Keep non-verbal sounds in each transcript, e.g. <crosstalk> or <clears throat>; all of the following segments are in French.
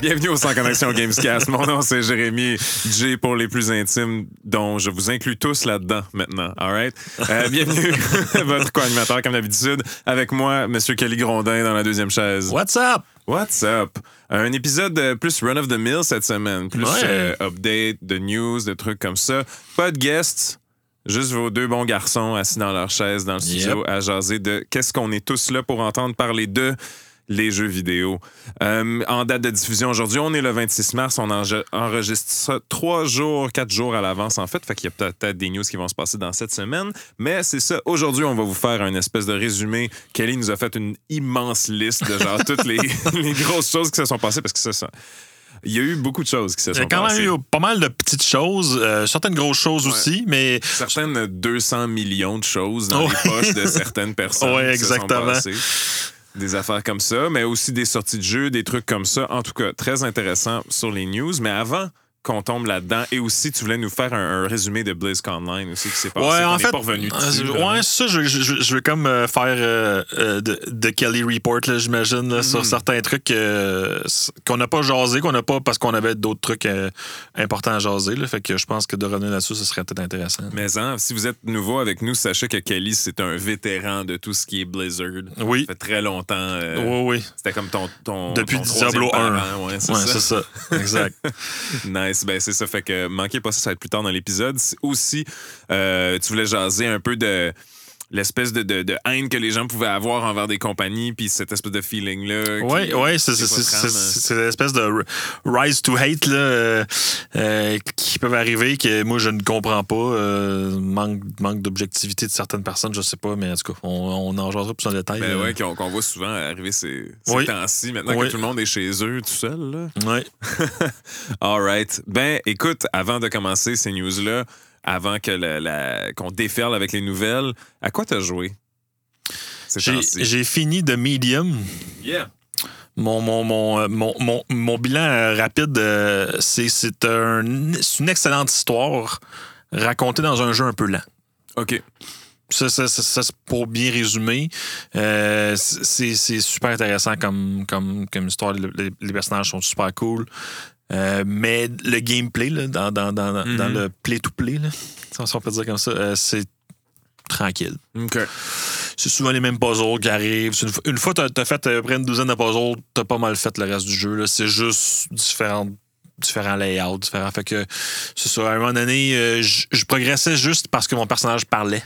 Bienvenue au Sans Connexion Gamescast. Mon nom, c'est Jérémy J pour les plus intimes, dont je vous inclus tous là-dedans maintenant. All right? Euh, bienvenue, <laughs> votre co-animateur, comme d'habitude. Avec moi, Monsieur Kelly Grondin dans la deuxième chaise. What's up? What's up? Un épisode euh, plus run of the mill cette semaine. Plus Ouais. euh, update, de news, de trucs comme ça. Pas de guests. Juste vos deux bons garçons assis dans leur chaise dans le studio à jaser de qu'est-ce qu'on est tous là pour entendre parler de les jeux vidéo. Euh, en date de diffusion aujourd'hui, on est le 26 mars. On enregistre ça trois jours, quatre jours à l'avance, en fait. Fait qu'il y a peut-être des news qui vont se passer dans cette semaine. Mais c'est ça. Aujourd'hui, on va vous faire un espèce de résumé. Kelly nous a fait une immense liste de genre toutes les, <laughs> les grosses choses qui se sont passées parce que ça, ça- il y a eu beaucoup de choses qui se Il y a sont quand passées. même eu pas mal de petites choses, euh, certaines grosses choses aussi, mais certaines 200 millions de choses dans les poches de <laughs> certaines personnes. Ouais, qui se sont exactement. passées. Des affaires comme ça, mais aussi des sorties de jeux, des trucs comme ça. En tout cas, très intéressant sur les news. Mais avant qu'on tombe là-dedans, et aussi, tu voulais nous faire un, un résumé de BlizzCon Online aussi qui s'est passé. ouais, en fait, pas revenu euh, dessus, ouais, ça, je, je, je vais comme euh, faire euh, de, de Kelly Report, j'imagine, Mhm. sur certains trucs qu'on n'a pas jasé, qu'on n'a pas parce qu'on avait d'autres trucs importants à jaser. Là, fait que je pense que de revenir là-dessus, ce serait peut-être intéressant. Mais hein, si vous êtes nouveau avec nous, sachez que Kelly, c'est un vétéran de tout ce qui est Blizzard. Oui. Ça fait très longtemps. oui, oui. C'était comme ton. ton Depuis ton Diablo troisième 1. parent, Ouais, c'est Ouais, ça. ça. Exact. <laughs> Nice, ben c'est ça. Fait que manquez pas ça, ça va être plus tard dans l'épisode. Aussi, euh, tu voulais jaser un peu de l'espèce de, de- de haine que les gens pouvaient avoir envers des compagnies, puis cette espèce de feeling-là. Oui, ouais, c'est qui c'est- l'espèce de rise to hate là, euh, euh, qui peuvent arriver que moi je ne comprends pas. euh, manque manque d'objectivité de certaines personnes, je sais pas, mais en tout cas, on, on en jasera plus en détail. Ben euh. ouais, qu'on voit souvent arriver ces, ces Oui. temps-ci, maintenant Oui. que tout le monde est chez eux tout seul. Là. Ouais. <laughs> All right. Ben, écoute, avant de commencer ces news-là, avant que la- la- qu'on déferle avec les nouvelles, à quoi t'as joué? J'ai j'ai fini de Medium. Yeah. Mon, mon, mon, mon, mon, mon bilan rapide, c'est c'est un- c'est une excellente histoire racontée dans un jeu un peu lent. OK. Ça, ça, ça, pour bien résumer. Euh, c'est c'est super intéressant comme, comme, comme histoire. Le- Les, les personnages sont super cool. Euh, mais le gameplay, là, dans, dans, dans, Mhm. dans le play-to-play, si on peut dire comme ça, euh, c'est tranquille. C'est souvent les mêmes puzzles qui arrivent. Une, fois- une fois que tu as fait à peu près une douzaine de puzzles, tu as pas mal fait le reste du jeu. C'est juste différents, différents layouts, différents. Fait que c'est ça. À un moment donné, euh, je progressais juste parce que mon personnage parlait.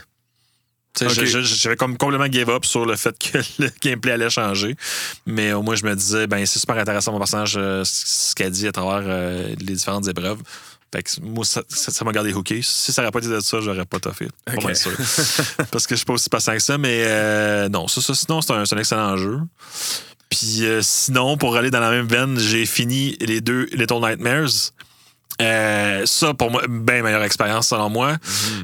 J'avais comme complètement give up sur le fait que <laughs> le gameplay allait changer. Mais au moins, je me disais, ben c'est super intéressant mon personnage, euh, ce qu'elle dit à travers euh, les différentes épreuves. Fait que moi, ça m'a gardé hooké. Si ça n'aurait pas été de ça, j'aurais pas toffé. Pas Ok. mal sûr. <laughs> Parce que je suis pas aussi patient que ça, mais euh, non, ça, ça, sinon, c'est un, excellent jeu. Puis sinon, pour aller dans la même veine, j'ai fini les deux Little Nightmares. Euh, ça, pour moi, bien meilleure expérience selon moi.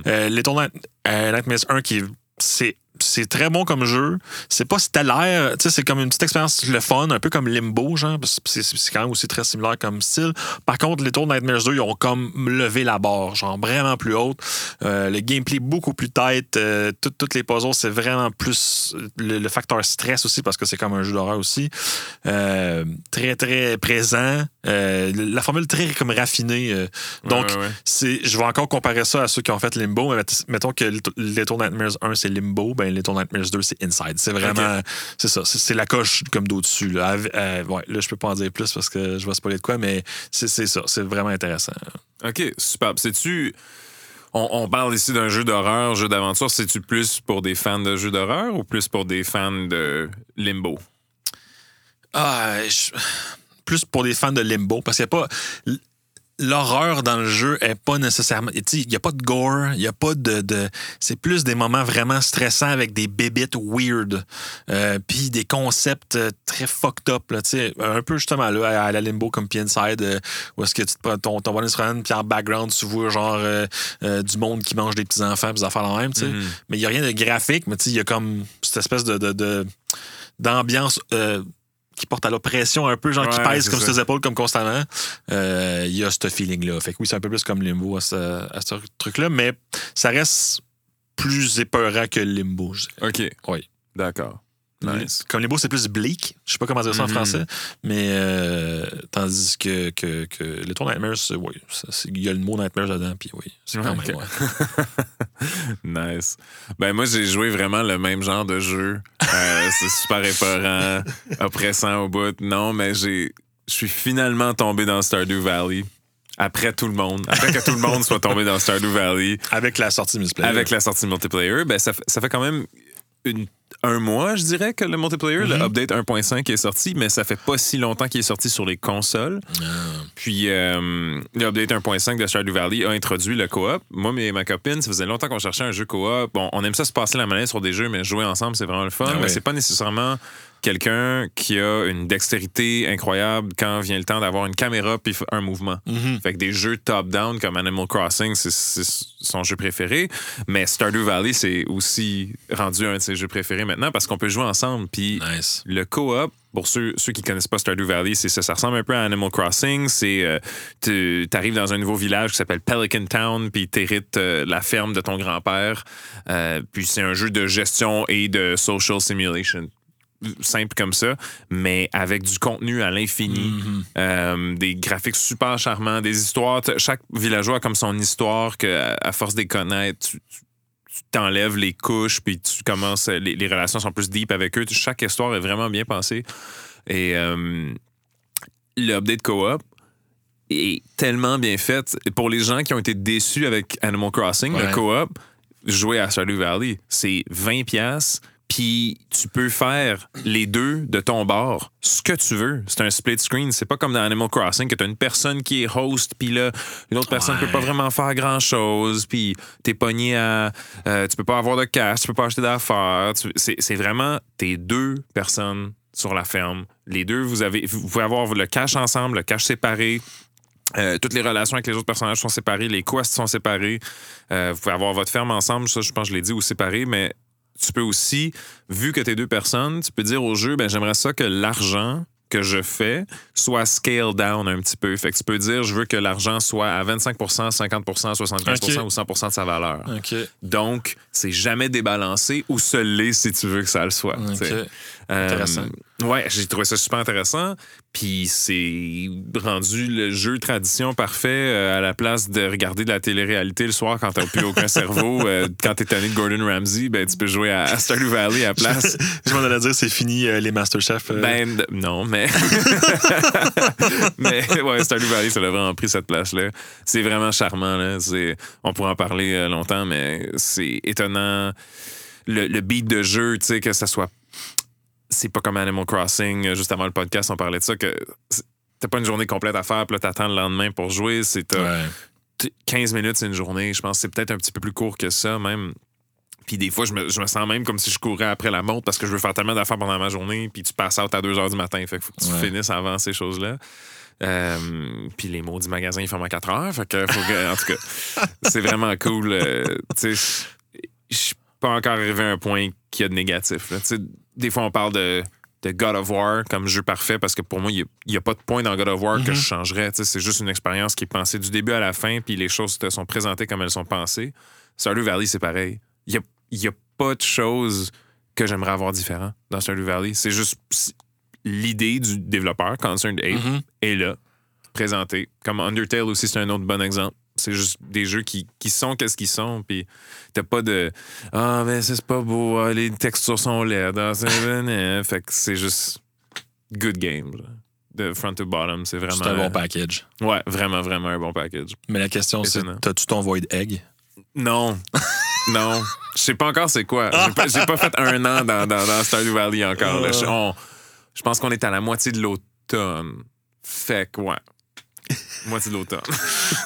Euh, euh, Nightmares 1, qui est- c'est c'est très bon comme jeu. C'est pas stellaire. Tu sais, c'est comme une petite expérience le fun, un peu comme Limbo, genre. C'est quand même aussi très similaire comme style. Par contre, Little Nightmares 2, ils ont comme levé la barre, genre vraiment plus haute. Euh, le gameplay beaucoup plus tight. Euh, tout- toutes les puzzles, c'est vraiment plus le, le facteur stress aussi, parce que c'est comme un jeu d'horreur aussi. Euh, très, très présent. Euh, la formule très comme raffinée. donc, Ouais, ouais, ouais. c'est, je vais encore comparer ça à ceux qui ont fait Limbo. mais mett- Mettons que Little- Little Nightmares 1, c'est Limbo. Ben, Little Nightmares 2, c'est Inside. C'est vraiment. C'est ça. C'est, la coche comme d'au-dessus. Là. Euh, ouais, là, je peux pas en dire plus parce que je vais spoiler de quoi, mais c'est, ça. C'est vraiment intéressant. OK, super. C'est-tu. On, on parle ici d'un jeu d'horreur, jeu d'aventure. C'est-tu plus pour des fans de jeux d'horreur ou plus pour des fans de Limbo? Ah, je- plus pour les fans de Limbo, parce qu'il n'y a pas. L'horreur dans le jeu est pas nécessairement. Il n'y a pas de gore, il n'y a pas de. de- c'est plus des moments vraiment stressants avec des bébites weird. euh, Puis des concepts euh, très fucked up. Là, un peu justement là, à, la Limbo comme P-Inside, euh, où est-ce que tu te ton, ton bonnet se promène, puis en background, tu vois genre euh, du monde qui mange des petits-enfants, puis des affaires la même. tu sais. Mhm. Mais il n'y a rien de graphique, mais il y a comme cette espèce de. de- de- d'ambiance euh, qui porte à l'oppression un peu, genre qui pèse comme ça. tes épaules comme constamment. Euh, Il y a ce feeling-là. Fait que oui, c'est un peu plus comme Limbo à ce, à ce truc-là, mais ça reste plus épeurant que Limbo. je. OK. Oui. D'accord. Nice. Comme Limbo, c'est plus bleak. Je sais pas comment dire ça en Mhm. français. Mais euh, tandis que, que, que Little Nightmares, c'est- oui, il y a le mot Nightmares dedans, puis oui, c'est quand Ok. même, ouais. <laughs> Nice. Ben moi j'ai joué vraiment le même genre de jeu. Euh, <laughs> c'est super épeurant, oppressant au bout. Non, mais j'ai je suis finalement tombé dans Stardew Valley. Après tout le monde. Après que tout le monde soit tombé dans Stardew Valley. Avec la sortie multiplayer. Avec la sortie multiplayer, ben ça, ça fait quand même une- un mois, je dirais, que le multiplayer, le update 1.5 est sorti, mais ça fait pas si longtemps qu'il est sorti sur les consoles. Ah. Puis euh, le update 1.5 de Stardew Valley a introduit le co-op. Moi et ma copine, ça faisait longtemps qu'on cherchait un jeu co-op. Bon, on aime ça se passer la manette sur des jeux, mais jouer ensemble, c'est vraiment le fun. Ah mais ouais. c'est pas nécessairement quelqu'un qui a une dextérité incroyable quand vient le temps d'avoir une caméra puis un mouvement. Mhm. Fait que des jeux top-down comme Animal Crossing, c'est son jeu préféré. Mais Stardew Valley, c'est aussi rendu un de ses jeux préférés maintenant parce qu'on peut jouer ensemble. Puis Nice. le co-op, pour ceux, ceux qui connaissent pas Stardew Valley, c'est ça. Ça ressemble un peu à Animal Crossing. C'est euh, tu arrives dans un nouveau village qui s'appelle Pelican Town, puis t'hérites euh, la ferme de ton grand-père. Euh, puis c'est un jeu de gestion et de social simulation. Simple comme ça, mais avec du contenu à l'infini, Mhm. euh, des graphiques super charmants, des histoires. Chaque villageois a comme son histoire que, à force de les connaître, tu t'enlèves les couches, puis tu commences. Les, les relations sont plus deep avec eux. Chaque histoire est vraiment bien pensée. Et euh, le update co-op est tellement bien fait. Pour les gens qui ont été déçus avec Animal Crossing, Ouais. le co-op, jouer à Stardew Valley, c'est 20 pièces. Puis tu peux faire les deux de ton bord, ce que tu veux. C'est un split screen. C'est pas comme dans Animal Crossing que tu as une personne qui est host, puis là, une autre personne Ouais. peut pas vraiment faire grand-chose, puis t'es pogné à... euh, tu peux pas avoir de cash, tu peux pas acheter d'affaires. C'est vraiment tes deux personnes sur la ferme. Les deux, vous, avez, vous pouvez avoir le cash ensemble, le cash séparé. Euh, toutes les relations avec les autres personnages sont séparées, les quests sont séparés. Euh, vous pouvez avoir votre ferme ensemble, ça, je pense que je l'ai dit, ou séparé, mais tu peux aussi, vu que t'es deux personnes, tu peux dire au jeu, ben, j'aimerais ça que l'argent que je fais soit scale down un petit peu. Fait que tu peux dire, je veux que l'argent soit à 25% 50% 75 Ok. ou 100% de sa valeur. Donc, c'est jamais débalancé ou se l'est si tu veux que ça le soit. tu sais. OK. Euh, Intéressant. Ouais, j'ai trouvé ça super intéressant. Puis c'est rendu le jeu tradition parfait euh, à la place de regarder de la télé-réalité le soir quand t'as plus aucun <laughs> cerveau. euh, quand t'es tanné de Gordon Ramsay, ben tu peux jouer à, <laughs> à Stardew Valley à la place. <laughs> Je m'en allais dire, c'est fini euh, les Masterchef. euh. Ben non, mais mais ouais, Stardew Valley, ça a vraiment pris cette place-là. C'est vraiment charmant là. C'est, on pourrait en parler euh, longtemps, mais c'est étonnant le, le beat de jeu, tu sais que ça soit. C'est pas comme Animal Crossing. euh, Juste avant le podcast, on parlait de ça que t'as pas une journée complète à faire, puis là t'attends le lendemain pour jouer. C'est t'as- Ouais. t- 15 minutes, c'est une journée. Je pense que c'est peut-être un petit peu plus court que ça, même. Puis des fois, je me, je me sens même comme si je courais après la montre parce que je veux faire tellement d'affaires pendant ma journée. Puis tu passes out à 2 h du matin. Fait qu'il faut que tu Ouais. finisses avant ces choses-là. Euh, puis les maudits magasins, ils ferment à 4 heures. Fait que, faut que- en tout cas, <laughs> c'est vraiment cool. euh, tu sais, je suis pas encore arrivé à un point qu'il y a de négatif. là. Des fois, on parle de, de God of War comme jeu parfait parce que pour moi, il n'y a, pas de point dans God of War que Mhm. je changerais. C'est juste une expérience qui est pensée du début à la fin, puis les choses te sont présentées comme elles sont pensées. Stardew Valley, c'est pareil. Il n'y a, il y a pas de choses que j'aimerais avoir différent dans Stardew Valley. C'est juste l'idée du développeur, Concerned Ape, Mhm. est là, présentée. Comme Undertale aussi, c'est un autre bon exemple. C'est juste des jeux qui, qui sont qu'est-ce qu'ils sont, puis t'as pas de ah mais c'est pas beau, ah, les textures sont laides, ah, c'est <laughs> fait que c'est juste good game, de front to bottom, c'est vraiment C'est un bon package. ouais vraiment vraiment un bon package. Mais la question, c'est t'as-tu ton Void Egg? Non, <laughs> non, je sais pas encore c'est quoi. J'ai pas, pas fait un an dans, dans, dans Stardew Valley encore. on- je pense qu'on est à la moitié de l'automne. Fait que ouais. <laughs> Moitié de l'automne.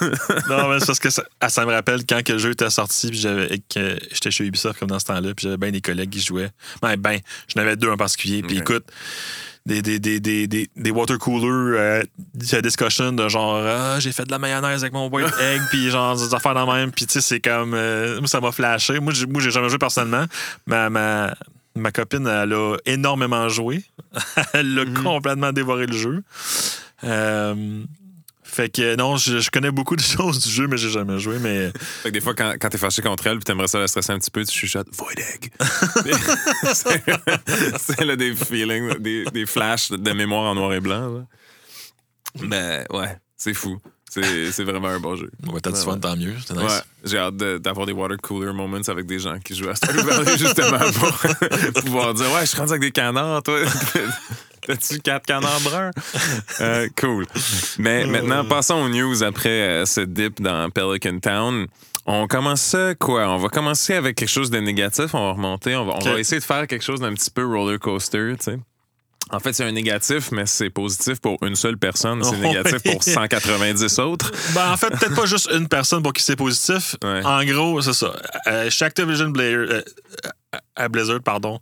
<laughs> non, mais c'est parce que ça, ah, ça me rappelle quand que le jeu était sorti, puis j'avais, et que j'étais chez Ubisoft comme dans ce temps-là, puis j'avais bien des collègues qui jouaient. Ben, ben, j'en avais deux en particulier, puis écoute, des, des, des, des, des, des water coolers, euh, des discussions de genre, ah, j'ai fait de la mayonnaise avec mon white <laughs> egg, puis genre, des affaires dans le même, puis tu sais, c'est comme, euh, moi, ça m'a flashé. Moi, j'ai, moi, j'ai jamais joué personnellement. Ma, ma, ma copine, elle a énormément joué. elle a Mhm. complètement dévoré le jeu. Euh, Fait que non, je, connais beaucoup de <laughs> choses du jeu, mais j'ai jamais joué. Mais Fait que des fois, quand, t'es fâché contre elle puis t'aimerais ça la stresser un petit peu, tu chuchotes Void <laughs> Egg. c'est là des feelings, des, des flashs de mémoire en noir et blanc. Mais ouais, c'est fou. C'est vraiment un bon jeu. ouais, t'as du fun, tant mieux. C'était nice. Ouais, j'ai hâte de- d'avoir des water cooler moments avec des gens qui jouent à Stardew Valley <laughs> justement pour <laughs> pouvoir dire Ouais, je suis rendu avec des canards, toi. <laughs> T'as-tu quatre canards bruns? Euh, cool. Mais maintenant, passons aux news après euh, ce dip dans Pelican Town. On commence quoi? On va commencer avec quelque chose de négatif, on va remonter, on va, on va essayer de faire quelque chose d'un petit peu roller coaster, tu sais. En fait, c'est un négatif, mais c'est positif pour une seule personne. C'est <laughs> négatif pour 190 autres. Ben, en fait, peut-être pas juste une personne pour qui c'est positif. Ouais. En gros, c'est ça. Euh, chez Activision Blair, euh, à Blizzard, pardon,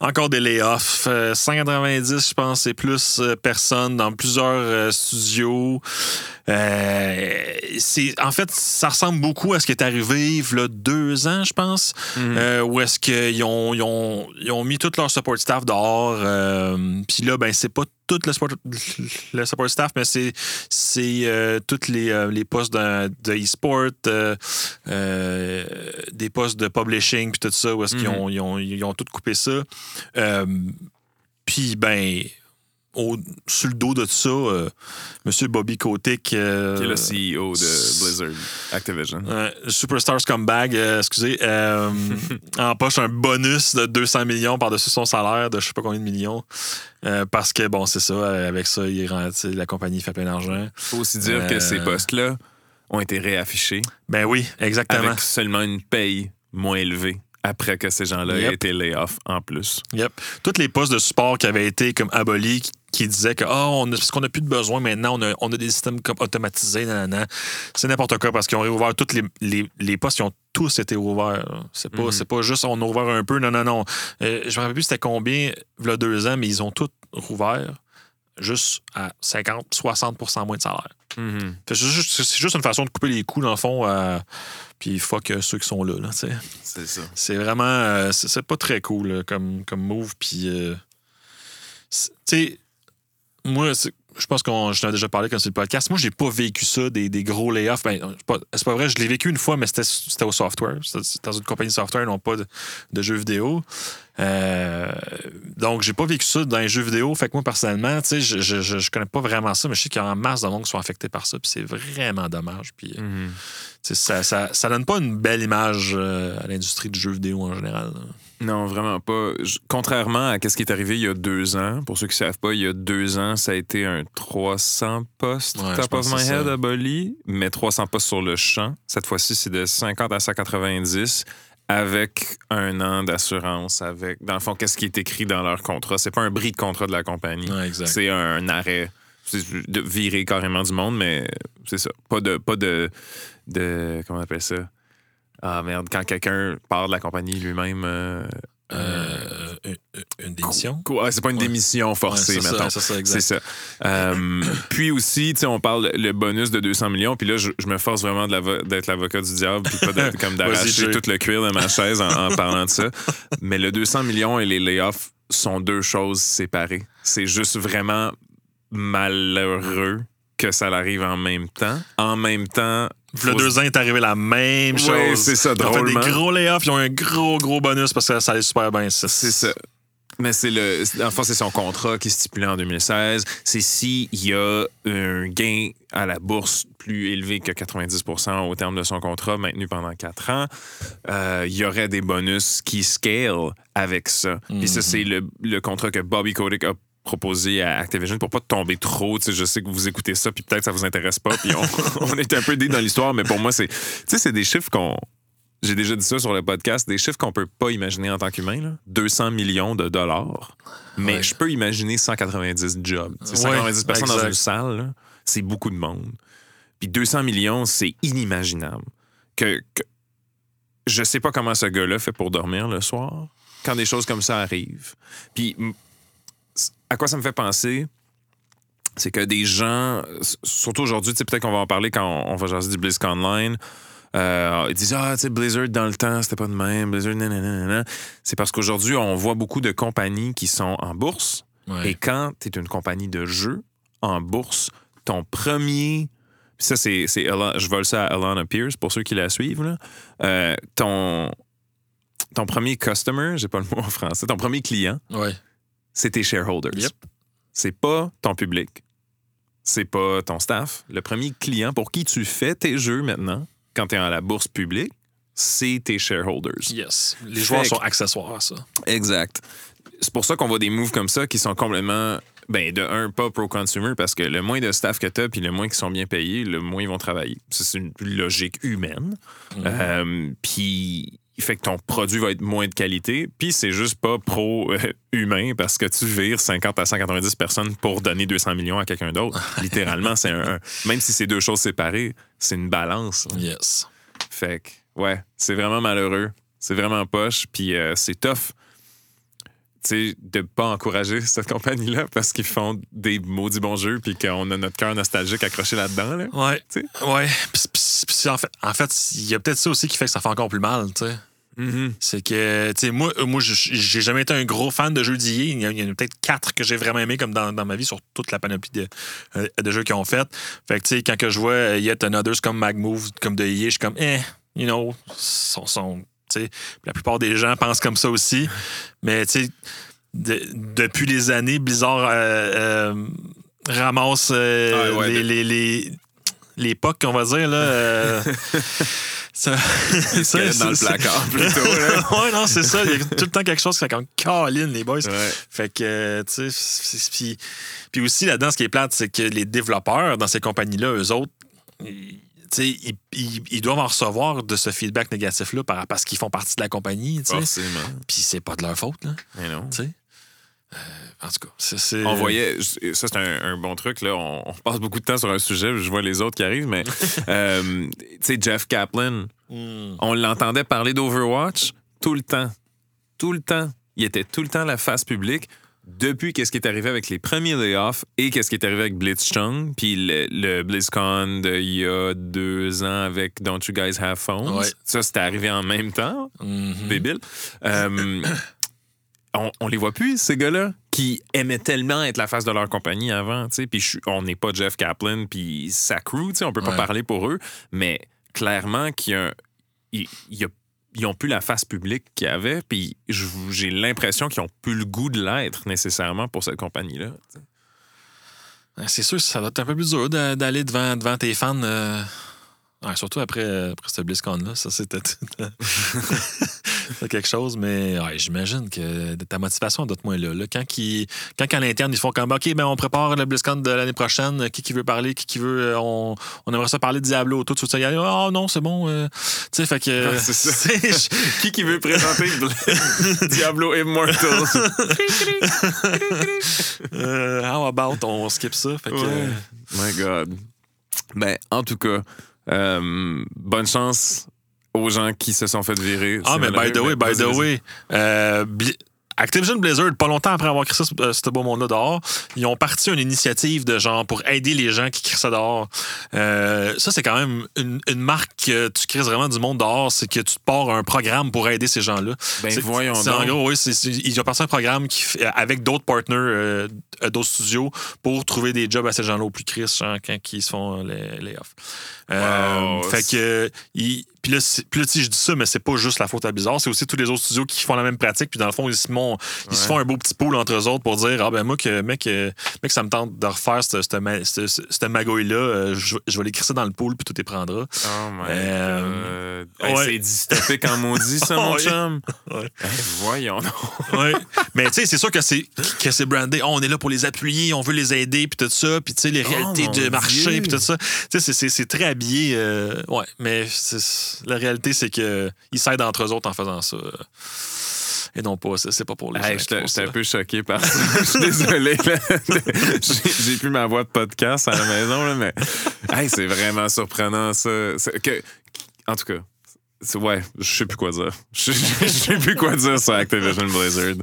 encore des layoffs. Euh, 190, je pense, c'est plus euh, personnes dans plusieurs euh, studios. Euh, c'est, en fait, ça ressemble beaucoup à ce qui est arrivé il y a deux ans, je pense, euh, où est-ce qu'ils ont, ils ont, ils ont mis tout leur support staff dehors. euh, Puis là, ben, c'est pas tout le support, le support staff, mais c'est, c'est euh, tous les, euh, les postes de, de e-sport, euh, euh, des postes de publishing, puis tout ça, où est-ce qu'ils ont, ils ont, ils ont tout coupé ça. Euh, puis, ben, au, sur le dos de tout ça, euh, M. Bobby Kotick. euh, qui est le CEO de Blizzard Activision. euh, Superstar Scumbag, euh, excusez, <laughs> empoche un bonus de 200 millions par-dessus son salaire de je sais pas combien de millions. Parce que, bon, c'est ça, avec ça, il rend, la compagnie fait plein d'argent. faut aussi dire que ces postes-là ont été réaffichés Ben oui, exactement. avec seulement une paye moins élevée après que ces gens-là aient été lay-off en plus. Yep. Tous les postes de support qui avaient été comme abolis, qui, disaient que, ah, on a- parce qu'on n'a plus de besoin maintenant, on a, on a des systèmes comme automatisés, nanana. C'est n'importe quoi parce qu'ils ont réouvert tous les, les, les postes, ils ont tous été ouverts. C'est pas, Mhm. c'est pas juste on a ouvert un peu, non, non, non. Euh, je me rappelle plus c'était combien, il y a deux ans, mais ils ont tous rouvert juste à 50, 60% moins de salaire. Mhm. C'est juste, c'est juste une façon de couper les coûts, dans le fond, euh, puis fuck euh, ceux qui sont là. C'est ça. C'est vraiment. euh, c'est c'est pas très cool là, comme, comme move. Puis. euh, c'est- tu sais, moi, c'est- je pense qu'on j'en ai déjà parlé comme sur le podcast. Moi, j'ai pas vécu ça, des, des gros layoffs. Ben, c'est pas, c'est pas vrai, je l'ai vécu une fois, mais c'était au software. C'était c'était dans une compagnie de software, non pas de, de jeux vidéo. Euh, donc, j'ai pas vécu ça dans les jeux vidéo. Fait que moi, personnellement, tu sais, je, je, je, connais pas vraiment ça, mais je sais qu'il y a en masse de monde qui sont affectés par ça. Puis c'est vraiment dommage. Puis. euh, Mhm. ça, ça, ça donne pas une belle image euh, à l'industrie du jeu vidéo en général. là. Non, vraiment pas. Contrairement à ce qui est arrivé il y a deux ans, pour ceux qui ne savent pas, il y a deux ans, ça a été un 300 postes Ouais, top of my head aboli, mais 300 postes sur le champ. Cette fois-ci, c'est de 50 à 190 avec un an d'assurance, avec, dans le fond, qu'est-ce qui est écrit dans leur contrat? C'est pas un bris de contrat de la compagnie. C'est un arrêt. C'est de virer carrément du monde, mais c'est ça. Pas de. Pas de, de comment on appelle ça? Ah merde, quand quelqu'un part de la compagnie lui-même. euh, Euh, une, démission? Ouais, c'est pas une démission forcée, Ouais, c'est ça, c'est ça, C'est exact. ça. Euh, puis aussi, tu sais, on parle le bonus de 200 millions, puis là, je, je me force vraiment d'être l'avocat du diable, puis pas d'être comme d'arracher tout le cuir de ma chaise en, en parlant de ça. Mais le 200 millions et les layoffs sont deux choses séparées. C'est juste vraiment malheureux que ça arrive en même temps. En même temps, Le deux ans est arrivé la même chose. c'est ça, Ils ont fait des gros layoffs, ils ont un gros, gros bonus parce que ça allait super bien. C'est ça. Mais c'est le. c'est- En fait, c'est son contrat qui est stipulé en 2016. C'est s'il y a un gain à la bourse plus élevé que 90 au terme de son contrat, maintenu pendant quatre ans, euh, il y aurait des bonus qui scale avec ça. Et ça, c'est le, le contrat que Bobby Kotick a proposé à Activision pour pas tomber trop. Tu sais, je sais que vous écoutez ça, puis peut-être ça vous intéresse pas, puis on, <laughs> on est un peu dé dans l'histoire, mais pour moi, c'est. Tu sais, c'est des chiffres qu'on. J'ai déjà dit ça sur le podcast, des chiffres qu'on peut pas imaginer en tant qu'humain. là. 200 millions de dollars. Mais Ouais. je peux imaginer 190 jobs. Tu sais, Ouais, 190 personnes dans une salle, là, c'est beaucoup de monde. Puis 200 millions, c'est inimaginable. Que, que- je sais pas comment ce gars-là fait pour dormir le soir quand des choses comme ça arrivent. Puis à quoi ça me fait penser? C'est que des gens, surtout aujourd'hui, tu sais, peut-être qu'on va en parler quand on, on va jaser du BlizzCon Online, euh, ils disent Ah, tu sais, Blizzard dans le temps, c'était pas de même. Blizzard, nanana. C'est parce qu'aujourd'hui, on voit beaucoup de compagnies qui sont en bourse. Ouais. Et quand tu es une compagnie de jeux en bourse, ton premier ça, c'est, je vole ça à Alana Pierce pour ceux qui la suivent. Là. Euh, ton, ton premier customer, j'ai pas le mot en français, ton premier client, Ouais. C'est tes shareholders. Yep. C'est pas ton public. C'est pas ton staff. Le premier client pour qui tu fais tes jeux maintenant, quand tu es à la bourse publique, c'est tes shareholders. Yes. Les joueurs sont accessoires à ça. Exact. C'est pour ça qu'on voit des moves comme ça qui sont complètement, ben, de un, pas pro-consumer, parce que le moins de staff que tu as, puis le moins qu'ils sont bien payés, le moins ils vont travailler. C'est une logique humaine. Euh, puis, fait que ton produit va être moins de qualité, puis c'est juste pas pro-humain parce que tu vires 50 à 190 personnes pour donner 200 millions à quelqu'un d'autre. <laughs> Littéralement, c'est un, un- Même si c'est deux choses séparées, c'est une balance. hein. Yes. Fait que, ouais, c'est vraiment malheureux. C'est vraiment poche, puis euh, c'est tough. Tu sais, de pas encourager <laughs> cette compagnie-là parce qu'ils font des maudits bons jeux, puis qu'on a notre cœur nostalgique accroché là-dedans. Là. Ouais. Tu sais. Ouais. En fait, en fait, il y a peut-être ça aussi qui fait que ça fait encore plus mal, tu sais. Mm-hmm. C'est que, tu sais, moi, euh, moi j'ai jamais été un gros fan de jeux d'IA. Il y en a, peut-être quatre que j'ai vraiment aimé comme dans, dans ma vie sur toute la panoplie de, euh, de jeux qu'ils ont fait. Fait que, tu sais, quand que je vois euh, Yet Another's comme Magmove, comme de EA, je suis comme, eh, you know, tu sais, la plupart des gens pensent comme ça aussi. <laughs> Mais, tu sais, de- depuis les années, Blizzard euh, euh, ramasse euh, Ah, ouais, les, de- les, les, les on va dire, là. <laughs> ça, ça, dans le placard, <laughs> plutôt. Ouais, non, c'est ça. Il y a tout le temps quelque chose qui fait comme Caroline, les boys. Ouais. Fait que, tu sais, puis, puis aussi là-dedans, ce qui est plate, c'est que les développeurs dans ces compagnies-là, eux autres, ils- tu sais, ils, ils- ils doivent en recevoir de ce feedback négatif-là par- parce qu'ils font partie de la compagnie, tu sais. Forcément. Puis c'est pas de leur faute, là, Mais non. tu sais. En tout cas, c'est... On voyait, ça c'est un, un bon truc, là. On, on passe beaucoup de temps sur un sujet, je vois les autres qui arrivent, mais <laughs> euh, tu sais, Jeff Kaplan, Hmm. on l'entendait parler d'Overwatch tout le temps. Tout le temps. Il était tout le temps la face publique depuis qu'est-ce qui est arrivé avec les premiers layoffs et qu'est-ce qui est arrivé avec Blitzchung, puis le, le BlizzCon d'il y a deux ans avec Don't You Guys Have Phones. Ouais. Ça, c'était arrivé en même temps débile. Euh, on, on les voit plus, ces gars-là, qui aimaient tellement être la face de leur compagnie avant. Puis on n'est pas Jeff Kaplan puis sa crew, on peut pas Ouais. parler pour eux, mais clairement qu'il y a, il- il y a- ils ont plus la face publique qu'ils avaient, puis j'ai l'impression qu'ils ont plus le goût de l'être nécessairement pour cette compagnie-là. C'est sûr, ça doit être un peu plus dur d'aller devant, devant tes fans. euh, ouais, surtout après, après ce BlizzCon-là. Ça, c'était <laughs> <laughs> c'était quelque chose. Mais ouais, j'imagine que ta motivation doit être moins là. là. Quand, qu'ils- quand à l'interne, ils font comme OK, ben, on prépare le BlizzCon de l'année prochaine. Qui qui veut parler Qui qui veut euh, on, on aimerait ça parler de Diablo. Tout, tout ça. Oh non, c'est bon. euh. Tu sais, fait que. Ouais, c'est ça. <laughs> c'est- Qui qui veut présenter <laughs> Diablo Immortal? euh, how about on skip ça? Fait que, Ouais. My God. Ben, en tout cas, bonne chance aux gens qui se sont fait virer. Ah, mais by the way, by the way, euh, Activision Blizzard, pas longtemps après avoir créé ça, ce, ce beau monde-là dehors, ils ont parti une initiative de genre pour aider les gens qui créent ça dehors. Euh, ça, c'est quand même une, une marque que tu crées vraiment du monde dehors, c'est que tu pars un programme pour aider ces gens-là. Ben, C'est- voyons c'est En gros, oui, c'est- c'est- ils ont parti un programme qui, avec d'autres partners, euh, euh, d'autres studios, pour trouver des jobs à ces gens-là au plus crisp, genre, quand ils se font les, les offs. Euh, Wow, fait que, ils- puis là, c'est- puis là, si je dis ça, mais c'est pas juste la faute à Blizzard, c'est aussi tous les autres studios qui font la même pratique, puis dans le fond, ils se, mon- ils se font un beau petit pool entre eux autres pour dire Ah ben moi, que, mec, euh, mec ça me tente de refaire cette, cette, ma- cette- cette magouille-là, euh, je, je vais l'écrire ça dans le pool, puis tout est prendra. Oh my Euh, God. Hey, ouais. C'est dystopique en maudit, ça, mon <laughs> chum. Ouais. Hey, voyons. <laughs> Mais tu sais, c'est sûr que c'est que c'est brandé. Oh, on est là pour les appuyer, on veut les aider, puis tout ça, puis tu sais les Oh, réalités de marché, puis tout ça. Tu sais, c'est- c'est- très habillé. ouais, mais c'est- la réalité, c'est que ils s'aident entre eux autres en faisant ça. Et non pas, c'est c'est pas pour les Hey, gens J'étais ça. un peu choqué par ça. <laughs> Je suis désolé. <laughs> J'ai plus ma voix de podcast à la maison, là, mais hey, c'est vraiment surprenant, ça. Que, en tout cas, ouais, je sais plus quoi dire. <laughs> Je sais plus quoi dire sur Activision Blizzard.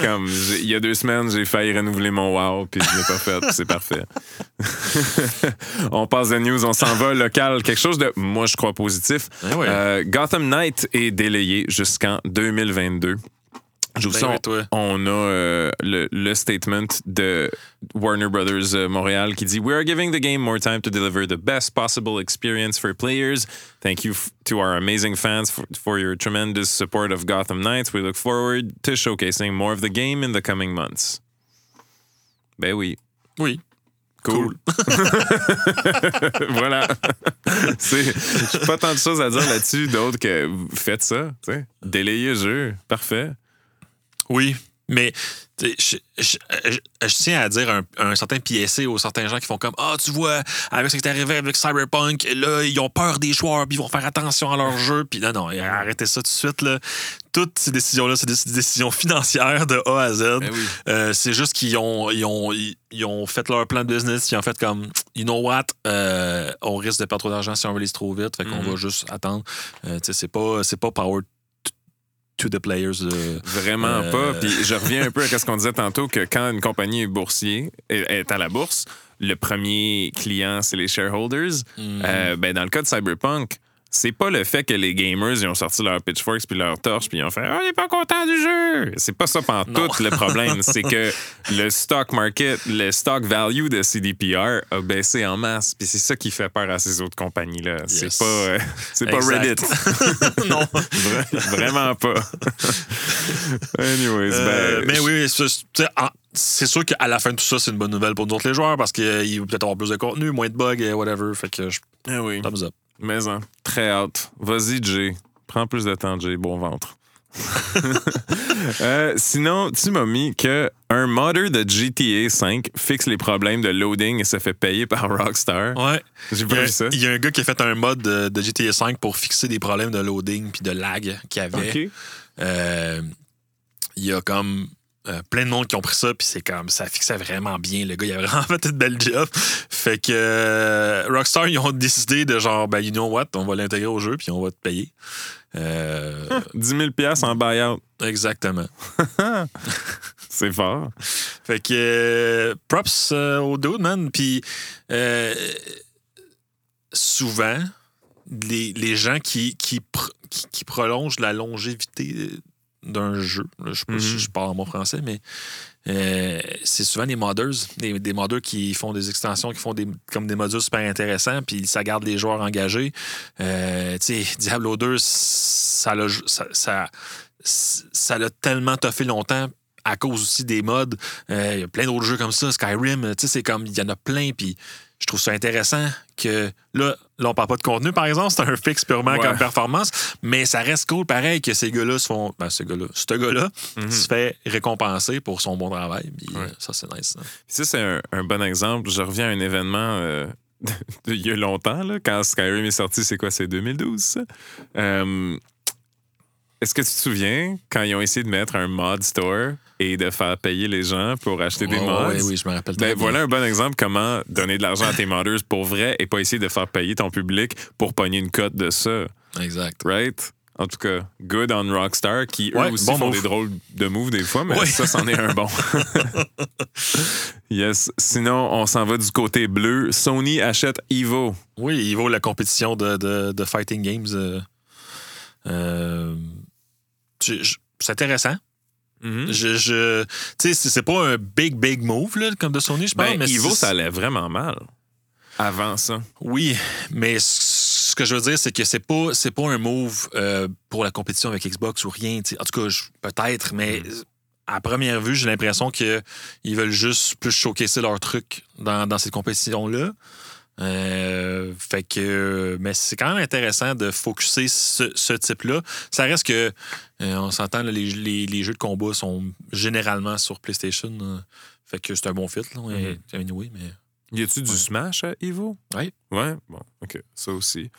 Comme, il y a deux semaines, j'ai failli renouveler mon wow, puis je l'ai pas fait, puis c'est parfait. <laughs> on passe de news, on s'en va local. Quelque chose de, moi, je crois positif. Ouais. Euh, Gotham Knight est délayé jusqu'en 2022. Ben ça, oui, toi. on a euh, le, le statement de Warner Brothers euh, Montréal qui dit We are giving the game more time to deliver the best possible experience for players. Thank you to our amazing fans for, for your tremendous support of Gotham Knights. We look forward to showcasing more of the game in the coming months. Ben oui. Oui. Cool. <laughs> <laughs> voilà. <laughs> J'ai pas tant de choses à dire là-dessus d'autres que faites ça. Délayez le jeu. Parfait. Oui, mais je, je- je- je tiens à dire un, un certain PSC aux certains gens qui font comme Ah, tu vois, avec ce qui est arrivé avec Cyberpunk, là, ils ont peur des joueurs, puis ils vont faire attention à leur jeu. Puis non, non, arrêtez ça tout de suite. Là. Toutes ces décisions-là, c'est des décisions financières de A à Z. Ben oui. Euh, c'est juste qu'ils ont, ils ont, ils, ils ont fait leur plan de business, ils ont fait comme, you know what, euh, on risque de perdre trop d'argent si on release trop vite, fait qu'on Mhm. va juste attendre. Euh, tu sais, c'est pas, pas power to the players. euh, Vraiment Euh, pas. Puis je reviens un peu à ce qu'on disait tantôt, que quand une compagnie est boursier, est, à la bourse, le premier client, c'est les shareholders. Mhm. Euh, ben, dans le cas de Cyberpunk, c'est pas le fait que les gamers ils ont sorti leur pitchforks puis leur torche puis ils ont fait ah il est pas content du jeu c'est pas ça Non. tout le problème <laughs> c'est que le stock market le stock value de CDPR a baissé en masse puis c'est ça qui fait peur à ces autres compagnies là c'est Yes. pas euh, c'est pas. Reddit <laughs> non. Vra- vraiment pas <laughs> anyways Euh, ben, mais oui, c'est- c'est- c'est sûr qu'à la fin de tout ça, c'est une bonne nouvelle pour nous autres les joueurs parce qu'ils vont peut-être avoir plus de contenu, moins de bugs, et whatever. Fait que je ah oui thumbs up. Mais hein, très hâte. Vas-y, Jay. Prends plus de temps, Jay. Bon ventre. <laughs> Euh, sinon, tu m'as mis que un modder de GTA 5 fixe les problèmes de loading et se fait payer par Rockstar. Ouais. J'ai pas vu ça. il y a un gars qui a fait un mode de, de GTA V pour fixer des problèmes de loading puis de lag qu'il y avait. Euh, il y a comme euh, plein de monde qui ont pris ça, puis c'est comme ça fixait vraiment bien. Le gars, il a vraiment <laughs> fait une belle job. Fait que euh, Rockstar, ils ont décidé de genre, ben, you know what, on va l'intégrer au jeu, puis on va te payer. Euh, <laughs> 10 000 en buyout. exactement. <laughs> C'est fort. Fait que euh, props au dude, man. Puis souvent, les, les gens qui, qui, pr- qui, qui prolongent la longévité d'un jeu, je sais pas si je parle en mon français, mais euh, c'est souvent des modders, des, des modders qui font des extensions, qui font des, comme des modules super intéressants, puis ça garde les joueurs engagés. Euh, tu sais, Diablo 2, ça l'a ça, ça, tellement toffé longtemps à cause aussi des mods. Euh, Il y a plein d'autres jeux comme ça, Skyrim, tu sais, c'est comme, il y en a plein, puis je trouve ça intéressant que, là, là, on parle pas de contenu, par exemple, c'est un fixe purement Ouais. comme performance, mais ça reste cool, pareil, que ces gars-là se font, ben, ce gars-là, ce gars-là Mhm. se fait récompenser pour son bon travail, puis Ouais. ça, c'est nice. hein. Ça, c'est un, un bon exemple. Je reviens à un événement euh, <laughs> il y a longtemps, là, quand Skyrim est sorti, c'est quoi, c'est 2012, ça? Euh, Est-ce que tu te souviens quand ils ont essayé de mettre un mod store et de faire payer les gens pour acheter des Ouais, mods? ouais, oui, je me rappelle Ben, voilà un bon exemple comment donner de l'argent à tes modders pour vrai et pas essayer de faire payer ton public pour pogner une cote de ça, Exact. right? En tout cas, good on Rockstar qui eux Ouais, aussi bon font move. des drôles de moves des fois, mais Ouais. ça, c'en est un bon. <laughs> yes. Sinon, on s'en va du côté bleu. Sony achète Evo. Oui, vaut la compétition de, de, de Fighting Games. euh, euh, c'est intéressant. Mhm. Je, je, tu sais, c'est- pas un big, big move là, comme de Sony, je pense. Ben, mais Evo, c'est- ça allait vraiment mal avant ça. Oui, mais ce que je veux dire, c'est que c'est pas, c'est pas un move euh, pour la compétition avec Xbox ou rien. En tout cas, peut-être, mais Mm. à première vue, j'ai l'impression qu'ils veulent juste plus showcaser leur truc dans, dans cette compétition-là. Euh, fait que, mais c'est quand même intéressant de focuser ce, ce type-là. Ça reste que, euh, on s'entend, les, les- les jeux de combat sont généralement sur PlayStation. euh, fait que c'est un bon fit, là. ouais, anyway, mais. Y a-tu du. Smash à Evo? Oui. Ouais, bon, OK. Ça aussi.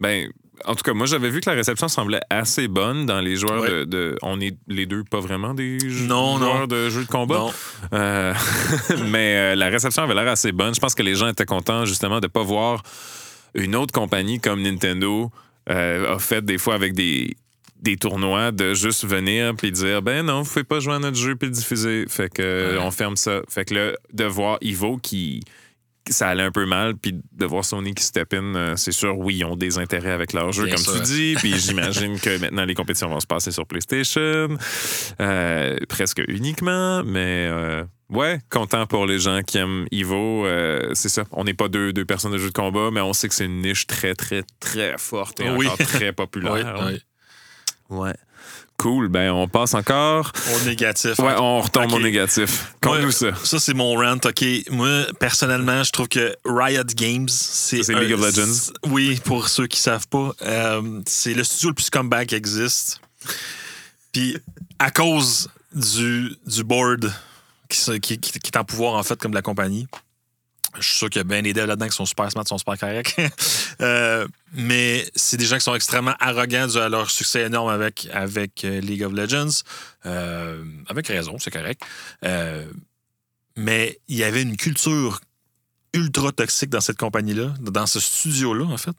Ben, en tout cas, moi, j'avais vu que la réception semblait assez bonne dans les joueurs Ouais. de, de- On est les deux pas vraiment des Non, joueurs non. de jeux de combat? Non. Euh, <laughs> mais euh, la réception avait l'air assez bonne. Je pense que les gens étaient contents, justement, de ne pas voir une autre compagnie comme Nintendo euh, a fait des fois avec des des tournois de juste venir puis dire ben non vous pouvez pas jouer à notre jeu puis le diffuser fait que Ouais. on ferme ça fait que là de voir Ivo qui ça allait un peu mal, puis de voir Sony qui step in, euh, c'est sûr, oui, ils ont des intérêts avec leur jeu, Bien comme sûr. tu dis, puis <laughs> j'imagine que maintenant les compétitions vont se passer sur PlayStation, euh, presque uniquement, mais euh, ouais, content pour les gens qui aiment euh, c'est ça. On n'est pas deux, deux personnes de jeu de combat, mais on sait que c'est une niche très, très, très forte et Oui. encore très Oui, populaire. oui. <laughs> Ouais. Cool, ben on passe encore. Au négatif. Ouais, on retombe au négatif. Conte-nous ça. Ça, c'est mon rant. OK. Moi, personnellement, je trouve que Riot Games, c'est. C'est League of Legends. Oui, pour ceux qui savent pas. euh, c'est le studio le plus comeback qui existe. Puis, à cause du, du board qui, se- qui, qui- qui est en pouvoir, en fait, comme de la compagnie, je suis sûr qu'il y a bien des devs là-dedans qui sont super smart, qui sont super corrects. <laughs> Euh, mais c'est des gens qui sont extrêmement arrogants dû à leur succès énorme avec, avec euh, League of Legends. Euh, avec raison, c'est correct. Mais il y avait une culture ultra toxique dans cette compagnie-là, dans ce studio-là, en fait.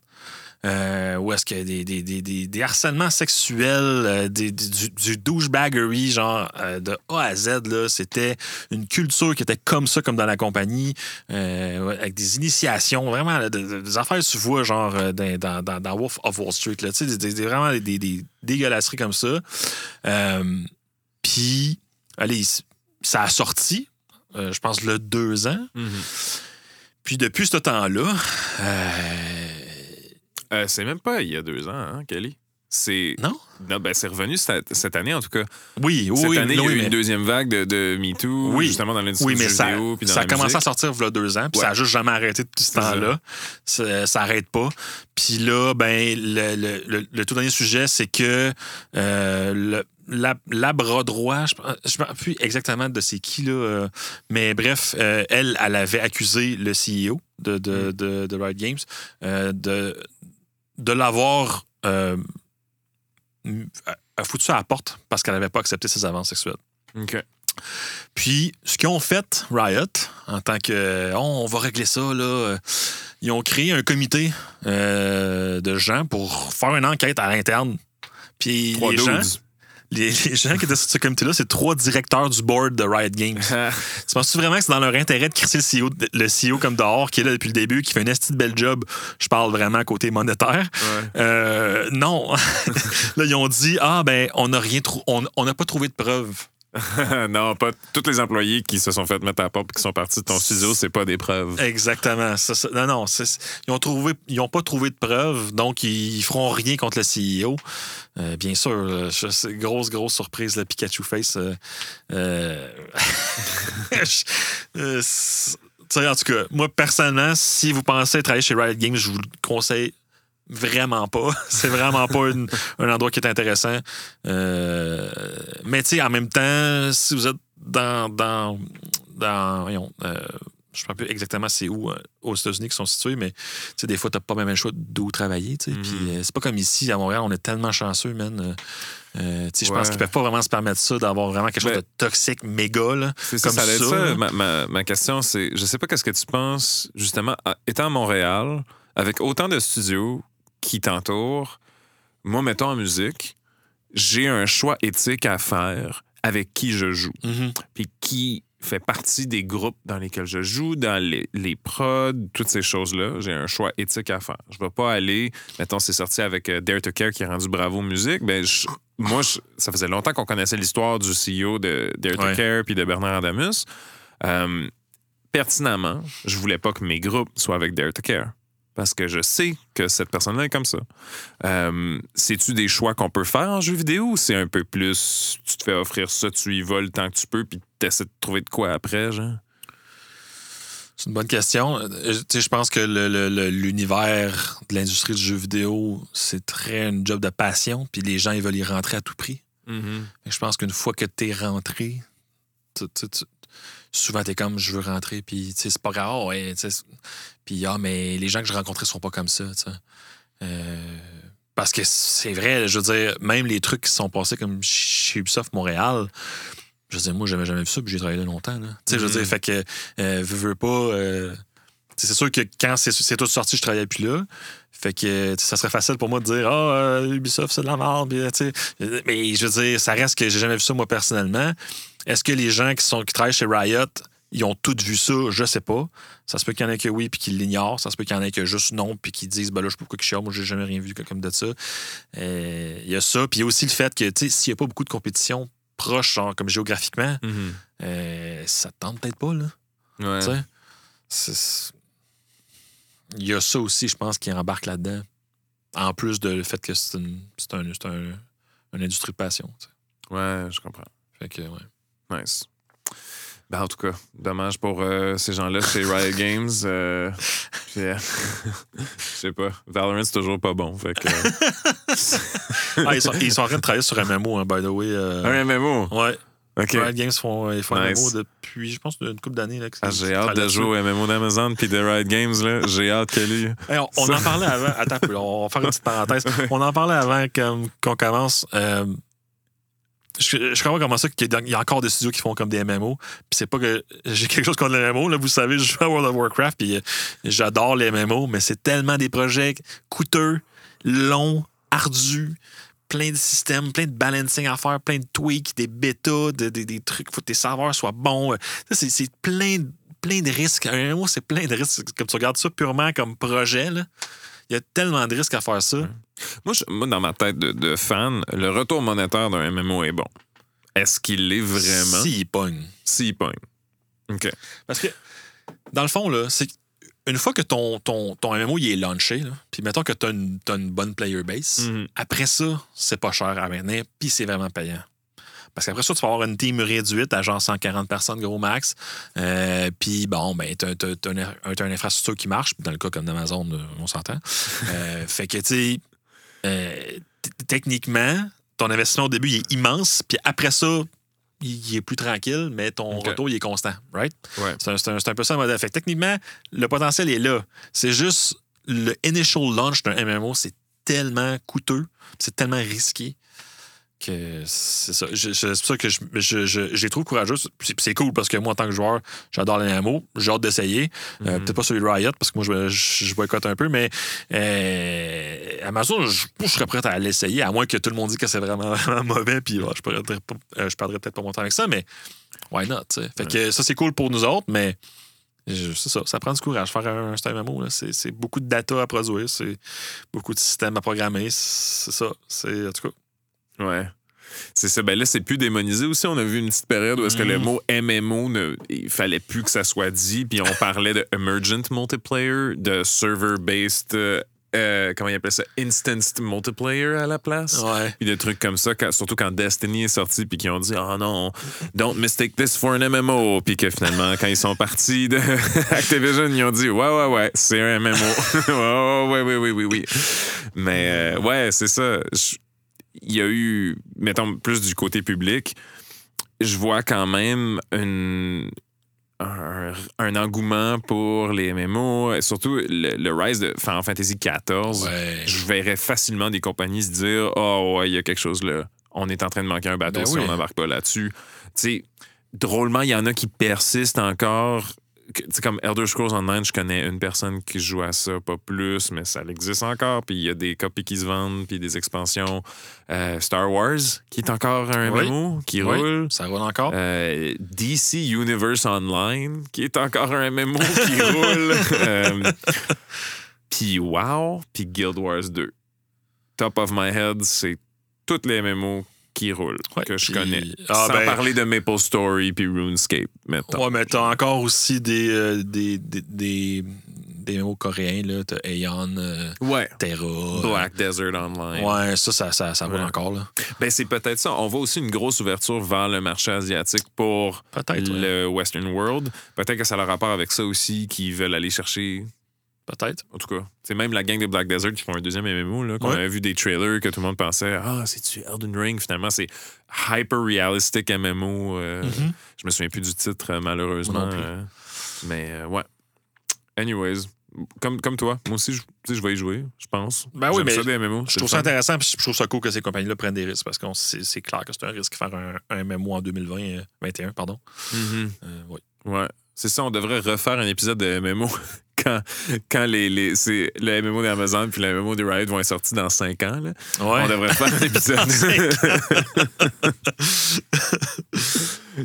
Euh, où est-ce qu'il y a des, des, des, des, harcèlements sexuels, euh, du, du douchebaggery, genre euh, de A à Z, là. C'était une culture qui était comme ça, comme dans la compagnie, euh, avec des initiations, vraiment, là, des affaires tu vois, genre dans, dans, dans- Wolf of Wall Street, là, tu sais, des, vraiment des, dégueulasseries comme ça. Puis, allez, ça a sorti, euh, je pense, le deux ans. Puis depuis ce temps-là, euh, Euh, c'est même pas il y a deux ans, hein, Kelly. C'est. non? Non, ben, c'est revenu cette, cette année, en tout cas. Oui, oui, cette oui, année, il y a eu mais- une deuxième vague de, de MeToo, Oui. justement, dans l'industrie Oui, mais ça, vidéo. puis dans ça a commencé à sortir il y a deux ans, puis Ouais. ça a juste jamais arrêté depuis ce temps-là. Ça, ça arrête pas. Puis là, ben, le, le- le- le tout dernier sujet, c'est que euh, le, la, la bras droit, je ne me plus exactement de c'est qui, là, euh, mais bref, euh, elle, elle avait accusé le CEO de, Mm. de, de, de Riot Games euh, de, de l'avoir euh, foutu à la porte parce qu'elle n'avait pas accepté ses avances sexuelles. OK. Puis, ce qu'ils ont fait, Riot, en tant que Oh, on va régler ça, là, euh, ils ont créé un comité euh, de gens pour faire une enquête à l'interne. Puis, les gens. Les, les gens qui étaient sur ce comité-là, c'est trois directeurs du board de Riot Games. Tu penses-tu vraiment que c'est dans leur intérêt de crisser le CEO, le CEO comme dehors, qui est là depuis le début, qui fait un esti de bel job? Je parle vraiment côté monétaire. Ouais. Euh, non. <laughs> là, ils ont dit Ah, ben, on n'a rien on n'a pas trouvé de preuves. <laughs> non, pas tous les employés qui se sont fait mettre à la porte et qui sont partis de ton studio, c'est pas des preuves. Exactement. Non, non. ils ont trouvé, ils pas trouvé de preuves, donc ils feront rien contre le CEO. Euh, bien sûr, je- grosse, grosse surprise, le Pikachu Face. euh, euh, <laughs> je- euh, en tout cas, moi, personnellement, si vous pensez travailler chez Riot Games, je vous le conseille vraiment pas. <laughs> C'est vraiment pas une- un endroit qui est intéressant. Euh, mais tu sais, en même temps, si vous êtes dans. dans, dans voyons, euh, je ne sais plus exactement c'est où euh, aux États-Unis qui sont situés, mais tu sais, des fois, tu n'as pas même le choix d'où travailler. sais. Mhm. Puis euh, c'est pas comme ici, à Montréal, on est tellement chanceux, man. Euh, tu sais, je pense Ouais. qu'ils peuvent pas vraiment se permettre ça, d'avoir vraiment quelque chose Ben, de toxique, méga. Là. Ça, Comme ça ma- ma question, c'est je sais pas qu'est-ce que tu penses, justement, à- étant à Montréal, avec autant de studios qui t'entourent, moi, mettons en musique, j'ai un choix éthique à faire avec qui je joue. Mhm. Puis qui fait partie des groupes dans lesquels je joue, dans les, les prods, toutes ces choses-là. J'ai un choix éthique à faire. Je vais pas aller, mettons, c'est sorti avec euh, Dare to Care qui a rendu Bravo Musique. Ben, je- moi, je- ça faisait longtemps qu'on connaissait l'histoire du CEO de Dare to Ouais. Care puis de Bernard Adamus. Euh, pertinemment, je voulais pas que mes groupes soient avec Dare to Care. Parce que je sais que cette personne-là est comme ça. Euh, C'est-tu des choix qu'on peut faire en jeu vidéo ou c'est un peu plus tu te fais offrir ça, tu y vas le temps que tu peux, puis tu essaies de trouver de quoi après, genre? C'est une bonne question. Euh, je pense que l'univers de l'industrie du jeu vidéo, c'est très un job de passion, puis les gens, ils veulent y rentrer à tout prix. Mais je pense qu'une fois que tu es rentré, tu- tu- tu- souvent tu es comme je veux rentrer, puis c'est pas grave. ouais, c'est- puis ah, mais les gens que je rencontrais sont pas comme ça. Euh, parce que c'est vrai, je veux dire, même les trucs qui se sont passés comme chez Ubisoft Montréal, je veux dire, moi, j'avais jamais vu ça, puis j'ai travaillé longtemps. là. Je veux dire, fait que, euh, veux, veux pas. euh, c'est sûr que quand c'est tout sorti, je travaillais plus là. Fait que ça serait facile pour moi de dire Ah, euh, Ubisoft, c'est de la merde. Mais je veux dire, ça reste que j'ai jamais vu ça moi personnellement. Est-ce que les gens qui sont qui travaillent chez Riot ils ont tous vu ça, je sais pas. Ça se peut qu'il y en ait que oui puis qu'ils l'ignorent. Ça se peut qu'il y en ait que juste non puis qu'ils disent ben là, je sais pas pourquoi que je suis moi, j'ai jamais rien vu comme de ça. Euh, Il y a ça. Puis il y a aussi le fait que, tu sais, s'il n'y a pas beaucoup de compétition proche, genre, comme géographiquement, Mhm. euh, ça te tente peut-être pas, là. Ouais. Il y a ça aussi, je pense, qui embarque là-dedans. En plus de le fait que c'est une, c'est un, c'est un- une industrie de passion. tu sais. Ouais, je comprends. Fait que, ouais. Nice. Ben, en tout cas, dommage pour euh, ces gens-là chez Riot <laughs> Games. euh, puis, euh, <laughs> je sais pas. Valorant, c'est toujours pas bon. Fait que, <laughs> Ah, ils, sont, ils sont en train de travailler sur un MMO, hein, by the way. un MMO. Ouais. OK. Riot Games font, ils font un Nice. MMO depuis, je pense, une couple d'années. Ah, j'ai hâte de jouer au MMO d'Amazon puis de Riot Games. là. J'ai hâte que lui. <laughs> Hey, on, en parlait avant. Attends, on va faire une petite parenthèse. <laughs> On en parlait avant qu'on commence. euh, je, je comprends comment ça qu'il y a- il y a encore des studios qui font comme des MMO. Puis c'est pas que j'ai quelque chose contre les MMO. Là, vous savez, je joue à World of Warcraft puis euh, j'adore les MMO, mais c'est tellement des projets coûteux, longs, ardus, plein de systèmes, plein de balancing à faire, plein de tweaks, des bêtas, de- des- des trucs. Faut que tes serveurs soient bons. Euh, ça, C'est c'est plein, de- plein de risques. Un MMO, c'est plein de risques. Comme tu regardes ça purement comme projet, là, il y a tellement de risques à faire ça. Moi, je- moi, dans ma tête de, de fan, le retour monétaire d'un MMO est bon. Est-ce qu'il l'est vraiment? S'il pogne. S'il pogne. OK. Parce que, dans le fond, là, c'est une fois que ton, ton, ton MMO il est launché, puis mettons que tu as, une bonne player base, Mhm. après ça, c'est pas cher à maintenir, puis c'est vraiment payant. Parce qu'après ça, tu vas avoir une team réduite à genre 140 personnes, gros max. Euh, puis bon, ben, t'as- t'as une, infrastructure qui marche. Dans le cas comme d'Amazon, euh, on s'entend. Euh, <laughs> fait que, tu sais, techniquement, ton investissement au début, il est immense. Puis après ça, il est plus tranquille, mais ton retour, il est constant, right? Ouais. C'est un, c'est un- c'est un peu ça le modèle. Fait que techniquement, le potentiel est là. C'est juste le initial launch d'un MMO, c'est tellement coûteux, c'est tellement risqué que c'est ça. C'est pour ça que je, je, je- j'ai trouvé courageux. C'est cool parce que moi, en tant que joueur, j'adore les MMO. J'ai hâte d'essayer. Euh, Mhm. Peut-être pas celui de Riot parce que moi, je, je, boycotte un peu, mais euh, Amazon, je, je serais prêt à l'essayer, à moins que tout le monde dise que c'est vraiment, <laughs> vraiment mauvais. Puis ouais, je perdrais euh, je perdrais peut-être pas mon temps avec ça, mais why not? Fait que ça, c'est cool pour nous autres, mais c'est ça, ça prend du courage. Faire un, un MMO, c'est beaucoup de data à produire, c'est beaucoup de systèmes à programmer. C'est ça. C'est, en tout cas, Ouais. C'est ça. Ben là, c'est plus démonisé aussi. On a vu une petite période où est-ce que le Mhm. mot MMO, ne, il fallait plus que ça soit dit. Puis on parlait de Emergent Multiplayer, de Server-Based, euh, euh, comment il appelle ça? Instanced Multiplayer à la place. ouais. Puis des trucs comme ça, quand- surtout quand Destiny est sorti, puis qu'ils ont dit Oh non, don't mistake this for an MMO. Puis que finalement, quand ils sont partis de <laughs> Activision, ils ont dit Ouais, ouais, ouais, c'est un MMO. <laughs> ouais, ouais, ouais, oui, oui, oui. Mais euh, ouais, c'est ça. Je- Il y a eu, mettons, plus du côté public, je vois quand même une. Un, un engouement pour les MMO, et surtout le, le rise de Final Fantasy XIV Ouais. je verrais facilement des compagnies se dire Oh, ouais, il y a quelque chose là. On est en train de manquer un bateau Ben si oui. on n'embarque pas là-dessus. Tu sais, drôlement, il y en a qui persistent encore. Sais, comme Elder Scrolls Online, je connais une personne qui joue à ça, pas plus, mais ça existe encore. Puis il y a des copies qui se vendent, puis des expansions. Euh, Star Wars, qui est encore un Oui. MMO, qui Oui. roule. Ça roule encore. Euh, DC Universe Online, qui est encore un MMO qui <laughs> roule. Euh, puis WoW, puis Guild Wars 2. Top of my head, c'est toutes les MMO qui roulent, Ouais, que je connais. Ah, Sans ben- parler de Maple Story puis RuneScape, mettons. Ouais, mais t'as encore aussi des, euh, des, des, des, des MMO coréens, là. T'as Aeon, euh, Ouais. Terra. euh, Black Desert Online. Ouais, ça, ça, ça, ça Ouais. encore, là. Ben, c'est peut-être ça. On voit aussi une grosse ouverture vers le marché asiatique pour ouais. le Western World. Peut-être que ça a le rapport avec ça aussi, qu'ils veulent aller chercher Peut-être. En tout cas, c'est même la gang de Black Desert qui font un deuxième MMO, là, qu'on Ouais. avait vu des trailers que tout le monde pensait Ah, c'est-tu Elden Ring Finalement, c'est hyper realistic MMO. euh, Mhm. Je me souviens plus du titre, euh, malheureusement. Euh, mais euh, ouais. Anyways, comme, comme toi, moi aussi, je, je vais y jouer, je pense. Ben oui, mais ça des MMO. Je trouve ça intéressant, puis je trouve ça cool que ces compagnies-là prennent des risques parce que c'est clair que c'est un risque faire un, un MMO en 2020, euh, 21, pardon. Mhm. Euh, oui. Ouais. C'est ça, on devrait refaire un épisode de MMO <laughs> quand, quand les, les, c'est le MMO d'Amazon puis le MMO de Riot vont être sortis dans 5 ans. Là. Ouais. On devrait faire un épisode. <laughs>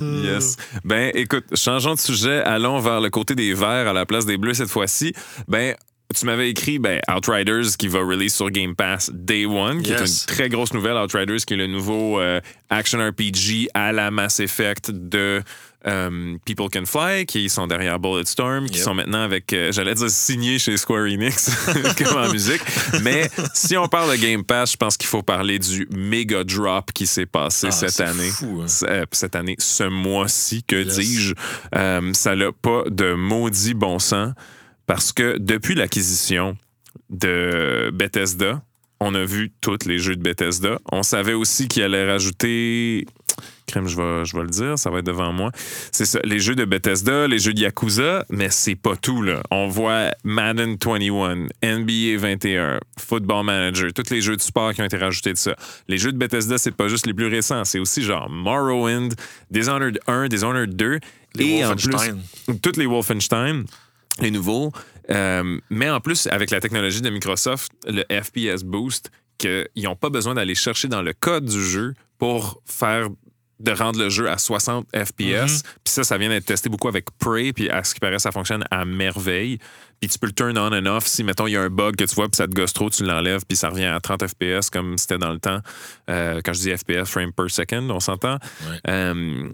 Yes. Ben, écoute, changeons de sujet, allons vers le côté des verts à la place des bleus cette fois-ci. Ben, tu m'avais écrit ben, Outriders qui va release sur Game Pass Day One, qui est une très grosse nouvelle. Outriders qui est le nouveau euh, action RPG à la Mass Effect de euh, People Can Fly, qui sont derrière Bulletstorm, qui Yep. sont maintenant avec, euh, j'allais dire signé chez Square Enix, <laughs> comme en musique. Mais si on parle de Game Pass, je pense qu'il faut parler du méga drop qui s'est passé Ah, cette année. fou, hein. Euh, cette année, ce mois-ci, que Yes. dis-je, ça n'a pas de maudit bon sens parce que depuis l'acquisition de Bethesda, on a vu tous les jeux de Bethesda. On savait aussi qu'il allait rajouter. Crème, je vais, je vais le dire, ça va être devant moi. C'est ça, les jeux de Bethesda, les jeux de Yakuza, mais c'est pas tout, là. On voit Madden 21, NBA 21, Football Manager, tous les jeux de sport qui ont été rajoutés de ça. Les jeux de Bethesda, c'est pas juste les plus récents, c'est aussi genre Morrowind, Dishonored 1, Dishonored 2, Les et en Wolfenstein. plus, toutes les Wolfenstein, les nouveaux. Euh, mais en plus, avec la technologie de Microsoft, le FPS Boost, qu'ils n'ont pas besoin d'aller chercher dans le code du jeu pour faire de rendre le jeu à 60 FPS. Puis ça, ça vient d'être testé beaucoup avec Prey, puis à ce qui paraît, ça fonctionne à merveille. Puis tu peux le turn on and off. Si, mettons, il y a un bug que tu vois, puis ça te gosse trop, tu l'enlèves, puis ça revient à 30 FPS comme c'était dans le temps. Euh, quand je dis FPS, frame per second, on s'entend. Ouais. Euh,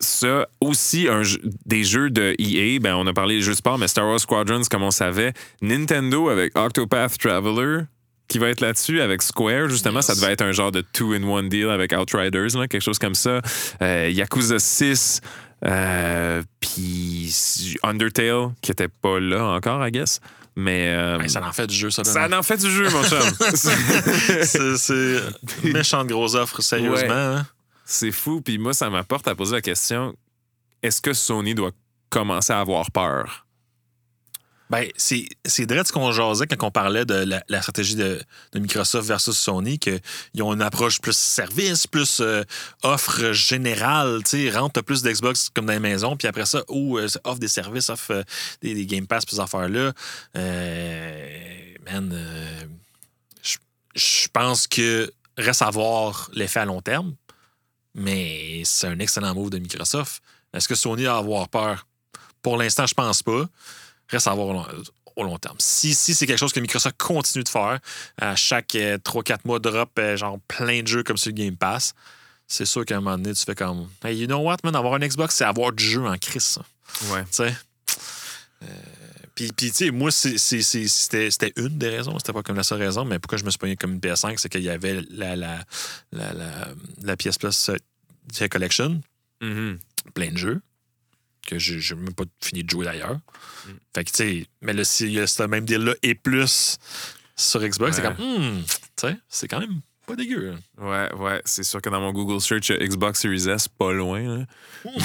ça, aussi, un des jeux de EA, ben, on a parlé des jeux de sport, mais Star Wars Squadrons, comme on savait, Nintendo avec Octopath Traveler, qui va être là-dessus avec Square, justement, Yes. ça devait être un genre de two-in-one deal avec Outriders, là, quelque chose comme ça. Euh, Yakuza 6, euh, puis Undertale, qui était pas là encore, I guess. Mais euh, Hey, ça en fait du jeu, ça. ça en fait du jeu, mon chum. <laughs> C'est c'est une méchante grosse offre, sérieusement. Ouais. hein? C'est fou. Puis moi, ça m'apporte à poser la question est-ce que Sony doit commencer à avoir peur? Ben, c'est c'est vrai ce qu'on jasait quand on parlait de la, stratégie de, Microsoft versus Sony, qu'ils ont une approche plus service, plus euh, offre générale, tu sais, rentre plus d'Xbox comme dans les maisons, puis après ça, ou euh, offre des services, offre euh, des, Game Pass, ces affaires-là. Euh, man, je pense que reste à voir l'effet à long terme, mais c'est un excellent move de Microsoft. Est-ce que Sony a à avoir peur? Pour l'instant, je pense pas reste à voir au long, au long terme. Si, si c'est quelque chose que Microsoft continue de faire, à chaque 3-4 mois, drop euh, genre plein de jeux comme sur le Game Pass, c'est sûr qu'à un moment donné, tu fais comme Hey, you know what, man, avoir un Xbox, c'est avoir du jeu en crise. Ouais. Tu sais? Euh, Puis, puis, tu sais, moi, c'était c'était une des raisons, c'était pas comme la seule raison, mais pourquoi je me suis pogné comme une PS5, c'est qu'il y avait la, la, la, la, la PS Plus euh, Collection, Mhm. plein de jeux que je n'ai même pas fini de jouer d'ailleurs. Mm. Fait que, tu sais, mais là, s'il y a ce même deal-là et plus sur Xbox, c'est comme, hmm, tu sais, c'est quand même pas dégueu. hein. Ouais, ouais. C'est sûr que dans mon Google Search, Xbox Series S, pas loin. là.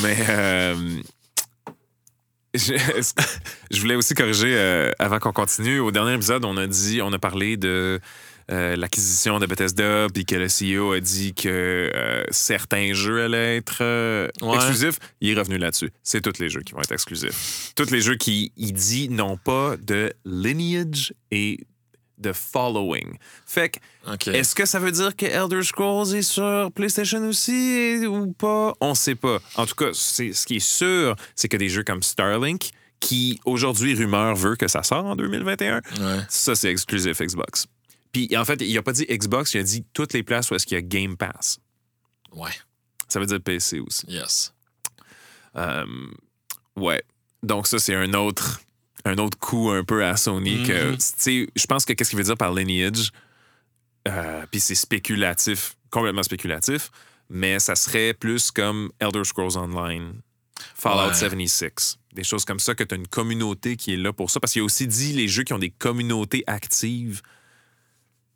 Mais euh, <laughs> je, je voulais aussi corriger euh, avant qu'on continue. Au dernier épisode, on a dit, on a parlé de euh, l'acquisition de Bethesda, puis que le CEO a dit que euh, certains jeux allaient être euh, Ouais. exclusifs. Il est revenu là-dessus. C'est tous les jeux qui vont être exclusifs. Tous les jeux qui, il dit, n'ont pas de lineage et de following. Fait que est-ce que ça veut dire que Elder Scrolls est sur PlayStation aussi ou pas? On sait pas. En tout cas, ce qui est sûr, c'est que des jeux comme Starlink, qui aujourd'hui, rumeur veut que ça sort en 2021, Ouais. ça, c'est exclusif Xbox. Puis en fait, il a pas dit Xbox, il a dit toutes les places où est-ce qu'il y a Game Pass. Ouais. Ça veut dire PC aussi. Yes. Euh, ouais. Donc ça, c'est un autre, un autre coup un peu à Sony. tu sais, Je pense que qu'est-ce qu'il veut dire par lineage, euh, puis c'est spéculatif, complètement spéculatif, mais ça serait plus comme Elder Scrolls Online, Fallout Ouais. 76, des choses comme ça, que tu as une communauté qui est là pour ça. Parce qu'il a aussi dit les jeux qui ont des communautés actives.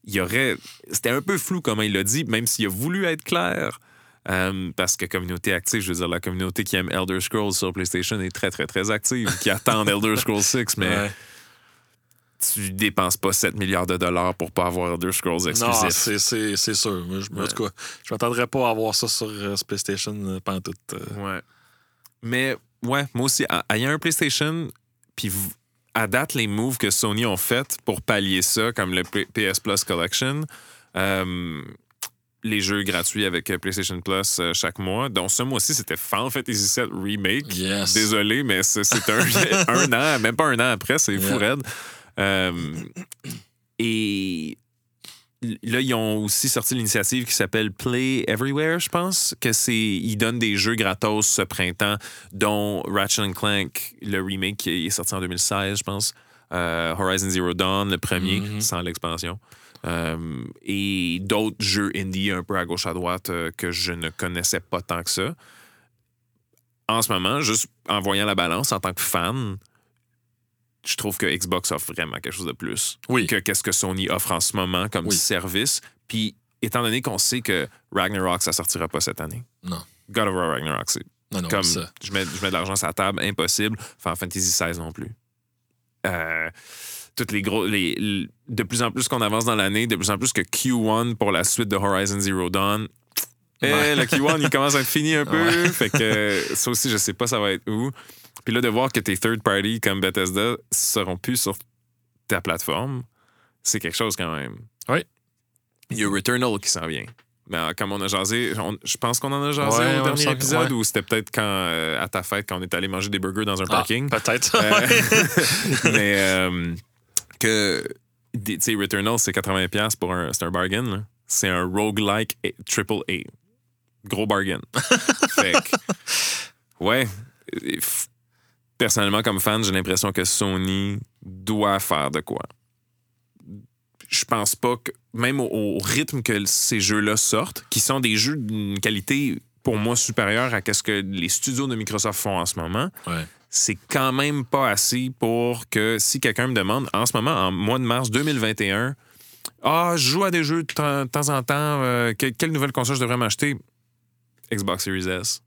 Il y aurait. C'était un peu flou comment il l'a dit, même s'il a voulu être clair. Euh, parce que communauté active, je veux dire, la communauté qui aime Elder Scrolls sur PlayStation est très, très, très active, qui attend <laughs> Elder Scrolls 6, mais Ouais. tu dépenses pas 7 milliards de dollars pour pas avoir Elder Scrolls exclusif. c'est- c'est sûr. Moi, je- En tout cas, je m'attendrais pas à avoir ça sur euh, PlayStation euh, pendant tout. Ouais. Mais, ouais, moi aussi, à- il y a un PlayStation, puis à date, les moves que Sony ont fait pour pallier ça, comme le PS Plus Collection, euh, les jeux gratuits avec euh, PlayStation Plus euh, chaque mois. Donc, ce mois-ci, c'était Final Fantasy VII Remake. Yes. Désolé, mais c'est un, <laughs> un an, même pas un an après, c'est fou raide. Euh, et là, ils ont aussi sorti l'initiative qui s'appelle Play Everywhere, je pense, que c'est ils donnent des jeux gratos ce printemps, dont Ratchet Clank, le remake qui est sorti en 2016, je pense, euh, Horizon Zero Dawn, le premier, Mhm. sans l'expansion. Euh, et d'autres jeux indie un peu à gauche à droite euh, que je ne connaissais pas tant que ça. En ce moment, juste en voyant la balance en tant que fan, je trouve que Xbox offre vraiment quelque chose de plus Oui. que qu'est-ce que Sony offre en ce moment comme Oui. service. Puis, étant donné qu'on sait que Ragnarok, ça sortira pas cette année. Non. God of War Ragnarok, c'est Non, non, comme ça. je mets, je mets de l'argent sur la table, impossible. Final Fantasy XVI non plus. Euh, toutes les gros. Les, de plus en plus qu'on avance dans l'année, de plus en plus que Q1 pour la suite de Horizon Zero Dawn. Eh, le Q1, il commence à être fini un <laughs> peu. Ouais. Fait que ça aussi, je sais pas ça va être où. Puis là, de voir que tes third party comme Bethesda seront plus sur ta plateforme, c'est quelque chose quand même. Oui. Il y a Returnal qui s'en vient. Mais euh, comme on a jasé, on- je pense qu'on en a jasé Ouais, au dernier épisode ouais. ou c'était peut-être quand euh, à ta fête quand on est allé manger des burgers dans un Ah, parking. Peut-être. Euh, <laughs> <laughs> mais euh, que tu sais Returnal c'est 80 pièces pour un c'est un bargain. C'est un roguelike triple A. Gros bargain. <laughs> fait que, ouais, personnellement comme fan, j'ai l'impression que Sony doit faire de quoi. Je pense pas que même au, au rythme que ces jeux-là sortent, qui sont des jeux d'une qualité pour moi supérieure à ce que les studios de Microsoft font en ce moment, Ouais. c'est quand même pas assez pour que si quelqu'un me demande en ce moment, en mois de mars 2021, ah, je joue à des jeux de temps de temps en temps, euh, que- quelle nouvelle console je devrais m'acheter? Xbox Series S.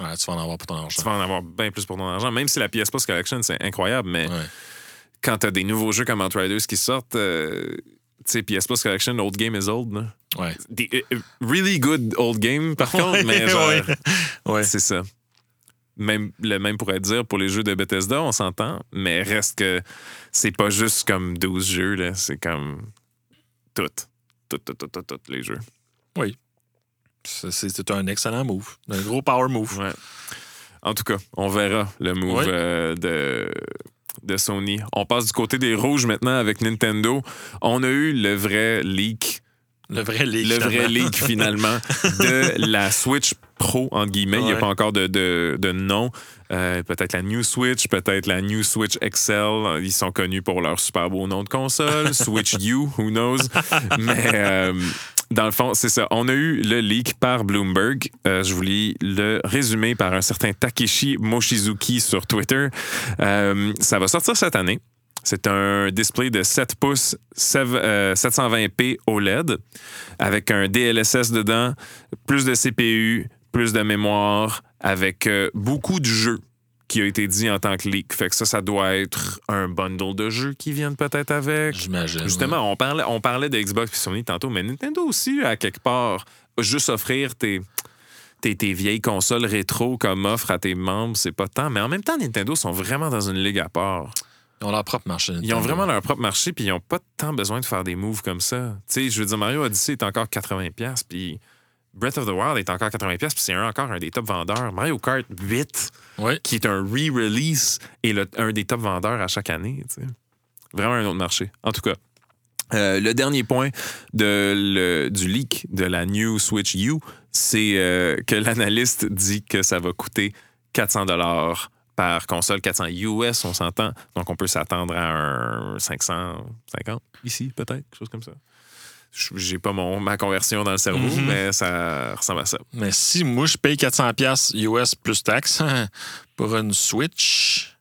Ouais, tu vas en avoir pour ton Tu argent. vas en avoir bien plus pour ton argent. Même si la PS Plus Collection, c'est incroyable, mais Ouais. quand t'as des nouveaux jeux comme Outriders qui sortent, euh, tu sais, PS Plus Collection, Old Game is Old. Ouais. Des, euh, euh, really good old game, par <laughs> contre, mais genre, Ouais. C'est ça. Même, le même pourrait dire pour les jeux de Bethesda, on s'entend, mais reste que c'est pas juste comme 12 jeux, là, c'est comme tout. Tout, tout, tout, tout, tout, les jeux. C'est- C'est un excellent move. Un gros power move. Ouais. En tout cas, on verra le move euh, de, de Sony. On passe du côté des rouges maintenant avec Nintendo. On a eu le vrai leak Le vrai leak. le vrai finalement. leak finalement de <laughs> la Switch Pro, entre guillemets. Il n'y a pas encore de, de, de nom. Euh, peut-être la New Switch, peut-être la New Switch XL. Ils sont connus pour leur super beau nom de console. Switch U, who knows? <laughs> Mais euh, dans le fond, c'est ça. On a eu le leak par Bloomberg. Euh, je vous lis le résumé par un certain Takeshi Mochizuki sur Twitter. Euh, ça va sortir cette année. C'est un display de 7 pouces sev- euh, 720p OLED avec un DLSS dedans, plus de CPU, plus de mémoire, avec beaucoup de jeux qui a été dit en tant que leak. Fait que ça, ça doit être un bundle de jeux qui viennent peut-être avec. J'imagine. Justement, on parlait, on parlait de Xbox et Sony tantôt, mais Nintendo aussi, à quelque part, juste offrir tes, tes, tes vieilles consoles rétro comme offre à tes membres, c'est pas tant. Mais en même temps, Nintendo sont vraiment dans une ligue à part. Ils ont leur propre marché. Ils ont vraiment leur propre marché, puis ils n'ont pas tant besoin de faire des moves comme ça. Tu sais, je veux dire, Mario Odyssey est encore 80$, puis Breath of the Wild est encore 80$, puis c'est un- encore un des top vendeurs. Mario Kart 8, Ouais. qui est un re-release, est le- un des top vendeurs à chaque année. tu sais. Vraiment un autre marché. En tout cas. euh, le dernier point de le- du leak de la New Switch U, c'est euh, que l'analyste dit que ça va coûter 400 dollars par console, 400 US, on s'entend. Donc, on peut s'attendre à un 550 ici, peut-être, quelque chose comme ça. J'ai pas mon, ma conversion dans le cerveau, Mhm. mais ça ressemble à ça. Mais si moi, je paye 400$ US plus taxes <laughs> pour une Switch,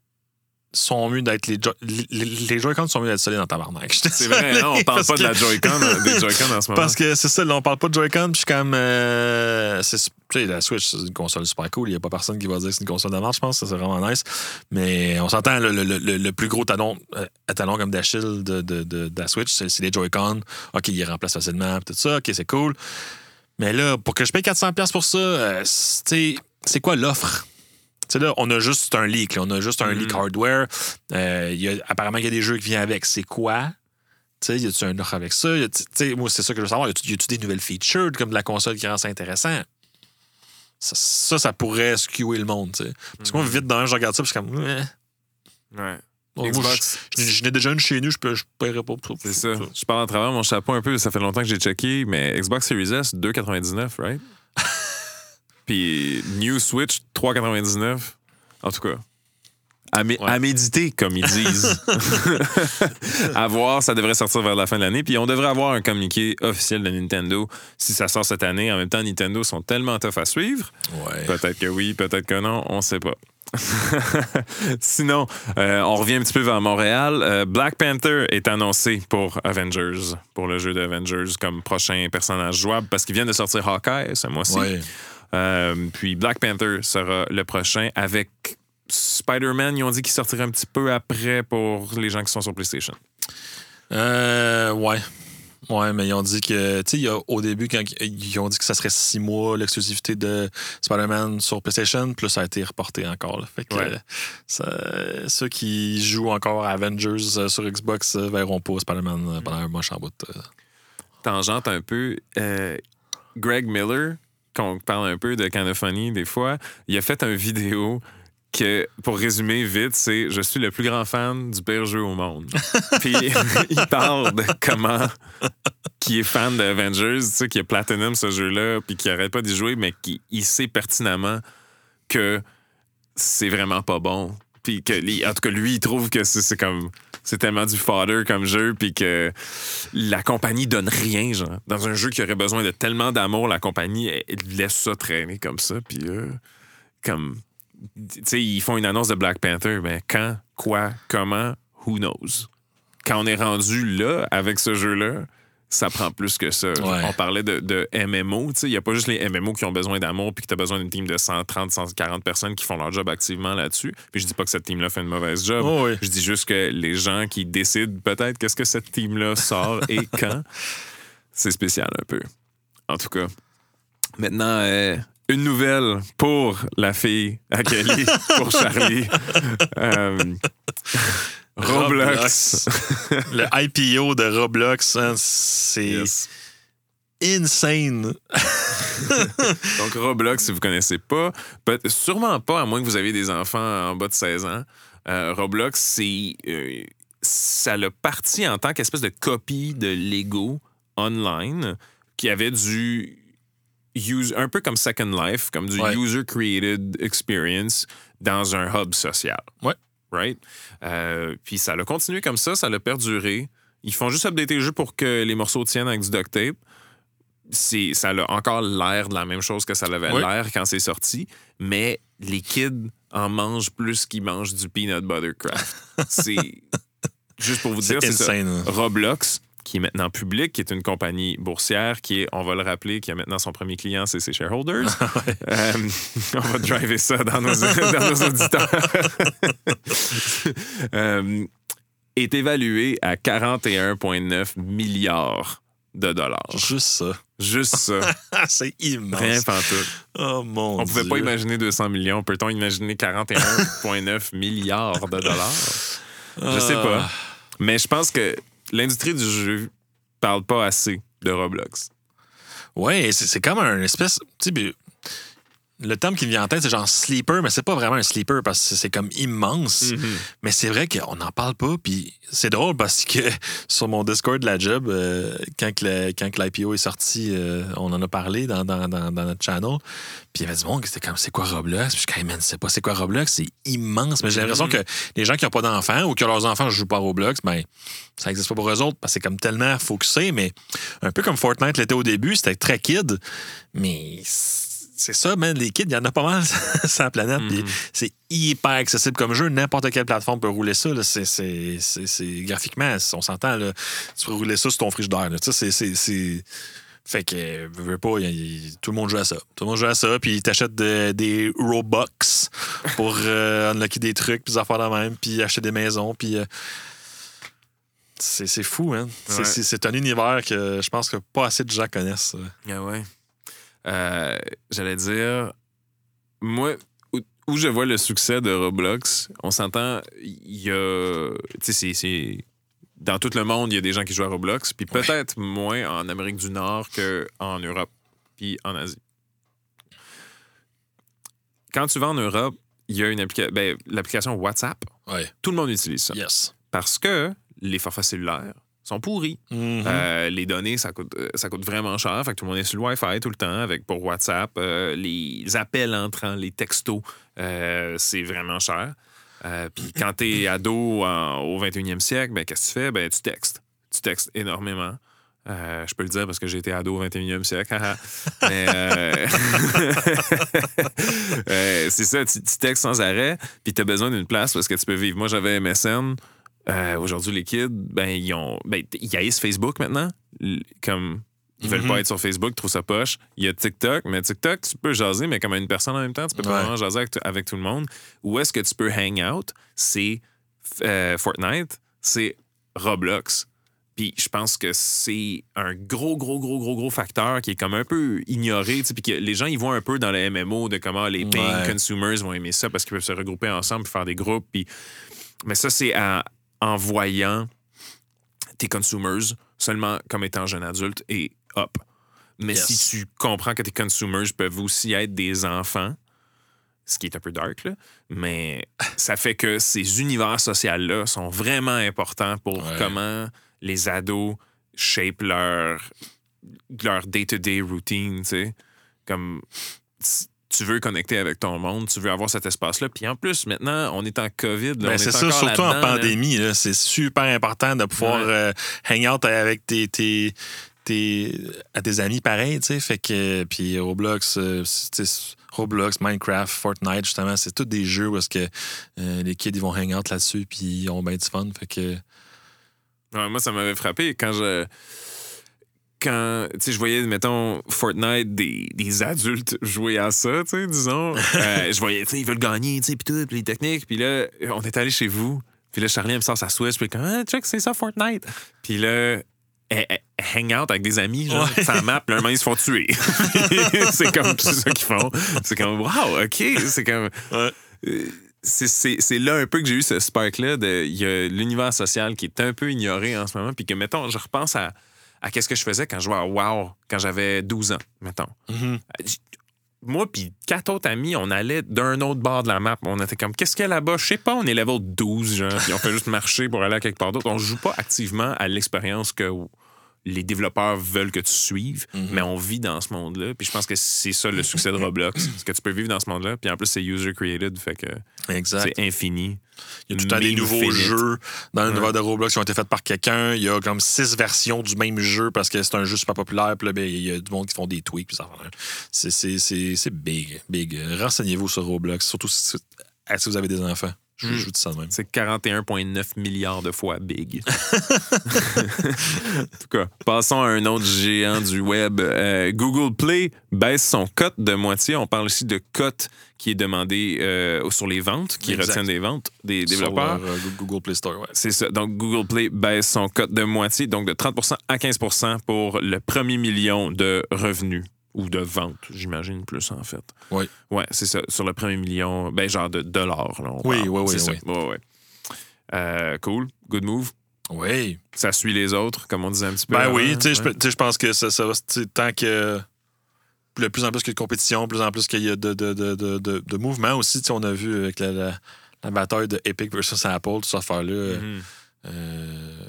sont mieux d'être les, Jo- les, les Joy-Con sont mieux d'être solides dans ta barnaque. C'est <laughs> vrai, non, on parle pas de la Joy-Con, des <laughs> Joy-Con en ce moment. Parce que c'est ça, là, on parle pas de Joy-Con, puis je suis comme. euh, c'est- tu sais, la Switch, c'est une console super cool. Il n'y a pas personne qui va dire que c'est une console de marche, je pense. Ça, c'est vraiment nice. Mais on s'entend, le, le- le- le plus gros talon, euh, talon comme d'Achille de, de, de- de la Switch, c'est les Joy-Con. OK, ils remplacent facilement, tout ça. OK, c'est cool. Mais là, pour que je paye 400$ pour ça, euh, c'est quoi l'offre? Tu sais, là, on a juste un leak. là. On a juste un leak hardware. Euh, y a, apparemment, il y a des jeux qui viennent avec. C'est quoi? Tu sais, y a-tu un offre avec ça? Y moi, c'est ça que je veux savoir. Y a-tu des nouvelles features comme de la console qui rend ça intéressant? Ça, ça, ça pourrait skewer le monde, tu sais. Parce que moi, vite dans un, je regarde ça, puis je suis comme, ouais. Moi, je- je je n'ai déjà une chez nous, je ne je paierais pas pour c'est ça. Je parle à travers mon chapeau un peu, ça fait longtemps que j'ai checké, mais Xbox Series S, 2,99, right? <laughs> Puis New Switch, 3,99. En tout cas. À, mé- Ouais. à méditer, comme ils disent. <laughs> à voir, ça devrait sortir vers la fin de l'année. Puis on devrait avoir un communiqué officiel de Nintendo si ça sort cette année. En même temps, Nintendo sont tellement tough à suivre. Ouais. Peut-être que oui, peut-être que non, on sait pas. <laughs> Sinon, euh, on revient un petit peu vers Montréal. Euh, Black Panther est annoncé pour Avengers, pour le jeu d'Avengers comme prochain personnage jouable parce qu'ils viennent de sortir Hawkeye ce mois-ci. Ouais. Euh, puis Black Panther sera le prochain avec Spider-Man. Ils ont dit qu'il sortirait un petit peu après pour les gens qui sont sur PlayStation. Euh, ouais. Ouais, mais ils ont dit que, tu sais, au début, quand ils ont dit que ça serait six mois l'exclusivité de Spider-Man sur PlayStation, là, ça a été reporté encore. là. Fait que Ouais. euh, ça- ceux qui jouent encore à Avengers euh, sur Xbox euh, verront pas Spider-Man pendant un mois en bout. tangente un peu. Greg Miller, qu'on parle un peu de Funny des fois, il a fait une vidéo que, pour résumer vite, c'est Je suis le plus grand fan du pire jeu au monde. <laughs> Puis il parle de comment qui est fan d'Avengers, tu sais, qui a Platinum ce jeu-là, puis qui arrête pas d'y jouer, mais qui il sait pertinemment que c'est vraiment pas bon. Puis que, en tout cas, lui, il trouve que c'est comme. C'est tellement du fodder comme jeu, puis que la compagnie donne rien, genre. Dans un jeu qui aurait besoin de tellement d'amour, la compagnie laisse ça traîner comme ça, puis euh, comme. Tu sais, ils font une annonce de Black Panther, mais quand, quoi, comment, who knows? Quand on est rendu là, avec ce jeu-là, ça prend plus que ça. Ouais. On parlait de, de MMO, tu sais, il n'y a pas juste les MMO qui ont besoin d'amour puis que tu as besoin d'une team de 130, 140 personnes qui font leur job activement là-dessus. Puis je dis pas que cette team-là fait une mauvaise job. Oh oui. Je dis juste que les gens qui décident peut-être qu'est-ce que cette team-là sort <laughs> et quand, c'est spécial un peu. En tout cas. Maintenant, euh, une nouvelle pour la fille à Kelly, pour <laughs> Charlie. Euh, Roblox. <laughs> le IPO de Roblox, hein, c'est Yes. insane. <laughs> Donc, Roblox, si vous connaissez pas, sûrement pas, à moins que vous ayez des enfants en bas de 16 ans. Euh, Roblox, c'est. euh, ça l'a parti en tant qu'espèce de copie de Lego online qui avait du. use- un peu comme Second Life, comme du Ouais. user-created experience dans un hub social. Ouais. Right? Euh, puis ça l'a continué comme ça, ça l'a perduré. Ils font juste updater le jeu pour que les morceaux tiennent avec du duct tape ça a encore l'air de la même chose que ça avait Oui. l'air quand c'est sorti, mais les kids en mangent plus qu'ils mangent du peanut butter craft. <laughs> c'est juste pour vous dire, C'est ça. hein. Roblox, qui est maintenant public, qui est une compagnie boursière, qui est, on va le rappeler, qui a maintenant son premier client, c'est ses shareholders. <laughs> Euh, on va driver ça dans nos, <laughs> dans nos auditeurs. <laughs> Euh, est évalué à 41,9 milliards de dollars. Juste ça. Juste ça. c'est immense. Rien pantoute. Oh mon On pouvait Dieu. pas imaginer 200 millions. Peut-on imaginer 41,9 milliards de dollars? Je sais Ah. pas. Mais je pense que l'industrie du jeu parle pas assez de Roblox. Ouais, c'est comme un espèce. Tu sais, le terme qui me vient en tête, c'est genre sleeper, mais c'est pas vraiment un sleeper parce que c'est comme immense. Mais c'est vrai qu'on n'en parle pas. Puis c'est drôle parce que <laughs> sur mon Discord de la job, euh, quand, que l'IPO est sorti, euh, on en a parlé dans, dans, dans- dans notre channel. Puis il y avait du monde qui était comme c'est quoi Roblox? Puis je suis man, c'est pas c'est quoi Roblox? C'est immense. Mais j'ai l'impression que les gens qui n'ont pas d'enfants ou que leurs enfants ne jouent pas à Roblox, ben ça n'existe pas pour eux autres parce que c'est comme tellement focusé. Mais un peu comme Fortnite l'était au début, c'était très kid. Mais c'est ça, man. Les kids, il y en a pas mal <laughs> sur la planète. Puis c'est hyper accessible comme jeu. N'importe quelle plateforme peut rouler ça. C'est, graphiquement, on s'entend. Tu peux rouler ça sur ton frigidaire. c'est, Fait que, veux, pas, tout le monde joue à ça. Tout le monde joue à ça, puis t'achètes de- des Robux pour euh, unlocker des trucs, puis des affaires de même, puis acheter des maisons, puis... euh, c'est, fou, hein? Ouais. c'est un univers que je pense que pas assez de gens connaissent. Ah ouais. Euh, J'allais dire, moi, où, où je vois le succès de Roblox, on s'entend, il y a. Tu sais, c'est- dans tout le monde, il y a des gens qui jouent à Roblox, puis peut-être moins en Amérique du Nord qu'en Europe puis en Asie. Quand tu vas en Europe, il y a une application, ben, l'application WhatsApp. Ouais. Tout le monde utilise ça. Yes. Parce que les forfaits cellulaires sont pourris. Mhm. Euh, les données, ça coûte, euh, ça coûte vraiment cher. Fait que tout le monde est sur le Wi-Fi tout le temps avec pour WhatsApp. Euh, les appels entrants, les textos, euh, c'est vraiment cher. Puis quand t'es <coughs> ado en- au 21e siècle, ben, qu'est-ce que tu fais? Ben, tu textes. Tu textes énormément. Euh, je peux le dire parce que j'ai été ado au 21e siècle. <laughs> Mais euh, <laughs> euh, c'est ça, tu, tu textes sans arrêt, puis tu as besoin d'une place parce que tu peux vivre. Moi, j'avais MSN. Euh, Aujourd'hui, les kids, ben, ils ont. Ben, ils haïssent Facebook maintenant. Comme. Ils veulent Mhm. pas être sur Facebook, ils trouvent ça poche. Il y a TikTok, mais TikTok, tu peux jaser, mais comme une personne en même temps, tu peux pas vraiment jaser avec, avec tout le monde. Où est-ce que tu peux hang out? C'est euh, Fortnite, c'est Roblox. Puis je pense que c'est un gros, gros, gros, gros, gros facteur qui est comme un peu ignoré. Puis que les gens, ils voient un peu dans le MMO de comment les paying Ouais. consumers vont aimer ça parce qu'ils peuvent se regrouper ensemble puis faire des groupes. Puis... Mais ça, c'est en, en voyant tes consumers seulement comme étant jeune adulte et hop. Mais Yes. si tu comprends que tes consumers peuvent aussi être des enfants, ce qui est un peu dark, là, mais <laughs> ça fait que ces univers sociaux-là sont vraiment importants pour Ouais. comment les ados shape leur, leur day-to-day routine, tu sais. Comme tu veux connecter avec ton monde, tu veux avoir cet espace-là. Puis en plus, maintenant, on est en COVID. Ben, c'est ça, surtout en là. pandémie, là, c'est super important de pouvoir Ouais. euh, hang out avec tes, tes, tes- à tes amis pareils, tu sais. Fait que, puis Roblox, euh, Roblox, Minecraft, Fortnite, justement, c'est tous des jeux où est-ce que euh, les kids ils vont hang out là-dessus, puis ils ont bien du fun. Fait que, Ouais, moi, ça m'avait frappé quand je. Quand, tu sais, je voyais, mettons, Fortnite, des, des adultes jouer à ça, tu sais, disons. <laughs> Euh, je voyais, tu sais, ils veulent gagner, tu sais, puis tout, puis les techniques. Puis là, on est allé chez vous. Puis là, Charlie elle me sort sa Switch, puis comme, ah, check, c'est ça, Fortnite. Puis là, elle- elle hang out avec des amis, genre, Ouais. sans map, puis un moment, ils se font tuer. <laughs> c'est comme, c'est ça qu'ils font. C'est comme, wow, OK. C'est comme. Ouais. Euh, c'est- là un peu que j'ai eu ce spark-là. de- Il y a l'univers social qui est un peu ignoré en ce moment. Puis que, mettons, je repense à, à qu'est-ce que je faisais quand je jouais à WoW, quand j'avais 12 ans, mettons. Mhm. Moi, puis quatre autres amis, on allait d'un autre bord de la map. On était comme, qu'est-ce qu'il y a là-bas? Je sais pas, on est level 12, genre, puis on fait juste marcher pour aller à quelque part d'autre. On joue pas activement à l'expérience que les développeurs veulent que tu suives, Mhm. mais on vit dans ce monde-là. Puis je pense que c'est ça le succès de <clears throat> Roblox, c'est que tu peux vivre dans ce monde-là. Puis en plus, c'est user-created, fait que exact. c'est infini. Il y a tout le temps des nouveaux jeux dans l'univers de Roblox qui ont été faits par quelqu'un. Il y a comme six versions du même jeu parce que c'est un jeu super populaire. Puis là, ben, il y a du monde qui font des tweaks. c'est big, big. Renseignez-vous sur Roblox, surtout si, si vous avez des enfants. Je, Mm. je vous dis ça de même. C'est 41,9 milliards de fois big. <laughs> en tout cas, passons à un autre géant du web. Euh, Google Play baisse son cote de moitié. On parle ici de cote qui est demandé euh, sur les ventes, qui Exact. retiennent des ventes des Sur développeurs. leur, euh, Google Play Store, ouais. C'est ça. Donc, Google Play baisse son cote de moitié, donc de 30% à 15% pour le premier million de revenus ou de ventes, j'imagine plus en fait. Oui. Ouais, c'est ça. Sur le premier million, ben genre de dollars. Là, Oui, oui, oui, C'est ça. oui. Ouais, ouais. Euh, cool. Good move. Oui. Ça suit les autres, comme on disait un petit peu. Ben avant, oui, tu sais, je ouais. pense que ça, ça va, tant que. De plus en plus qu'il y a de compétition, plus en plus qu'il y a de, de, de, de, mouvements aussi. Tu sais, on a vu avec la, la, la bataille de Epic versus Apple, toute cette affaire-là. Mhm. Euh,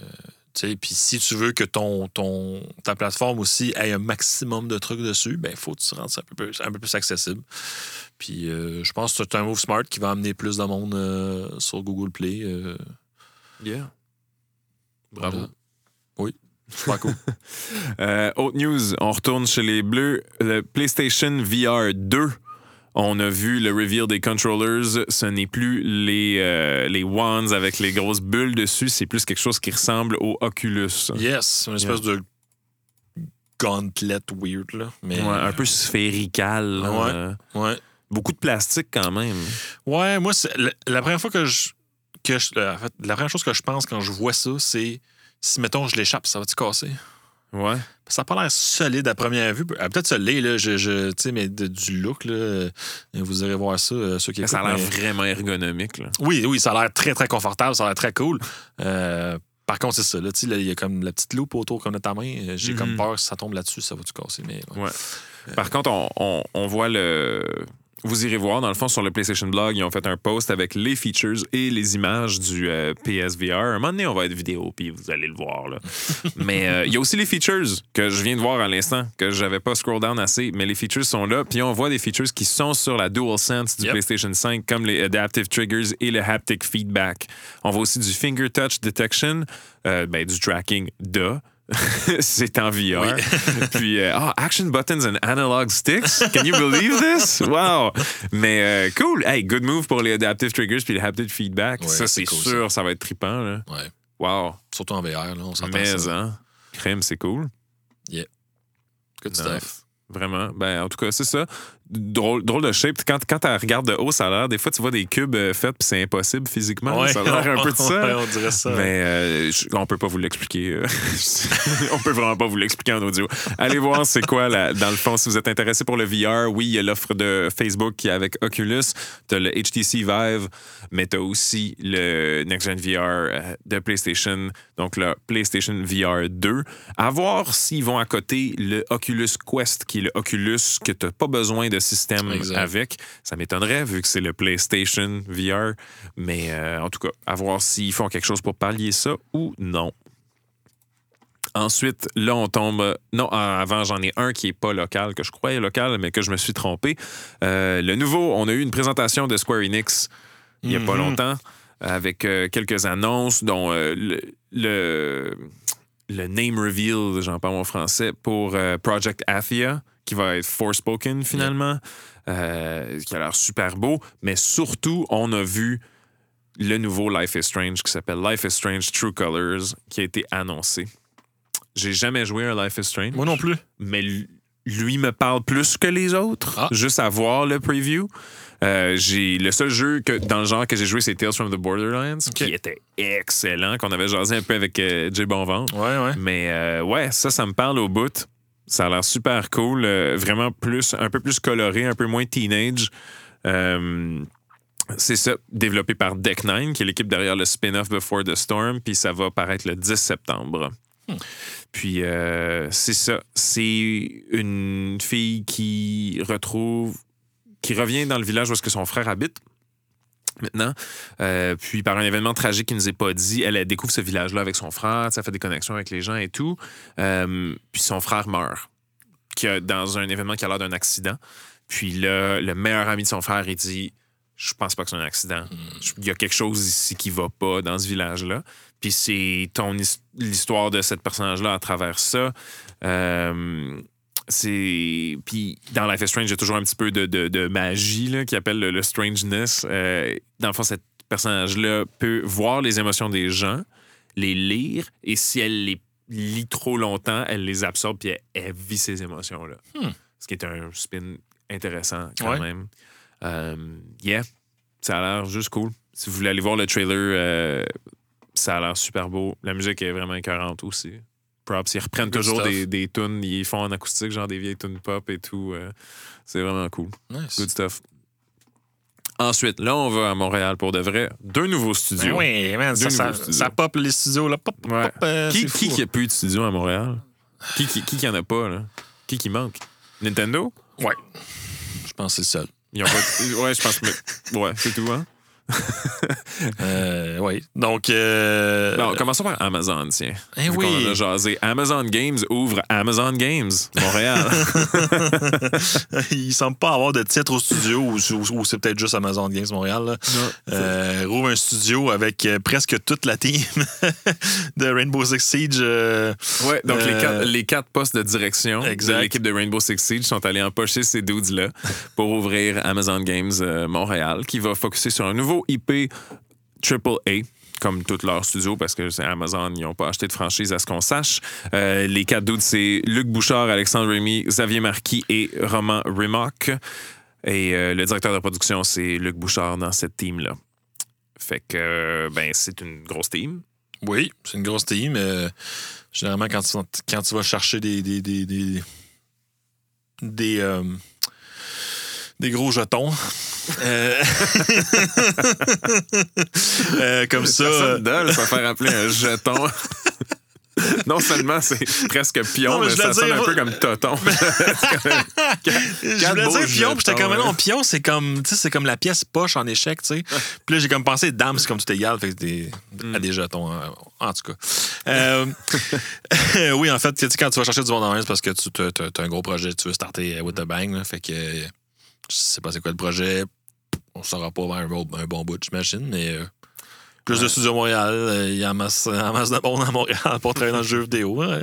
puis si tu veux que ton, ton, ta plateforme aussi ait un maximum de trucs dessus, ben il faut que tu rendes ça un peu plus, un peu plus accessible. Puis euh, je pense que c'est un move smart qui va amener plus de monde euh, sur Google Play. euh, Yeah. Bravo. voilà. Oui, super cool. <laughs> Euh, autre news, on retourne chez les Bleus. Le PlayStation VR 2. On a vu le reveal des controllers. Ce n'est plus les, euh, les wands avec les grosses bulles dessus. C'est plus quelque chose qui ressemble au Oculus. yes, une espèce de gauntlet weird, là. Mais, Ouais, un peu sphérical. là. Ouais. Euh, Ouais. Beaucoup de plastique quand même. Ouais, moi, c'est- la, la première fois que je. Que je en fait, la première chose que je pense quand je vois ça, c'est si, mettons, je l'échappe, ça va-tu casser? Ouais. Ça n'a pas l'air solide à première vue. Ah, Peut-être ça l'est, là, je, je- mais de- du look, là, euh, vous irez voir ça, euh, ceux qui Ça a l'air écoutent, mais- vraiment ergonomique. Là. Oui, oui, ça a l'air très, très confortable, ça a l'air très cool. Euh, Par contre, c'est ça. Là, il y a comme la petite loupe autour comme de ta main. Euh, J'ai comme Mhm. peur si ça tombe là-dessus, ça va-tu casser. Mais, ouais. Ouais. Par contre, on, on- on voit le. Vous irez voir, dans le fond, sur le PlayStation Blog, ils ont fait un post avec les features et les images du euh, PSVR. Un moment donné, on va être vidéo, puis vous allez le voir. Là. <laughs> mais euh, il y a aussi les features que je viens de voir à l'instant, que j'avais pas scroll down assez, mais les features sont là. Puis on voit des features qui sont sur la DualSense du Yep. PlayStation 5, comme les Adaptive Triggers et le Haptic Feedback. On voit aussi du Finger Touch Detection, euh, ben, du tracking de. <laughs> c'est en VR. <laughs> Puis, euh, ah, action buttons and analog sticks. Can you believe this? Wow! Mais euh, cool. Hey, good move pour les adaptive triggers puis les haptic feedback. Ouais, ça, c'est cool, sûr, ça. va être trippant. Là. Ouais. Wow. Surtout en VR, là, on s'entend Mais, ça. hein? Crème, c'est cool. Good Nice. stuff. Vraiment. Ben, en tout cas, c'est ça. Drôle, drôle de shape. Quand, quand tu regardes de haut, ça a l'air. Des fois, tu vois des cubes euh, faits, puis c'est impossible physiquement. Ouais. Ça a l'air un peu de ça. Ouais, on dirait ça. Mais euh, je- on peut pas vous l'expliquer. euh. <laughs> on peut vraiment pas vous l'expliquer en audio. Allez voir c'est quoi, la- dans le fond, si vous êtes intéressé pour le VR. Oui, il y a l'offre de Facebook qui est avec Oculus. Tu as le HTC Vive, mais tu as aussi le Next Gen VR de PlayStation, donc le PlayStation VR 2. À voir s'ils vont à côté le Oculus Quest, qui est le Oculus que tu n'as pas besoin de système Exact. avec. Ça m'étonnerait vu que c'est le PlayStation VR. Mais euh, en tout cas, à voir s'ils font quelque chose pour pallier ça ou non. Ensuite, là, on tombe. Non, euh, avant, j'en ai un qui est pas local, que je croyais local, mais que je me suis trompé. Euh, le nouveau, on a eu une présentation de Square Enix il y a pas Mhm. longtemps, avec euh, quelques annonces, dont euh, le, le, le name reveal, j'en parle en français, pour Project Athia, qui va être Forspoken finalement, euh, qui a l'air super beau. Mais surtout, on a vu le nouveau Life is Strange qui s'appelle Life is Strange True Colors, qui a été annoncé. J'ai jamais joué à Life is Strange, Moi non plus. mais lui- me parle plus que les autres, Ah. juste à voir le preview. Euh, j'ai le seul jeu que, dans le genre que j'ai joué, c'est Tales from the Borderlands, qui était excellent, qu'on avait jasé un peu avec euh, Jay Bonventre. Ouais, ouais. Mais euh, ouais, ça, ça me parle au bout. Ça a l'air super cool. euh, vraiment plus, un peu plus coloré, un peu moins teenage. Euh, c'est ça, développé par Deck9, qui est l'équipe derrière le spin-off Before the Storm, puis ça va paraître le 10 septembre. Puis euh, c'est ça, c'est une fille qui retrouve, qui revient dans le village où est-ce que son frère habite maintenant. Euh, puis par un événement tragique qui nous est pas dit, elle, elle découvre ce village-là avec son frère, ça fait des connexions avec les gens et tout. Euh, puis son frère meurt qui a- dans un événement qui a l'air d'un accident. Puis là, le meilleur ami de son frère, il dit Je pense pas que c'est un accident. Je- Il y a quelque chose ici qui va pas dans ce village-là. Puis c'est ton his- l'histoire de cette personnage-là à travers ça. Euh, c'est puis dans Life is Strange, il y a toujours un petit peu de, de- de magie là, qui appelle le, le strangeness. Euh, dans le fond, cette personnage-là peut voir les émotions des gens, les lire, et si elle les lit trop longtemps, elle les absorbe puis elle, elle vit ces émotions-là. Hmm. Ce qui est un spin intéressant quand Ouais. même. Euh, yeah, ça a l'air juste cool. Si vous voulez aller voir le trailer, euh, ça a l'air super beau. La musique est vraiment écœurante aussi. Props, ils reprennent Good toujours stuff. des, des tunes, ils font en acoustique, genre des vieilles tunes pop et tout. euh, c'est vraiment cool. Nice. Good stuff. Ensuite, là, on va à Montréal pour de vrai. Deux nouveaux Ben studios. oui, man, ça, Deux ça, nouveaux studios. ça pop les studios. Là. Pop, Ouais. pop, euh, Qui, qui, a plus de studios à Montréal? Qui qui, qui, qui en a pas, là? Qui qui manque? Nintendo? Ouais. Je pense que c'est le seul. Ils ont pas... ouais, je pense que... Ouais, c'est tout, hein? <laughs> Euh, oui. Donc. Euh, Non, commençons par Amazon, tiens. Eh oui. en a jasé. Amazon Games ouvre Amazon Games, Montréal. <laughs> il semble pas avoir de titre au studio ou, ou- ou c'est peut-être juste Amazon Games Montréal. Là. Euh, rouvre un studio avec euh, presque toute la team <laughs> de Rainbow Six Siege. euh, Ouais, donc les, quatre, les quatre postes de direction Exact. de l'équipe de Rainbow Six Siege sont allés empocher ces dudes-là pour ouvrir Amazon Games euh, Montréal, qui va focuser sur un nouveau IP AAA comme tous leurs studios, parce que c'est Amazon, ils n'ont pas acheté de franchise à ce qu'on sache. Euh, les quatre dudes, c'est Luc Bouchard, Alexandre Rémy, Xavier Marquis et Roman Remock. Et euh, le directeur de production, c'est Luc Bouchard dans cette team-là. Fait que, ben, c'est une grosse team. Oui, c'est une grosse team. euh, généralement, quand tu, quand tu vas chercher des. des, des gros jetons, Euh, <laughs> euh, comme ça. Personne euh, ça fait rappeler un jeton. <laughs> non seulement c'est presque pion, Non, mais ça sonne dire, un peu comme toton. <laughs> Je voulais dire pion, puis j'étais comme, non, pion, c'est comme, c'est comme la pièce poche en échec, tu sais. Puis là, j'ai comme pensé, dame, c'est comme tout égal, fait des, Mm. à des jetons, euh, en tout cas. Euh, oui, en fait, quand tu vas chercher du monde en main, c'est parce que tu as, un gros projet, tu veux starter with the bang, là, fait que je sais pas c'est quoi le projet, on saura pas vers un, bon- un bon bout, j'imagine, mais euh, plus de studios à Montréal, euh, il y a en masse, en masse de monde à Montréal pour travailler dans le jeu vidéo. ouais.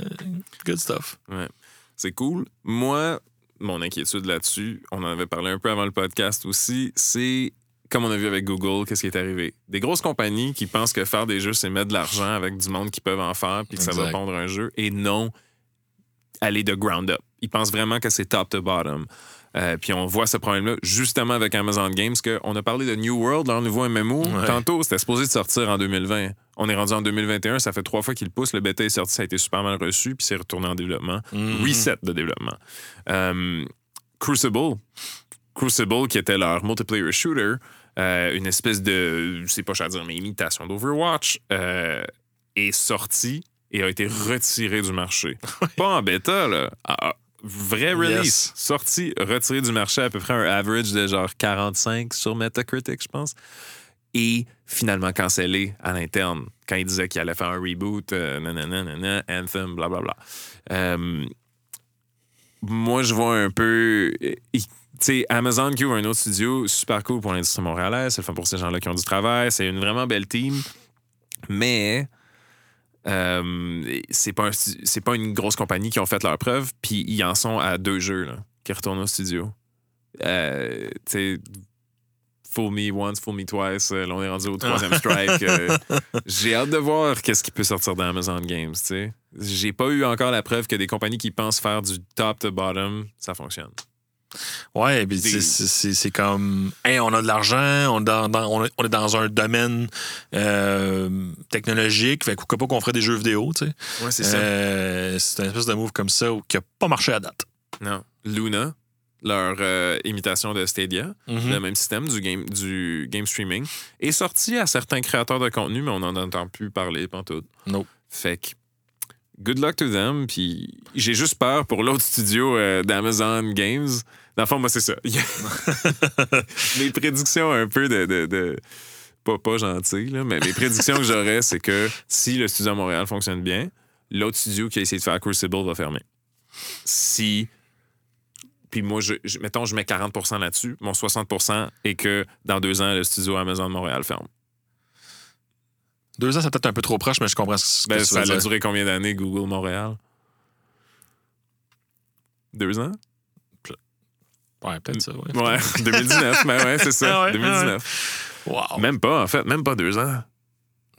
Good stuff. Ouais. C'est cool. Moi, mon inquiétude là-dessus, on en avait parlé un peu avant le podcast aussi, c'est comme on a vu avec Google, qu'est-ce qui est arrivé? Des grosses compagnies qui pensent que faire des jeux, c'est mettre de l'argent avec du monde qui peuvent en faire puis que ça va pondre un jeu et non aller de ground up. Ils pensent vraiment que c'est top to bottom. Euh, puis on voit ce problème-là justement avec Amazon Games, qu'on a parlé de New World, leur nouveau MMO. Ouais. Tantôt, c'était supposé de sortir en 2020. On est rendu en 2021, ça fait trois fois qu'il pousse. Le bêta est sorti, ça a été super mal reçu, puis c'est retourné en développement. Mhm. Reset de développement. Euh, Crucible, Crucible, qui était leur multiplayer shooter, euh, une espèce de, je sais pas, je vais dire, mais imitation d'Overwatch, euh, est sorti et a été retiré du marché. <laughs> Pas en bêta, là. Ah, ah, vrai release. Yes. Sorti, retiré du marché, à peu près un average de genre 45 sur Metacritic, je pense. Et finalement cancellé à l'interne quand il disait qu'il allait faire un reboot, euh, nanana, nanana, Anthem, blablabla. Euh, moi, je vois un peu. Tu sais, Amazon qui ouvre un autre studio, super cool pour l'industrie montréalaise, c'est le fun pour ces gens-là qui ont du travail, c'est une vraiment belle team. Mais euh, c'est pas, un une grosse compagnie qui ont fait leur preuve, puis ils en sont à deux jeux là, qui retournent au studio. Euh, tu Fool Me Once, Fool Me Twice, euh, là, on est rendu au troisième strike. euh, <laughs> j'ai hâte de voir qu'est-ce qui peut sortir d'Amazon Games, tu sais. J'ai pas eu encore la preuve que des compagnies qui pensent faire du top to bottom, ça fonctionne. Ouais, puis Des- c'est- comme, hey, on a de l'argent, on, est dans- dans- on est- on est dans un domaine euh, technologique, fait que pas qu'on ferait des jeux vidéo, tu sais. Ouais, c'est Euh, c'est un espèce de move comme ça qui a pas marché à date. Non. Luna, leur euh, imitation de Stadia, Mhm. le même système du game, du game streaming, est sorti à certains créateurs de contenu, mais on n'en entend plus parler pantoute. Nope. Fait que, good luck to them. Puis j'ai juste peur pour l'autre studio euh, d'Amazon Games. Dans le fond, moi, c'est ça. A- <laughs> mes prédictions un peu de. de, de- pas, pas gentilles, là, mais mes prédictions que j'aurais, c'est que si le studio à Montréal fonctionne bien, l'autre studio qui a essayé de faire Crucible va fermer. Si. Puis moi, je, je- mettons, je mets 40% là-dessus. Mon 60% est que dans deux ans, le studio Amazon de Montréal ferme. Deux ans, c'est peut-être un peu trop proche, mais je comprends ce que Ben, tu ça veux a dire. duré combien d'années, Google Montréal? Deux ans? Ouais, peut-être ça, ouais. Ouais, <laughs> 2019. ben ouais, c'est ça. Ah ouais, 2019. Wow. Même pas, en fait, même pas deux ans.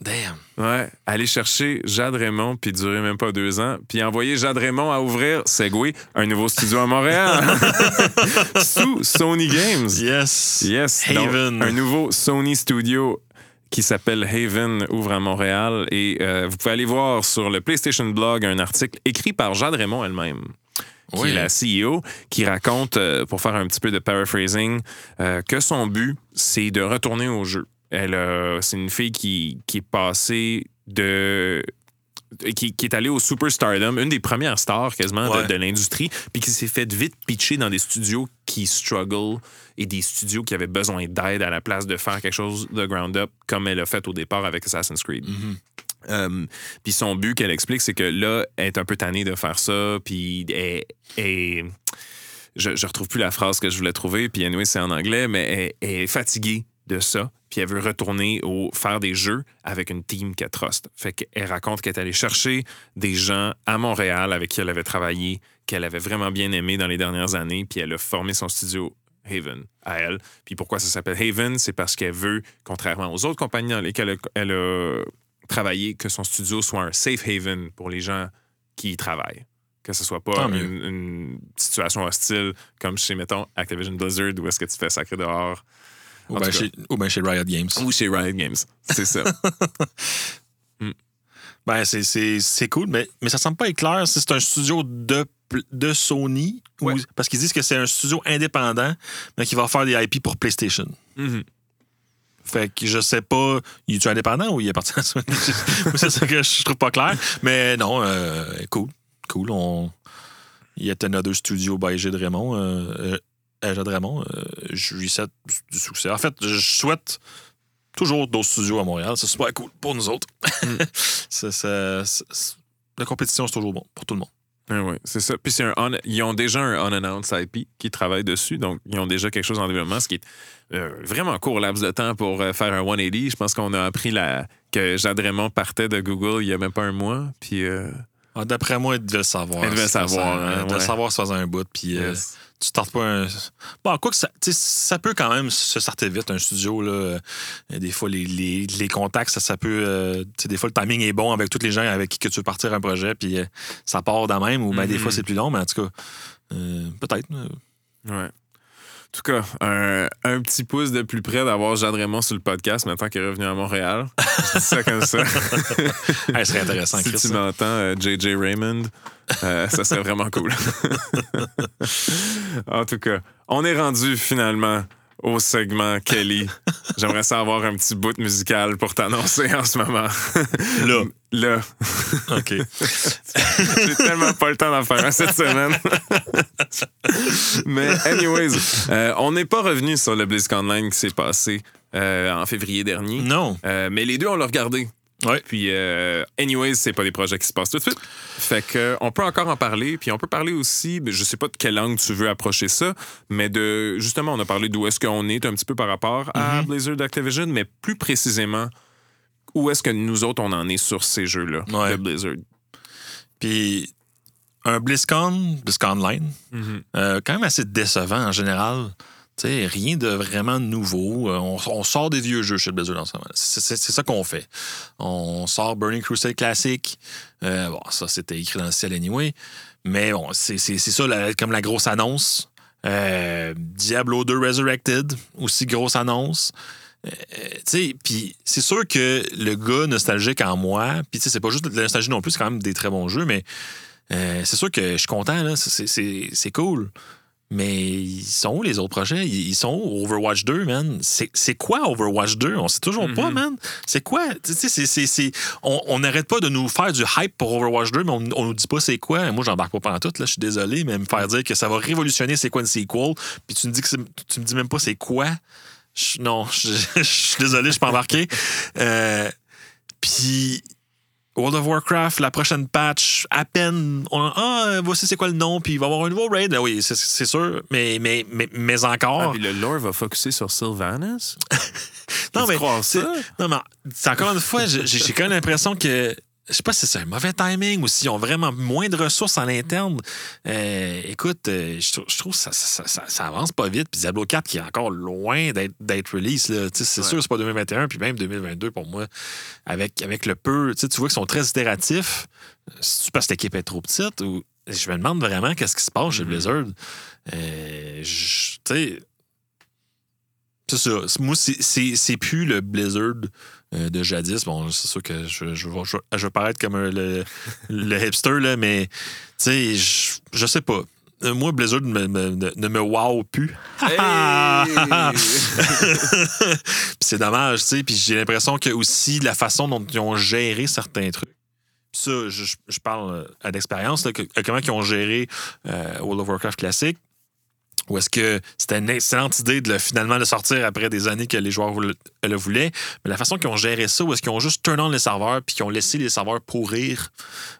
Damn. Ouais, aller chercher Jade Raymond puis durer même pas deux ans, puis envoyer Jade Raymond à ouvrir Segway, un nouveau studio à Montréal <laughs> sous Sony Games. Yes. Yes, donc, Haven. un nouveau Sony Studio qui s'appelle Haven ouvre à Montréal et euh, vous pouvez aller voir sur le PlayStation Blog un article écrit par Jade Raymond elle-même. Qui Oui. est la CEO, qui raconte, euh, pour faire un petit peu de paraphrasing, euh, que son but, c'est de retourner au jeu. Elle, euh, c'est une fille qui, qui est passée de. Qui, qui est allée au Superstardom, une des premières stars quasiment de- Ouais. de, l'industrie, puis qui s'est fait vite pitcher dans des studios qui struggle et des studios qui avaient besoin d'aide à la place de faire quelque chose de ground up comme elle a fait au départ avec Assassin's Creed. Mhm. Euh, puis son but qu'elle explique, c'est que là, elle est un peu tannée de faire ça, puis elle, je, retrouve plus la phrase que je voulais trouver, puis anyway, c'est en anglais, mais elle, elle est fatiguée de ça, puis elle veut retourner au faire des jeux avec une team qu'elle trust. Fait qu'elle raconte qu'elle est allée chercher des gens à Montréal avec qui elle avait travaillé, qu'elle avait vraiment bien aimé dans les dernières années, puis elle a formé son studio Haven à elle. Puis pourquoi ça s'appelle Haven? C'est parce qu'elle veut, contrairement aux autres compagnies dans lesquelles elle a- travaillé, que son studio soit un safe haven pour les gens qui y travaillent. Que ce soit pas une, une situation hostile comme chez, mettons, Activision Blizzard où est-ce que tu fais sacré dehors. Ou En bien chez, ou ben chez Riot Games. Ou chez Riot Games. C'est ça. <laughs> Ben, c'est- c'est c'est cool, mais, mais ça semble pas être clair si c'est un studio de de Sony parce qu'ils disent que c'est un studio indépendant, mais qui va faire des IP pour PlayStation. Mhm. Fait que je sais pas, il est indépendant ou il est parti à Sony? <laughs> C'est ça que je trouve pas clair. Mais non, euh, cool. Cool. On... Il y a Another Studio by G de Raymond. Euh, euh, G de Raymond. euh, je lui souhaite du succès. En fait, je souhaite toujours d'autres studios à Montréal. C'est super cool pour nous autres. <laughs> Ça- la compétition, c'est toujours bon pour tout le monde. Ah ouais, c'est ça. Puis c'est un un- ils ont déjà un unannounced IP qui travaille dessus, donc ils ont déjà quelque chose en développement, ce qui est euh, vraiment court laps de temps pour euh, faire un 180. Je pense qu'on a appris la... que Jade Raymond partait de Google il y a même pas un mois, puis euh, Ah, D'après moi, il devait le savoir. Il devait le savoir, hein, il devait le ouais. savoir ça faisait un bout. Puis yes. Tu startes pas un. Bon, quoi que ça, ça peut quand même se starter vite, un studio. Là. Euh, Des fois, les, les, les contacts, ça, ça peut. euh, des fois, le timing est bon avec tous les gens avec qui que tu veux partir un projet, puis euh, ça part dans même, ou ben, des fois, c'est plus long, mais en tout cas, euh, peut-être. Ouais. En tout cas, un, un petit pouce de plus près d'avoir Jade Raymond sur le podcast maintenant qu'il est revenu à Montréal. Je dis ça comme ça. <laughs> Hey, serait intéressant, si Chris. tu m'entends, euh, JJ Raymond, euh, ça serait vraiment cool. <laughs> en tout cas, on est rendu finalement au segment Kelly. <laughs> J'aimerais savoir un petit bout musical pour t'annoncer en ce moment. Là. Là. OK. <laughs> J'ai tellement pas le temps d'en faire un cette semaine. Mais, anyways, euh, on n'est pas revenu sur le BlizzCon Online qui s'est passé euh, en février dernier. Non. Euh, mais les deux, on l'a regardé. Ouais. Puis, euh, anyways, c'est pas des projets qui se passent tout de suite. Fait que, euh, on peut encore en parler. Puis, on peut parler aussi, je sais pas de quelle langue tu veux approcher ça, mais de, justement, on a parlé d'où est-ce qu'on est un petit peu par rapport à Mhm. Blizzard Activision, mais plus précisément, où est-ce que nous autres, on en est sur ces jeux-là Ouais. de Blizzard? Puis un BlizzCon, BlizzCon Online, Mhm. Euh, quand même assez décevant en général. Tu sais, rien de vraiment nouveau. Euh, on, sort des vieux jeux chez Blizzard en ce. C'est ça qu'on fait. On sort Burning Crusade classique. Euh, bon, ça, c'était écrit dans le ciel anyway. Mais bon, c'est ça comme la grosse annonce. Euh, Diablo 2 Resurrected, aussi grosse annonce. C'est sûr que le gars nostalgique en moi, puis c'est pas juste la nostalgie non plus, c'est quand même des très bons jeux, mais c'est sûr que je suis content, c'est cool. Mais ils sont où les autres projets? Ils sont où? Overwatch 2, man? C'est quoi Overwatch 2? On sait toujours pas, Mhm. man. C'est quoi? C'est- c'est- c'est- on on n'arrête pas de nous faire du hype pour Overwatch 2, mais on, on nous dit pas c'est quoi. Moi, j'embarque pas pendant tout, là. Je suis désolé, mais me faire dire que ça va révolutionner c'est quoi une sequel, puis tu me dis que tu me dis même pas c'est quoi. Je- non, <laughs> je, je suis désolé, je suis pas embarqué. Euh, puis World of Warcraft, la prochaine patch, à peine, on, ah, voici c'est quoi le nom, puis il va y avoir un nouveau raid. Ah oui, c'est- sûr, mais, mais, mais, mais Ah, encore. puis le lore va focuser sur Sylvanas? <laughs> non, mais, ça? non, mais encore une fois, j'ai quand même l'impression que. Je sais pas si c'est un mauvais timing ou s'ils ont vraiment moins de ressources à l'interne. Euh, écoute, euh, je, trou- je trouve que ça, ça, ça- ça avance pas vite. Puis Diablo 4 qui est encore loin d'être release. C'est Ouais. sûr, c'est pas 2021, puis même 2022 pour moi. Avec, avec le peu, tu vois qu'ils sont très itératifs. C'est parce que l'équipe est trop petite ou. Je me demande vraiment qu'est-ce qui se passe chez Mhm. Blizzard. Euh, tu sais, c'est ça. Moi, c'est- plus le Blizzard de jadis. Bon, c'est sûr que je, je, vais, je, vais- je vais paraître comme un- le, le hipster, là, mais tu sais, je, je sais pas. Euh, Moi, Blizzard ne, ne me wow plus. Hey! <laughs> Puis c'est dommage, tu sais. Puis j'ai l'impression que aussi la façon dont ils ont géré certains trucs. Ça, je, je- parle euh, à l'expérience, comment ils ont géré euh, World of Warcraft classique. Ou est-ce que c'était une excellente idée de le, finalement le sortir après des années que les joueurs le, le voulaient? Mais la façon qu'ils ont géré ça, ou est-ce qu'ils ont juste turn on les serveurs puis qu'ils ont laissé les serveurs pourrir?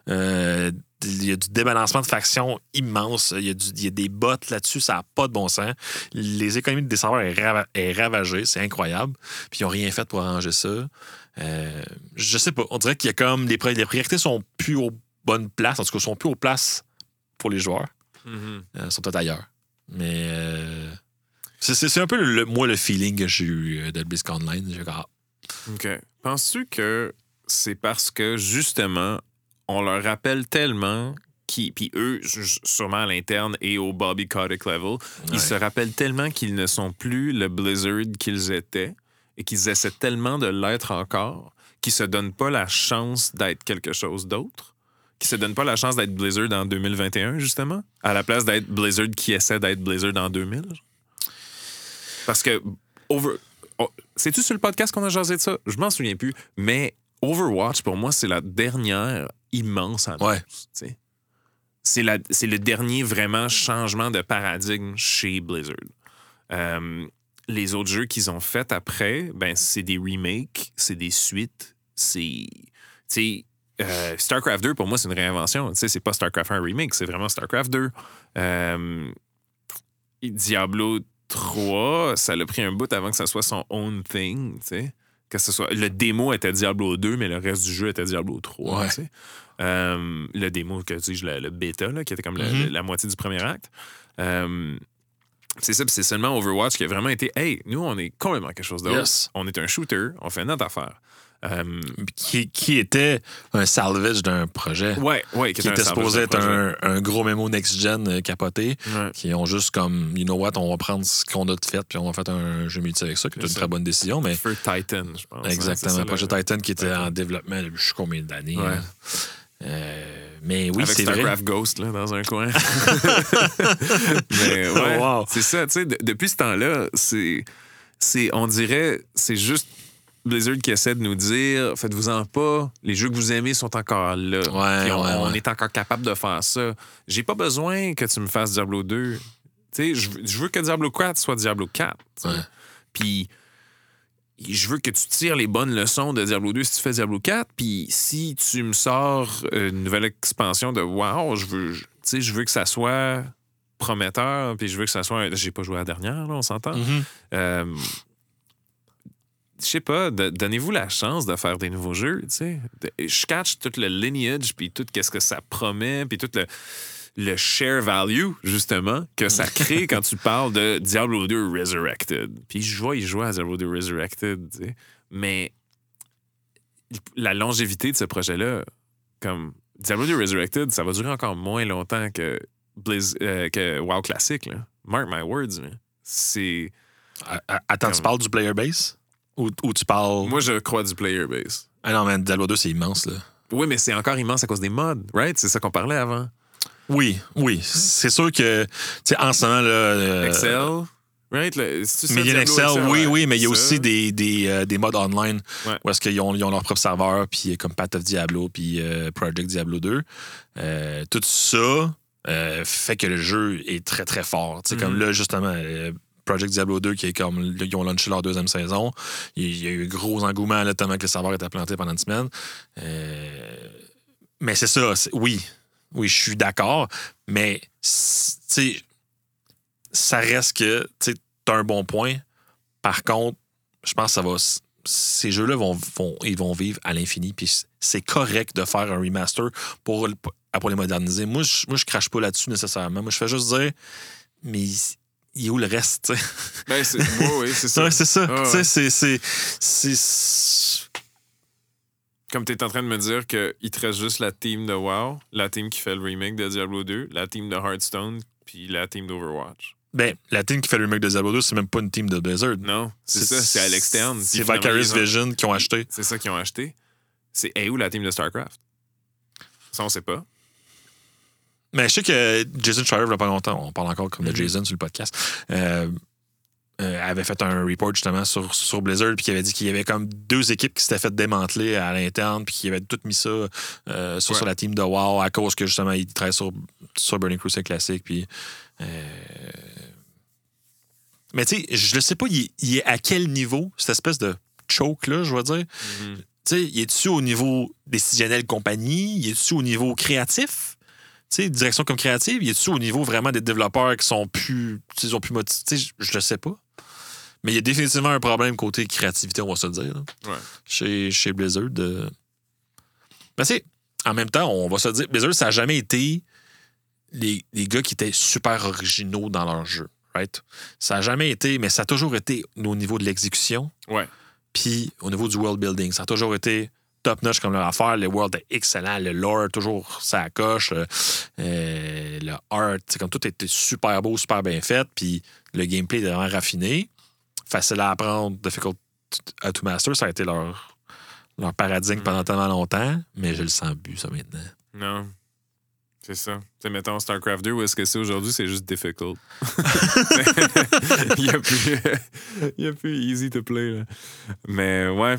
Euh, il y a du débalancement de factions immense. Il y a, du- il y a des bots là-dessus, ça n'a pas de bon sens. Les économies des serveurs est, rava- est ravagée, c'est incroyable. Puis ils n'ont rien fait pour arranger ça. Euh, je sais pas. On dirait qu'il y a comme les, les priorités sont plus aux bonnes places, en tout cas, sont plus aux places pour les joueurs. Euh, sont peut-être ailleurs. Mais euh, c'est- un peu le, moi le feeling que j'ai eu euh, de BlizzCon Online. Ah, OK. Penses-tu que c'est parce que, justement, on leur rappelle tellement, qui, puis eux, sûrement à l'interne et au Bobby Kotick level, Ouais. ils se rappellent tellement qu'ils ne sont plus le Blizzard qu'ils étaient et qu'ils essaient tellement de l'être encore qu'ils se donnent pas la chance d'être quelque chose d'autre, qui se donne pas la chance d'être Blizzard en 2021, justement, à la place d'être Blizzard qui essaie d'être Blizzard en 2000? Parce que, over... oh, c'est-tu sur le podcast qu'on a jasé de ça? Je m'en souviens plus. Mais Overwatch, pour moi, c'est la dernière immense annonce. Ouais. C'est, la- c'est le dernier vraiment changement de paradigme chez Blizzard. Euh, les autres jeux qu'ils ont fait après, ben, c'est des remakes, c'est des suites, c'est. Euh, StarCraft 2, pour moi, c'est une réinvention. Tu sais, c'est pas StarCraft 1 remake, c'est vraiment StarCraft 2. Euh, Diablo 3, ça l'a pris un bout avant que ça soit son own thing, tu sais. Que ce soit, le démo était Diablo 2, mais le reste du jeu était Diablo 3. Ouais. tu sais. Euh, le démo, que dis-je, le, le bêta, là, qui était comme Mhm. le- la moitié du premier acte. C'est ça, c'est seulement Overwatch qui a vraiment été Hey, nous, on est complètement quelque chose d'autre. Yes. On est un shooter, on fait notre affaire. Euh, Qui, qui était un salvage d'un projet. ouais, ouais, Qui était supposé de être un, un gros mémo next-gen euh, capoté. Ouais. Qui ont juste comme, you know what, on va prendre ce qu'on a fait, puis on va faire un jeu multi avec ça, qui est une ça. très bonne décision. Mais Feu Titan, je pense. hein, exactement, le projet Titan qui était en développement depuis je sais combien d'années. Ouais. Euh, mais oui, c'est vrai. StarCraft Ghost là, dans un coin. <laughs> <laughs> Mais ouais, Oh, wow. c'est ça. Tu sais, de- depuis ce temps-là, c'est, on dirait, c'est juste Blizzard qui essaie de nous dire, faites-vous-en pas, les jeux que vous aimez sont encore là. Ouais, on, ouais, on ouais. est encore capable de faire ça. J'ai pas besoin que tu me fasses Diablo 2. Tu sais, je, veux- que Diablo 4 soit Diablo 4. tu sais. Ouais. Puis je veux que tu tires les bonnes leçons de Diablo 2 si tu fais Diablo 4. Puis si tu me sors une nouvelle expansion de WoW, je veux, je veux que ça soit prometteur. Puis je veux que ça soit. J'ai pas joué à la dernière, là, on s'entend. Mhm. Euh, je sais pas, donnez-vous la chance de faire des nouveaux jeux, tu sais. Je catch tout le lineage, puis tout qu'est-ce que ça promet, puis tout le, le share value, justement, que ça crée <laughs> quand tu parles de Diablo 2 Resurrected. Puis je vois, il jouait à Diablo 2 Resurrected, tu sais. Mais la longévité de ce projet-là, comme Diablo 2 Resurrected, ça va durer encore moins longtemps que, Blizz, euh, que WoW Classic, là. Mark my words. C'est... À- à- Attends, tu parles du player base? Ou, ou tu parles. Moi, je crois du player base. Ah non, mais Diablo 2, c'est immense, là. Oui, mais c'est encore immense à cause des mods, right? C'est ça qu'on parlait avant. Oui, oui. C'est sûr que, tu sais, en ce moment, là. euh, Excel, right? Le- Mais il y a Diablo Excel, oui, ouais. oui, mais il y a aussi des, des, euh, des modes online Ouais. où est-ce qu'ils ont, ils ont leur propre serveur, puis comme Path of Diablo, puis euh, Project Diablo 2. Euh, tout ça euh, fait que le jeu est très, très fort. Tu sais, Comme Mhm. là, justement, euh, Project Diablo 2, qui est comme. Ils ont lancé leur deuxième saison. Il y a eu un gros engouement, là, tellement que le serveur était planté pendant une semaine. Euh, mais c'est ça, oui. Oui, je suis d'accord, mais ça reste que tu un bon point. Par contre, je pense que ça va. Ces jeux-là vont, ils vont vivre à l'infini. Puis c'est correct de faire un remaster pour, pour les moderniser. Moi, je, moi, je crache pas là-dessus nécessairement. Moi, je fais juste dire, mais il est où le reste? tu sais? Ben, c'est <laughs> oui, oui, c'est ça. Ouais, c'est ça. Ah, Tu sais, ouais. c'est-. Comme tu es en train de me dire qu'il te reste juste la team de WoW, la team qui fait le remake de Diablo 2, la team de Hearthstone, puis la team d'Overwatch. Ben, la team qui fait le remake de Diablo 2, c'est même pas une team de Blizzard. Non, c'est ça, c'est à l'externe. C'est Vicarious Vision qui ont acheté. C'est ça qu'ils ont acheté. C'est hey, où la team de StarCraft? Ça, on sait pas. Mais je sais que Jason Schreier, il y a pas longtemps, on parle encore comme de Mhm. Jason sur le podcast, euh, euh, avait fait un report justement sur, sur Blizzard, puis qui avait dit qu'il y avait comme deux équipes qui s'étaient fait démanteler à l'interne, puis qui avaient tout mis ça euh, sur, Ouais. sur la team de WoW à cause que justement, ils travaillent sur, sur Burning Crusade classique, puis. Mais tu sais, je ne sais pas, il, est- il est à quel niveau, cette espèce de choke-là, je vais dire. Mhm. Tu sais, il est-tu au niveau décisionnel compagnie? Il est-tu au niveau créatif? Sais, direction comme créative? Il est-tu au niveau vraiment des développeurs qui sont plus. Ils ont plus motivés? Je le sais pas. Mais il y a définitivement un problème côté créativité, on va se le dire, là, Ouais. chez, chez Blizzard. De... Ben, en même temps, on va se le dire, Blizzard, ça n'a jamais été les, les gars qui étaient super originaux dans leur jeu. Right? Ça n'a jamais été, mais ça a toujours été au niveau de l'exécution. Ouais. Puis au niveau du world building, ça a toujours été top-notch comme leur affaire. Le world est excellent. Le lore, toujours ça coche. Euh, euh, le art, c'est comme tout était super beau, super bien fait. Puis le gameplay est vraiment raffiné. Facile à apprendre, difficult to- to master. Ça a été leur, leur paradigme Mm. pendant tellement longtemps. Mais je le sens bu, ça, maintenant. Non. C'est ça. Tu sais, mettons StarCraft 2, où est-ce que c'est aujourd'hui, c'est juste difficult. <laughs> <laughs> il n'y a, plus- <laughs> il y a plus easy to play. Là. Mais ouais.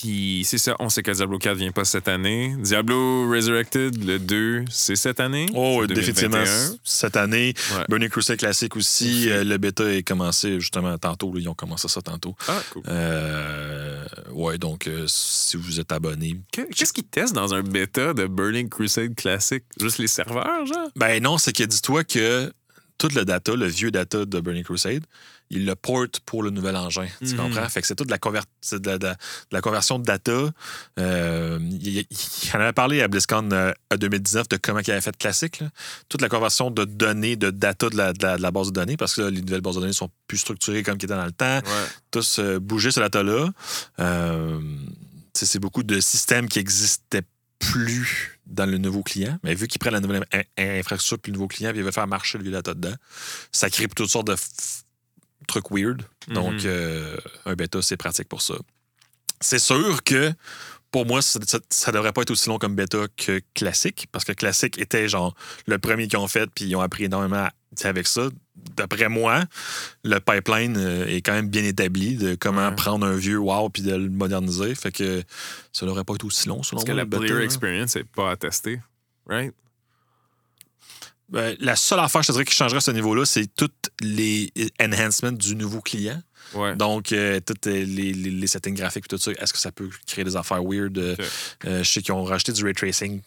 Puis c'est ça, on sait que Diablo 4 vient pas cette année. Diablo Resurrected, le 2, c'est cette année? Oh, définitivement 2021. cette année. Ouais. Burning Crusade classique aussi. Euh, le bêta est commencé justement tantôt. là, ils ont commencé ça tantôt. Ah, cool. Euh, ouais, donc euh, si vous êtes abonné. Que- Qu'est-ce qu'ils testent dans un bêta de Burning Crusade classique? Juste les serveurs, genre? Ben non, c'est que dis-toi que tout le data, le vieux data de Burning Crusade, il le porte pour le nouvel engin. Tu Mhm. comprends? Fait que c'est toute la, conver- c'est de la, de conversion de data. Euh, il, il- il en avait parlé à BlizzCon euh, à 2019 de comment il avait fait classique. là. Toute la conversion de données, de data de la, de la- de la base de données, parce que là, les nouvelles bases de données sont plus structurées comme qu'ils étaient dans le temps. Ouais. Tous euh, bouger ce data-là. Euh, c'est beaucoup de systèmes qui n'existaient plus dans le nouveau client. Mais vu qu'ils prennent la nouvelle in- in- infrastructure puis le nouveau client, puis ils veulent faire marcher le vieux data dedans, ça crée toutes sortes de trucs weird. Donc, Mhm. euh, un bêta, c'est pratique pour ça. C'est sûr que pour moi, ça, ça, ça devrait pas être aussi long comme bêta que classique, parce que classique était genre le premier qu'ils ont fait, puis ils ont appris énormément avec ça. D'après moi, le pipeline euh, est quand même bien établi de comment Ouais. prendre un vieux WoW puis de le moderniser. Fait que ça n'aurait pas été aussi long, selon Parce que moi. la le bêta, player experience n'est pas attestée, right? Ben, la seule affaire, je te dirais, qui changerait à ce niveau-là, c'est toutes les enhancements du nouveau client. Ouais. Donc, euh, toutes les, les, les settings graphiques et tout ça, est-ce que ça peut créer des affaires weird? Euh, euh, je sais qu'ils ont rajouté du ray tracing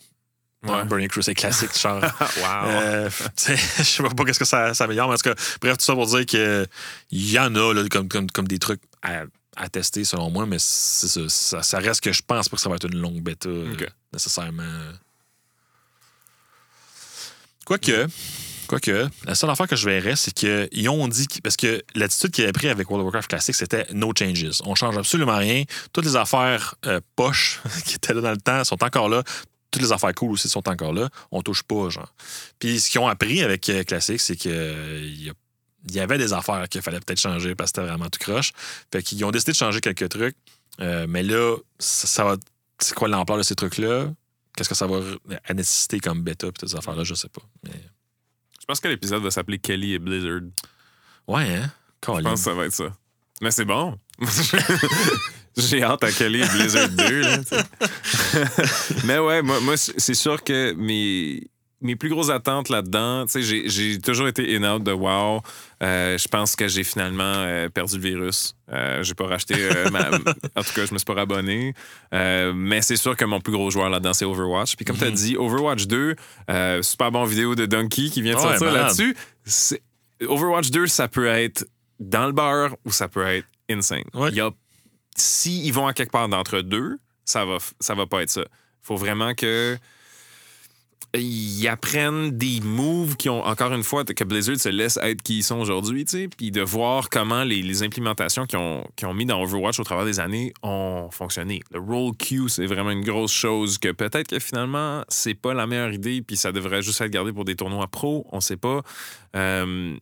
Ouais. Burning Crusade classique, genre. <laughs> wow. Euh, <laughs> je sais pas qu'est-ce que ça, ça améliore, mais en tout cas, bref, tout ça pour dire que il y en a là, comme, comme, comme des trucs à, à tester selon moi, mais ça, ça, ça reste que je pense pas que ça va être une longue bêta euh, nécessairement. Quoique, quoique, la seule affaire que je verrais, c'est qu'ils ont dit, parce que l'attitude qu'ils avaient pris avec World of Warcraft Classic, c'était no changes. On change absolument rien. Toutes les affaires euh, poches <laughs> qui étaient là dans le temps sont encore là. Toutes les affaires cool aussi sont encore là. On touche pas, genre. Puis ce qu'ils ont appris avec euh, Classic, c'est que euh, y avait des affaires qu'il fallait peut-être changer parce que c'était vraiment tout croche. Fait qu'ils ont décidé de changer quelques trucs. Euh, mais là, ça va. C'est quoi l'ampleur de ces trucs-là? Qu'est-ce que ça va à nécessiter comme bêta et toutes ces affaires-là? Je sais pas. Mais... Je pense que l'épisode va s'appeler Kelly et Blizzard. Ouais, hein? Je pense que ça va être ça. Mais c'est bon. <laughs> J'ai hâte à Kelly et Blizzard 2. là. <laughs> Mais ouais, moi, moi c'est sûr que mes, mes plus grosses attentes là-dedans, tu sais, j'ai- toujours été in out de WoW. Euh, je pense que j'ai finalement euh, perdu le virus. Euh, j'ai pas racheté. euh, ma- <laughs> en tout cas, je me suis pas rabonné. Mais c'est sûr que mon plus gros joueur là-dedans, c'est Overwatch. Puis comme tu as Mhm. dit, Overwatch 2, euh, super bon vidéo de Donkey qui vient de sortir là-dessus. Overwatch 2, ça peut être dans le beurre ou ça peut être insane. Ouais. Il y a, si ils vont à quelque part d'entre deux, ça va, ça va pas être ça. faut vraiment que ils apprennent des moves qui ont, encore une fois, que Blizzard se laisse être qui ils sont aujourd'hui, tu sais, puis de voir comment les, les implémentations qu'ils ont, qu'ils ont mis dans Overwatch au travers des années ont fonctionné. Le roll queue, c'est vraiment une grosse chose que peut-être que finalement, c'est pas la meilleure idée, puis ça devrait juste être gardé pour des tournois pro, on sait pas. Euh,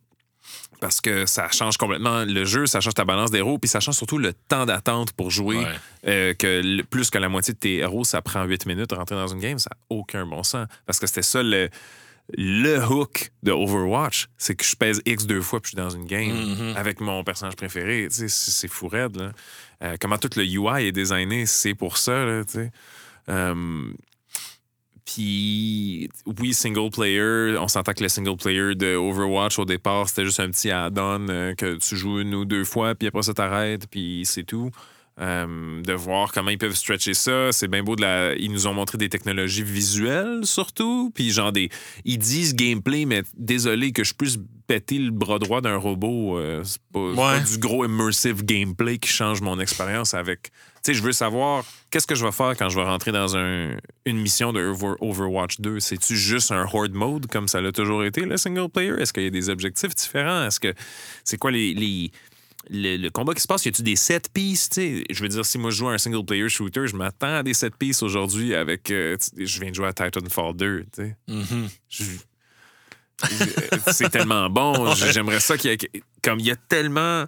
parce que ça change complètement le jeu, ça change ta balance d'héros, puis ça change surtout le temps d'attente pour jouer. Ouais. Euh, que plus que la moitié de tes héros, ça prend 8 minutes de rentrer dans une game, ça n'a aucun bon sens. Parce que c'était ça le, le hook de Overwatch, c'est que je pèse X deux fois puis je suis dans une game Mhm. avec mon personnage préféré. Tu sais, C'est c'est fou raide. là. Euh, comment tout le UI est designé, c'est pour ça. Là, tu sais. Euh, puis, oui, single player. On s'entend que le single player de Overwatch, au départ, c'était juste un petit add-on euh, que tu joues une ou deux fois, puis après ça, t'arrêtes, puis c'est tout. Euh, de voir comment ils peuvent stretcher ça. C'est bien beau de la. Ils nous ont montré des technologies visuelles, surtout. Puis, genre, des. Ils disent gameplay, mais désolé que je puisse péter le bras droit d'un robot. euh, c'est pas, du gros immersive gameplay qui change mon expérience avec. Tu sais, je veux savoir qu'est-ce que je vais faire quand je vais rentrer dans un- une mission de Over- Overwatch 2. C'est-tu juste un horde mode comme ça l'a toujours été, le single player? Est-ce qu'il y a des objectifs différents? Est-ce que. C'est quoi les. les- le, le combat qui se passe, y a-tu des set pieces? Je veux dire, si moi je joue à un single player shooter, je m'attends à des set pieces aujourd'hui avec. euh, je viens de jouer à Titanfall 2. tu sais. Mhm. Je- je- c'est tellement bon. <laughs> Ouais. J'aimerais ça qu'il y ait. Comme il y a tellement.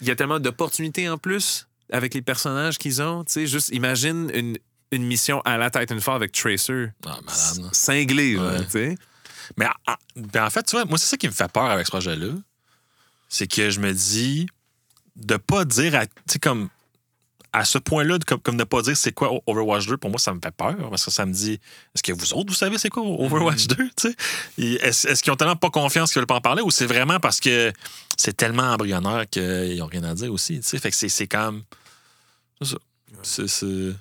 Il y a tellement d'opportunités en plus avec les personnages qu'ils ont. Tu sais, juste imagine une, une mission à la Titanfall avec Tracer. Ah, malade. Cinglé, là, Ouais. tu sais. Mais en, ben, en fait, tu vois, moi, c'est ça qui me fait peur avec ce projet-là. C'est que je me dis de pas dire à, tu sais, comme à ce point-là, comme, comme de pas dire c'est quoi Overwatch 2, pour moi, ça me fait peur parce que ça me dit est-ce que vous autres, vous savez c'est quoi Overwatch 2 tu sais? Et Est-ce est-ce qu'ils ont tellement pas confiance qu'ils veulent pas en parler ou c'est vraiment parce que c'est tellement embryonnaire qu'ils n'ont rien à dire aussi tu sais? Fait que c'est- c'est comme. C'est ça. C'est-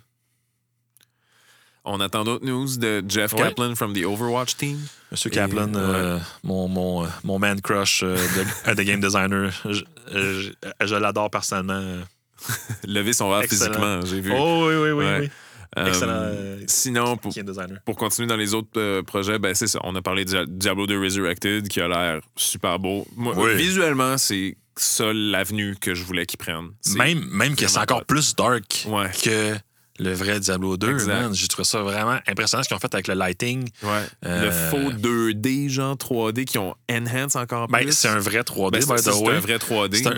On attend d'autres news de Jeff Ouais. Kaplan from the Overwatch team. Monsieur Et, Kaplan, ouais. euh, mon, mon, euh, mon man crush euh, de, <laughs> euh, de game designer, je, je- je l'adore personnellement. <laughs> Lever son verre physiquement, j'ai vu. Oh oui, oui, oui. Euh, Excellent euh, Sinon, pour, pour continuer dans les autres euh, projets, ben c'est ça. On a parlé de Diablo 2 Resurrected qui a l'air super beau. Moi, Oui. Visuellement, c'est ça l'avenue que je voulais qu'ils prennent. Même, même que c'est encore plus dark Ouais. que le vrai Diablo 2. Exact. man. J'ai trouvé ça vraiment impressionnant ce qu'ils ont fait avec le lighting. Ouais. Euh, Le faux 2D, genre 3D, qui ont enhance encore Ben, plus. c'est un vrai 3D, Ben, c'est un vrai 3D. C'est un,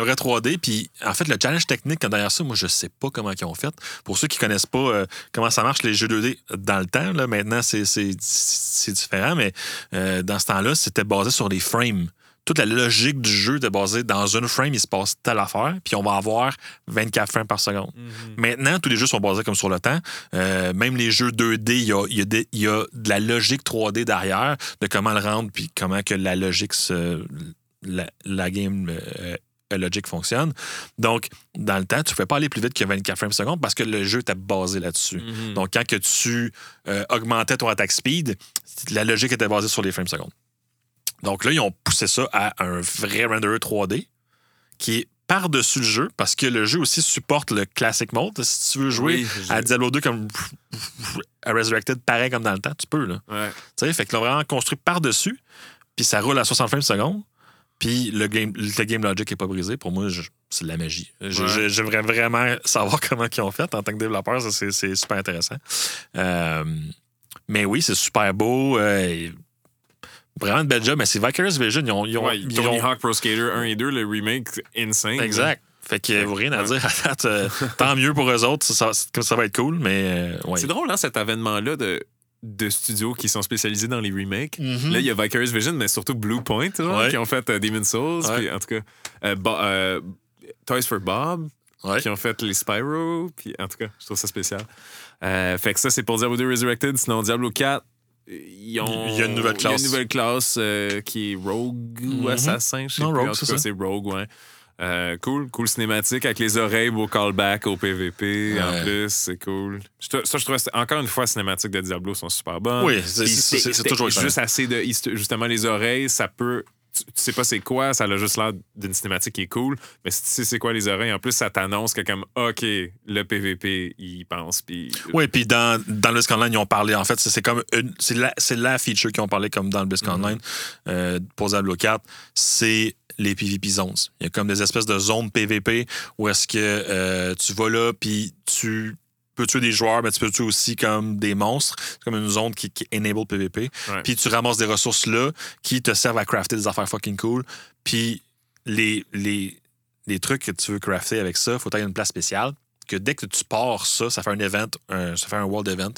ouais. vrai 3D. Puis, en fait, le challenge technique derrière ça, moi, je sais pas comment ils ont fait. Pour ceux qui connaissent pas euh, comment ça marche, les jeux 2D dans le temps, là, maintenant, c'est- différent, mais euh, dans ce temps-là, c'était basé sur les frames. Toute la logique du jeu était basée dans une frame, il se passe telle affaire, puis on va avoir 24 frames par seconde. Mhm. Maintenant, tous les jeux sont basés comme sur le temps. Euh, même les jeux 2D, il y a, il y a des- il y a de la logique 3D derrière, de comment le rendre, puis comment que la logique, se, la, la game euh, logique fonctionne. Donc, dans le temps, tu ne pouvais pas aller plus vite que 24 frames par seconde parce que le jeu était basé là-dessus. Mhm. Donc, quand que tu euh, augmentais ton attack speed, la logique était basée sur les frames secondes. Donc là, ils ont poussé ça à un vrai renderer 3D qui est par-dessus le jeu parce que le jeu aussi supporte le classic mode. Si tu veux jouer Oui, à Diablo 2 comme à Resurrected, pareil comme dans le temps, tu peux. Là. Ouais. Tu sais, fait que l'ont vraiment construit par-dessus, puis ça roule à 60 frames par seconde, puis le game, le game logic est pas brisé. Pour moi, c'est de la magie. Ouais. J'aimerais vraiment savoir <laughs> comment ils ont fait en tant que développeur. c'est super intéressant. Euh, mais oui, c'est super beau. euh, vraiment de bel job. Mais c'est Vicarious Vision. Ils ont, ils ont- Ouais, ils Tony ont- Hawk Pro Skater 1 et 2, le remake, insane. Exact. Fait que vous rien à dire à date. euh, <laughs> tant mieux pour eux autres. Ça, ça- ça va être cool, mais euh, ouais. C'est drôle, hein, cet avènement-là de, de studios qui sont spécialisés dans les remakes. Mhm. Là, il y a Vicarious Vision, mais surtout Blue Point, Ouais. qui ont fait euh, Demon's Souls. Ouais. Puis, en tout cas, euh, euh, Toys for Bob, Ouais. qui ont fait les Spyro. Puis, en tout cas, je trouve ça spécial. Fait que ça, c'est pour Diablo 2 Resurrected. Sinon, Diablo 4, ils ont, Il y a une nouvelle il y a classe. une nouvelle classe euh, qui est Rogue ou Mhm. Assassin. Je sais Non, plus. Rogue, c'est cas, ça. c'est Rogue, ouais. Euh, cool, cool cinématique avec les oreilles, beau callback au PVP en plus, c'est cool. Je Ça, je trouve, encore une fois, cinématiques de Diablo sont super bonnes. Oui, c'est- toujours juste assez de justement les oreilles, ça peut. Tu, tu sais pas c'est quoi, ça a juste l'air d'une cinématique qui est cool, mais si tu sais c'est quoi les oreilles, en plus ça t'annonce que comme OK, le PVP, il pense puis Oui, puis dans, dans le Blisk Online, ils ont parlé, en fait, c'est comme une- c'est la, la feature qu'ils ont parlé comme dans le Blisk Mhm. Online euh, pour Diablo 4, c'est les PvP zones. Il y a comme des espèces de zones PvP où est-ce que euh, tu vas là, puis tu peux tuer des joueurs, mais tu peux tuer aussi comme des monstres? C'est comme une zone qui, qui enable PvP. Ouais. Puis tu ramasses des ressources là qui te servent à crafter des affaires fucking cool. Puis les, les, les trucs que tu veux crafter avec ça, il faut avoir une place spéciale. Que dès que tu pars ça, ça fait un event, un- ça fait un world event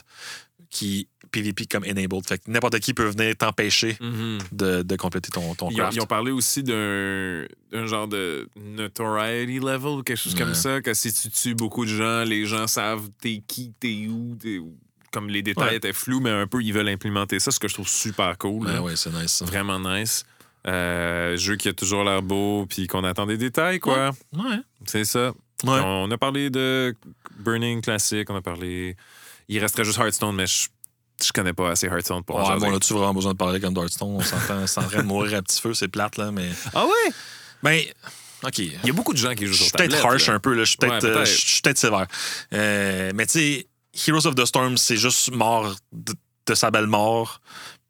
qui PvP comme enabled. Fait que n'importe qui peut venir t'empêcher Mhm. de, de compléter ton, ton Ils ont, craft. ils ont parlé aussi d'un genre de notoriety level ou quelque chose comme ça, que si tu tues beaucoup de gens, les gens savent t'es qui, t'es où, t'es où. Comme les détails Ouais. étaient flous, mais un peu, ils veulent implémenter ça, ce que je trouve super cool. Ouais, là. ouais, c'est nice. ça. Vraiment nice. Euh, jeu qui a toujours l'air beau, puis qu'on attend des détails, quoi. Ouais. C'est ça. Ouais. On a parlé de Burning Classic, on a parlé. Il resterait juste Hearthstone, mais je, je connais pas assez Hearthstone pour Ouais, bon, là-tu vraiment besoin de parler comme Darkstone? On s'entend, c'est en train de mourir à petit feu, c'est plate, là, mais. Ah ouais? Ben, OK. Il y a beaucoup de gens qui jouent Je sur suis peut-être harsh là. un peu, là. Je suis peut-être Ouais, je suis peut-être sévère. Euh, mais tu sais, Heroes of the Storm, c'est juste mort de, de sa belle mort.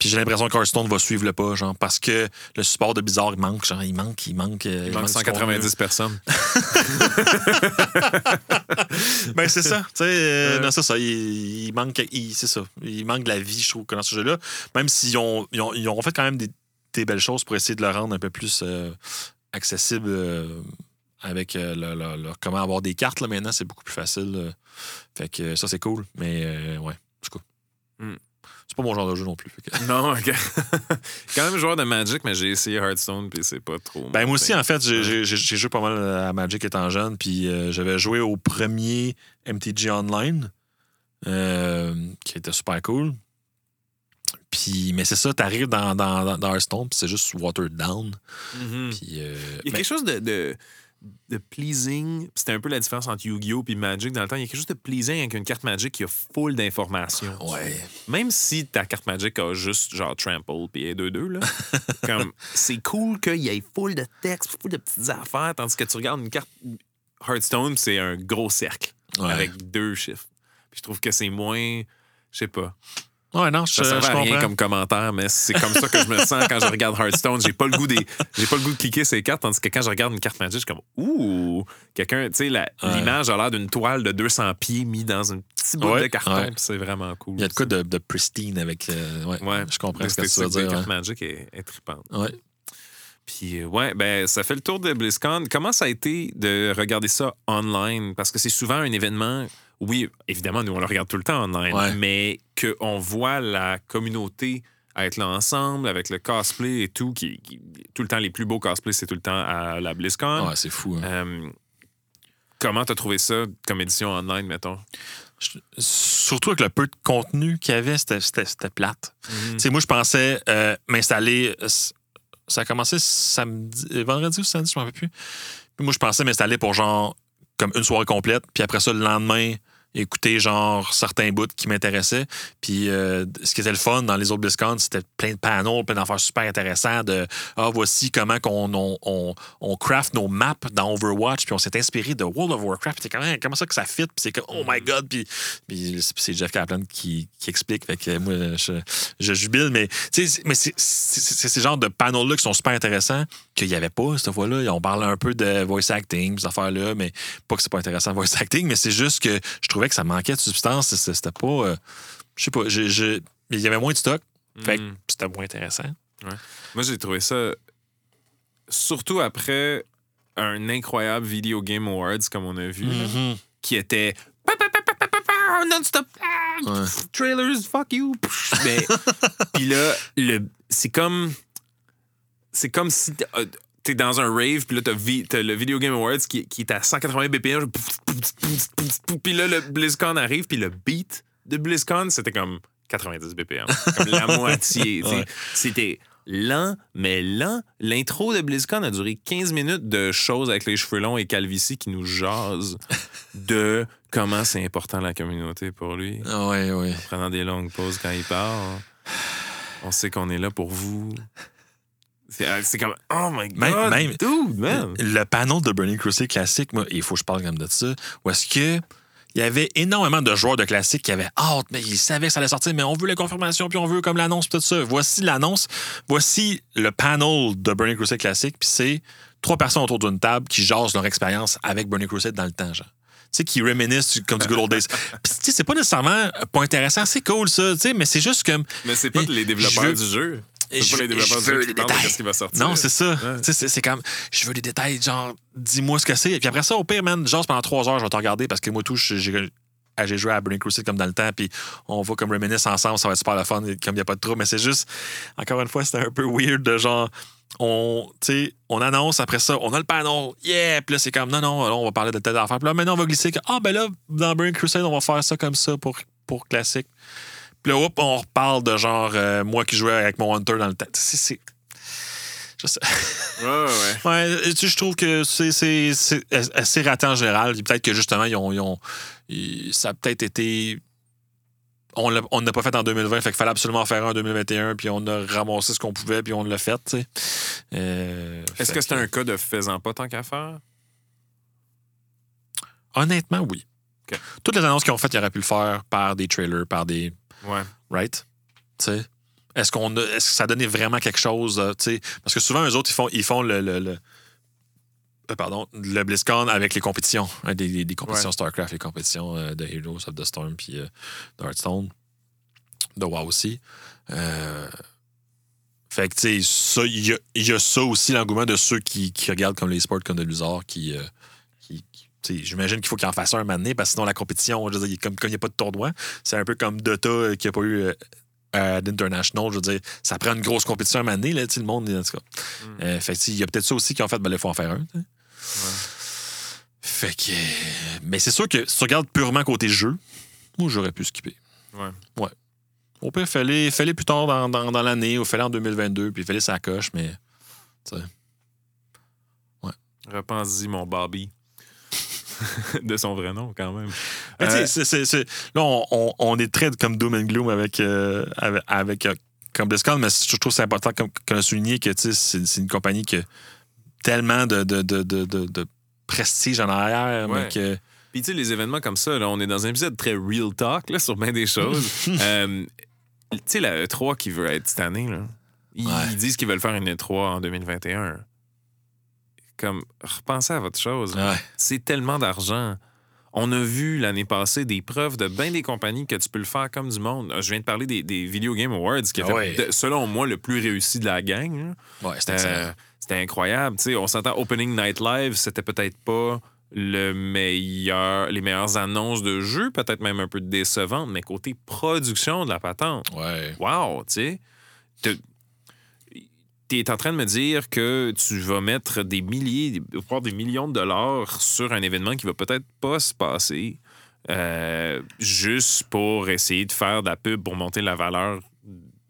Puis j'ai l'impression que Hearthstone va suivre le pas, genre, parce que le support de Bizarre, il manque, genre, il manque, il manque. euh, Il manque du 190 personnes. <laughs> Ben, c'est ça. Tu sais, euh, non, c'est ça. Il, il manque, il- c'est ça. Il manque de la vie, je trouve, que dans ce jeu-là. Même s'ils ont, ils ont, ils ont fait quand même des, des belles choses pour essayer de le rendre un peu plus euh, accessible euh, avec le- le- le- comment avoir des cartes. Là, maintenant, c'est beaucoup plus facile. Fait que ça, c'est cool. Mais ouais, c'est cool. C'est pas mon genre de jeu non plus. que- <laughs> Non, ok. <laughs> Quand même joueur de Magic, mais j'ai essayé Hearthstone, puis c'est pas trop. Ben, moi aussi, en fait, j'ai- joué pas mal à Magic étant jeune, puis euh, j'avais joué au premier MTG Online, euh, qui était super cool. Puis, mais c'est ça, t'arrives dans, dans, Hearthstone, puis c'est juste watered down. Mhm. Puis, euh, Il y a mais- quelque chose de, de, de pleasing. C'était un peu la différence entre Yu-Gi-Oh! et Magic dans le temps. Il y a quelque chose de pleasing avec une carte Magic qui a full d'informations. Ouais. Même si ta carte Magic a juste genre Trample puis 2-2, là. <laughs> comme, c'est cool qu'il y ait full de texte, full de petites affaires, tandis que tu regardes une carte Hearthstone, c'est un gros cercle Ouais. avec deux chiffres. Puis je trouve que c'est moins. Je sais pas. Ouais, non, je, Ça sert je à rien comprends. comme commentaire, mais c'est comme ça que je me sens quand je regarde Hearthstone. J'ai pas le goût des, j'ai pas le goût de cliquer ces cartes, tandis que quand je regarde une carte Magic, je suis comme ouh, quelqu'un, tu sais, la- Ouais. l'image a l'air d'une toile de 200 pieds mis dans un petit bout Ouais, de carton, c'est vraiment cool. Il y a de quoi de, de pristine avec. euh, ouais, je comprends ce que tu veux dire. cartes ouais. Magic est, est trippante. Ouais. Puis euh, ouais, ben ça fait le tour de BlizzCon. Comment ça a été de regarder ça online? Parce que c'est souvent un événement. Oui, évidemment, nous on le regarde tout le temps online, Ouais. mais qu'on voit la communauté être là ensemble avec le cosplay et tout, qui, qui- tout le temps les plus beaux cosplays, c'est tout le temps à la BlizzCon. Ouais, c'est fou. hein. Euh, comment t'as trouvé ça comme édition online, mettons? Je- Surtout avec le peu de contenu qu'il y avait, c'était- plate. Tu sais, moi, je pensais euh, m'installer. Ça a commencé samedi, euh, vendredi ou samedi, je ne m'en rappelle plus. Puis moi, je pensais m'installer pour genre comme une soirée complète. Puis après ça, le lendemain, écouter genre certains bouts qui m'intéressaient. Puis euh, ce qui était le fun dans les autres BlizzCon, c'était plein de panels, plein d'affaires super intéressants de Ah, voici comment qu'on, on, on, on craft nos maps dans Overwatch. Puis on s'est inspiré de World of Warcraft. Puis c'est même comment ça que ça fit? Puis c'est comme Oh my God. Puis, puis c'est- c'est Jeff Kaplan qui, qui explique. Fait que moi, je, je jubile. Mais, tu sais, mais c'est, c'est, c'est ces genres de panels-là qui sont super intéressants qu'il n'y avait pas cette fois-là. On parle un peu de voice acting, ces affaires-là, mais pas que c'est pas intéressant, <laughs> voice acting, mais c'est juste que je trouvais que ça manquait de substance. C'était pas. euh, je sais pas. je- je- il y avait moins de stock. Fait que Mhm. c'était moins intéressant. Moi, j'ai trouvé ça surtout après un incroyable Video Game Awards, comme on a vu, Mhm. qui était non-stop Ouais. trailers, fuck you. Mais <laughs> puis là, le, c'est comme c'est comme si t'es- euh, t'es dans un rave, puis là, t'as, vi- le Video Game Awards qui, qui est à 180 BPM. Puis là, le BlizzCon arrive, puis le beat de BlizzCon, c'était comme 90 BPM. Comme la <laughs> moitié. Ouais. C'était lent, mais lent. L'intro de BlizzCon a duré 15 minutes de choses avec les cheveux longs et calvitie qui nous jasent de comment c'est important la communauté pour lui. Ah ouais, ouais. Prenant des longues pauses quand il parle. On sait qu'on est là pour vous. C'est euh, c'est comme, oh my god, Même- même- dude, man. Le panel de Burning Crusade classique, moi, il faut que je parle comme de ça, où est-ce que il y avait énormément de joueurs de classique qui avaient hâte, mais ils savaient que ça allait sortir, mais on veut les confirmations, puis on veut comme l'annonce, tout ça. Voici l'annonce. Voici le panel de Burning Crusade classique, puis c'est trois personnes autour d'une table qui jasent leur expérience avec Burning Crusade dans le temps, genre. Tu sais, qui réminiscent comme du good old days. <laughs> Puis, tu sais, c'est pas nécessairement pas intéressant, c'est cool, ça, tu sais, mais c'est juste comme. Mais c'est pas les développeurs je veux- du jeu. Pas je- les veux les détails. ce qui va sortir. Non, c'est ça. Ouais. C'est comme, je veux des détails, genre, dis-moi ce que c'est. Puis après ça, au pire, man, genre, pendant trois heures, je vais te regarder parce que moi, tout, j'ai j'ai joué à Burning Crusade comme dans le temps, puis on va comme reminisce ensemble, ça va être super le fun, comme il n'y a pas de trouble. Mais c'est juste, encore une fois, c'était un peu weird de genre, on, on annonce après ça, on a le panel, yeah, puis là, c'est comme, non, non, là, on va parler de telle affaire. Puis là, maintenant, on va glisser que, ah, ben là, dans Burning Crusade, on va faire ça comme ça pour, pour classique. Puis là, hop, on reparle de genre, euh, moi qui jouais avec mon Hunter dans le temps. C'est- C'est. Je sais. Ouais, ouais, <laughs> ouais. Tu sais, je trouve que c'est- c'est c'est assez raté en général. Peut-être que justement, ils ont, ils ont- ils- ça a peut-être été. On n'a pas fait en 2020, fait qu'il fallait absolument en faire un en 2021, puis on a ramassé ce qu'on pouvait, puis on l'a fait, tu sais. Euh, Est-ce que c'était un cas de faisant pas tant qu'à faire? Honnêtement, oui. Toutes les annonces qu'ils ont faites, ils auraient pu le faire par des trailers, par des. Ouais. Right? Tu sais? Est-ce qu'on a- est-ce que ça donnait vraiment quelque chose, euh, tu sais? Parce que souvent, eux autres, ils font, ils font le, le- le- euh, pardon, le BlizzCon avec les compétitions. hein, des, des- des compétitions StarCraft, les compétitions euh, de Heroes of the Storm puis euh, de Hearthstone. De WoW aussi. Euh, Fait que, tu sais, ça, il y a, il y a ça aussi, l'engouement de ceux qui, qui regardent comme les sports comme de Blizzard, qui. euh, qui- qui- tu sais, J'imagine qu'il faut qu'il en fasse un un moment donné, parce que sinon, la compétition, je veux dire, comme il n'y a pas de tournoi, c'est un peu comme Dota euh, qui n'a pas eu euh, à l'International. Je veux dire, ça prend une grosse compétition un moment donné, là, le monde, en tout cas. Euh, fait il y a peut-être ça aussi qui en fait, ben, il faut en faire un. Fait que. euh, Mais c'est sûr que si tu regardes purement côté jeu, moi, j'aurais pu skipper. Ouais. Au pire, fallait, fallait plus tard dans, dans, dans l'année, ou fallait en 2022, puis fallait sa coche, mais. tu sais. Repense-y, mon Bobby. <laughs> de son vrai nom, quand même. Euh, là, on, on- on est très comme doom and gloom avec, euh, avec, avec, euh, comme mais je trouve que c'est important comme, comme souligner que c'est une compagnie qui a tellement de, de, de, de, de- de prestige en arrière, Ouais. mais que. Puis, tu sais, les événements comme ça, là, on est dans un épisode très real talk là, sur bien des choses. <laughs> Euh, tu sais, la E3 qui veut être cette année, là, ils, Ouais. ils disent qu'ils veulent faire une E3 en 2021. Comme, repensez à votre chose. Ouais. C'est tellement d'argent. On a vu l'année passée des preuves de bien des compagnies que tu peux le faire comme du monde. Je viens de parler des, des Video Game Awards, qui a Ah ouais. selon moi, le plus réussi de la gang. Ouais, c'était Euh, incroyable. Tu sais, on s'entend Opening Night Live, c'était peut-être pas le meilleur, les meilleures annonces de jeux, peut-être même un peu décevantes, mais côté production de la patente, Ouais. wow, tu sais. Te- T'es en train de me dire que tu vas mettre des milliers, voire des millions de dollars sur un événement qui va peut-être pas se passer, euh, juste pour essayer de faire de la pub pour monter la valeur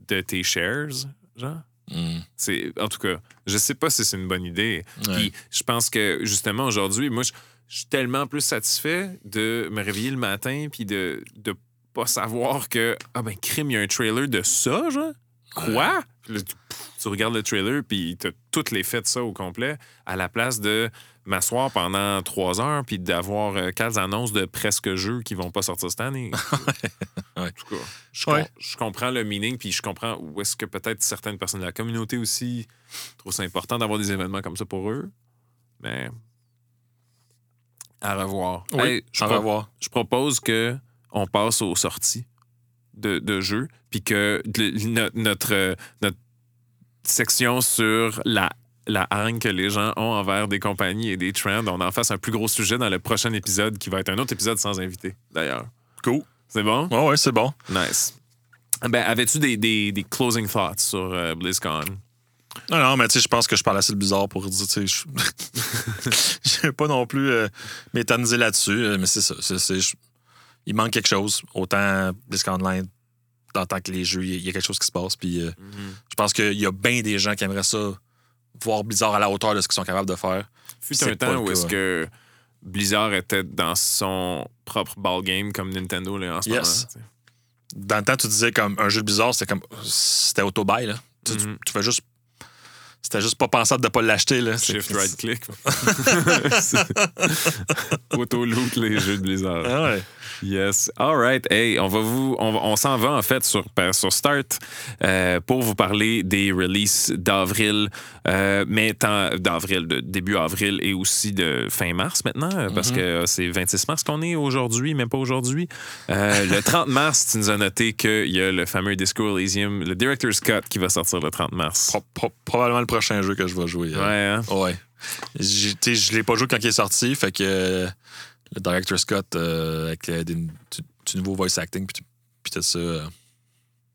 de tes shares, genre? Mm. C'est, en tout cas, je sais pas si c'est une bonne idée. Ouais. Puis je pense que justement aujourd'hui, moi, je, je suis tellement plus satisfait de me réveiller le matin puis de de pas savoir que ah ben crime, il y a un trailer de ça, genre? Quoi? Tu, pff, tu regardes le trailer puis t'as toutes les faits de ça au complet à la place de m'asseoir pendant trois heures puis d'avoir euh, quatre annonces de presque jeux qui vont pas sortir cette année. <laughs> Ouais. En tout cas, je, Ouais. com- je comprends le meaning puis je comprends où est-ce que peut-être certaines personnes de la communauté aussi trouvent ça important d'avoir des événements comme ça pour eux. Mais à revoir. Oui, Hey, je, à pro- revoir. je propose que on passe aux sorties de, de jeux puis que notre, euh, notre section sur la la haine que les gens ont envers des compagnies et des trends, on en fasse un plus gros sujet dans le prochain épisode qui va être un autre épisode sans invité, d'ailleurs. Cool. C'est bon? Ouais, ouais, c'est bon. Nice. Ben, avais-tu des, des, des closing thoughts sur euh, BlizzCon? Non, non, mais tu sais, je pense que je parle assez de bizarre pour dire, tu sais, je <laughs> pas non plus euh, m'éterniser là-dessus, euh, mais c'est ça. je- il manque quelque chose. Autant BlizzCon Online, tant que les jeux, il y a quelque chose qui se passe. Puis euh, je pense qu'il y a bien des gens qui aimeraient ça, voir Blizzard à la hauteur de ce qu'ils sont capables de faire. Fut un temps où est-ce que Blizzard était dans son propre ball game comme Nintendo là, en ce Yes. moment. Dans le temps, tu disais comme un jeu de Blizzard, c'était comme. C'était auto-buy, là. Tu, tu- Mhm. tu fais juste. C'était juste pas pensable de pas l'acheter, là. Shift right click. <laughs> Auto-loot les jeux de Blizzard. Ah ouais. Yes. All right. Hey, on va vous, on, va- on s'en va en fait sur, par- sur Start euh, pour vous parler des releases d'avril, euh, mais tant- d'avril, de début avril et aussi de fin mars maintenant, euh, parce Mhm. que euh, c'est 26 mars qu'on est aujourd'hui, même pas aujourd'hui. Euh, le <laughs> 30 mars, tu nous as noté qu'il y a le fameux Disco Elysium, le Director's Cut qui va sortir le 30 mars. Pro- pro- probablement le prochain jeu que je vais jouer. euh. Ouais, hein? Ouais. Je l'ai pas joué quand il est sorti, fait que euh, le Director Scott euh, avec euh, des- du, du nouveau voice acting, puis, puis tout ça, euh,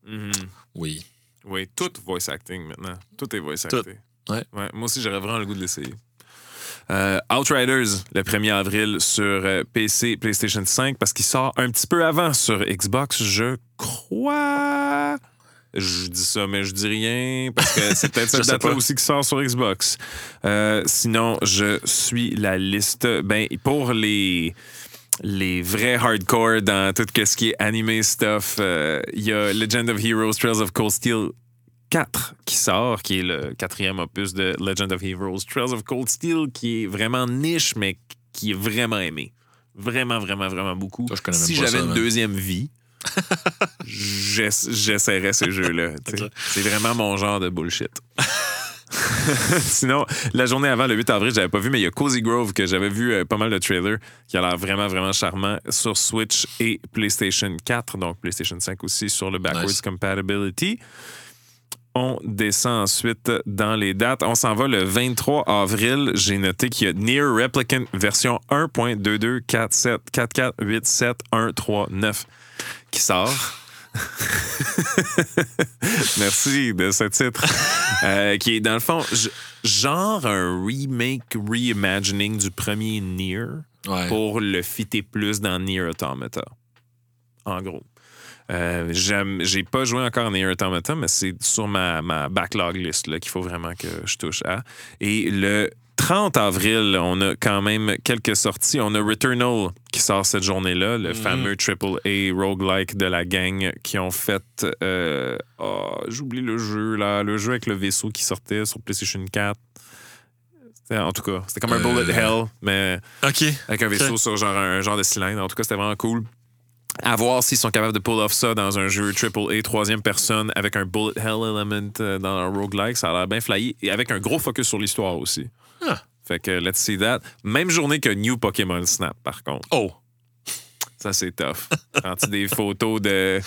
Mhm. oui. Oui, tout voice acting maintenant. Tout est voice acting. Ouais. Moi aussi, j'aurais vraiment le goût de l'essayer. Euh, Outriders, le 1er avril sur PC, PlayStation 5, parce qu'il sort un petit peu avant sur Xbox, je crois. Je dis ça, mais je dis rien, parce que c'est peut-être <laughs> cette date-là aussi qui sort sur Xbox. Euh, sinon, je suis la liste. Ben, pour les les vrais hardcore dans tout ce qui est anime stuff. euh, Il y a Legend of Heroes, Trails of Cold Steel 4 qui sort, qui est le quatrième opus de Legend of Heroes, Trails of Cold Steel, qui est vraiment niche, mais qui est vraiment aimé. Vraiment, vraiment, vraiment beaucoup. Je si j'avais une deuxième vie, j'essaierais ces jeux-là. C'est vraiment mon genre de bullshit. <laughs> Sinon, la journée avant, le 8 avril, j'avais pas vu, mais il y a Cozy Grove que j'avais vu euh, pas mal de trailers qui a l'air vraiment, vraiment charmant sur Switch et PlayStation 4, donc PlayStation 5 aussi sur le backwards Nice. compatibility. On descend ensuite dans les dates. On s'en va le 23 avril. J'ai noté qu'il y a Near Replicant version 1.22474487.139 qui sort. <laughs> Merci de ce titre. Euh, qui est, dans le fond, genre un remake, reimagining du premier Nier Ouais. pour le fitter plus dans Nier Automata. En gros. Euh, J'ai pas joué encore Nier Automata, mais c'est sur ma, ma backlog list qu'il faut vraiment que je touche à. Et le 30 avril, on a quand même quelques sorties. On a Returnal qui sort cette journée-là, le fameux AAA roguelike de la gang qui ont fait. euh, oh, J'oublie le jeu, là. Le jeu avec le vaisseau qui sortait sur PlayStation 4. C'était- En tout cas, c'était comme un Euh. Bullet Hell, mais OK. avec un vaisseau sur genre un genre de cylindre. En tout cas, c'était vraiment cool. À voir s'ils sont capables de pull off ça dans un jeu AAA troisième personne avec un bullet hell element euh, dans un roguelike. Ça a l'air bien flyé et avec un gros focus sur l'histoire aussi. Ah. Fait que let's see that. Même journée que New Pokémon Snap, par contre. Oh. <laughs> Ça, c'est tough. Prends-tu des photos de,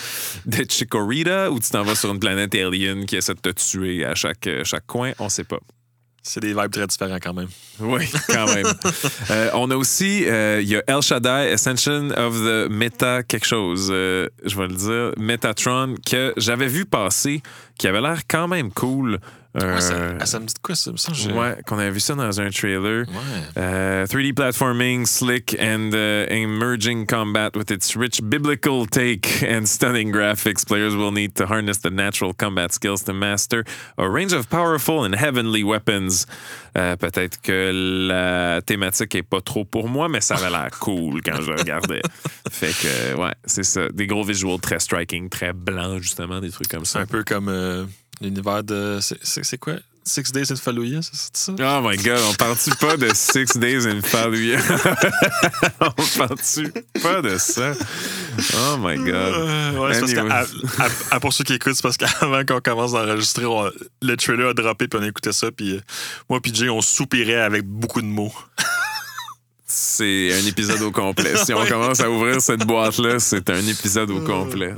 de Chikorita ou tu t'en vas sur une planète alien qui essaie de te tuer à chaque, chaque coin? On sait pas. C'est des vibes très différents quand même. Oui, quand même. <laughs> Euh, on a aussi, euh, il y a El Shaddai, Ascension of the Meta quelque chose, euh, je vais le dire, Metatron, que j'avais vu passer, qui avait l'air quand même cool. Euh, Ouais, ça, ah, ça me dit quoi, ça? ouais, qu'on avait vu ça dans un trailer. Ouais. Uh, 3D platforming, slick and uh, emerging combat with its rich biblical take and stunning graphics. Players will need to harness the natural combat skills to master a range of powerful and heavenly weapons. Euh, Peut-être que la thématique est pas trop pour moi, mais ça avait l'air <laughs> cool quand je regardais. fait que, ouais, c'est ça. Des gros visuals très striking, très blancs, justement, des trucs comme ça. un peu comme euh, l'univers de. c'est- quoi? Six Days in Fallujah, c'est ça? Oh my god, on parle-tu pas de Six Days in Fallujah? <laughs> on parle-tu pas de ça? Oh my god. Euh, ouais, parce que, à- à- à- pour ceux qui écoutent, c'est parce qu'avant qu'on commence d'enregistrer, on- le trailer a droppé, puis on écoutait ça, puis euh, moi puis Jay, on soupirait avec beaucoup de mots. C'est un épisode au complet. Si on <laughs> commence à ouvrir cette boîte-là, c'est un épisode au complet.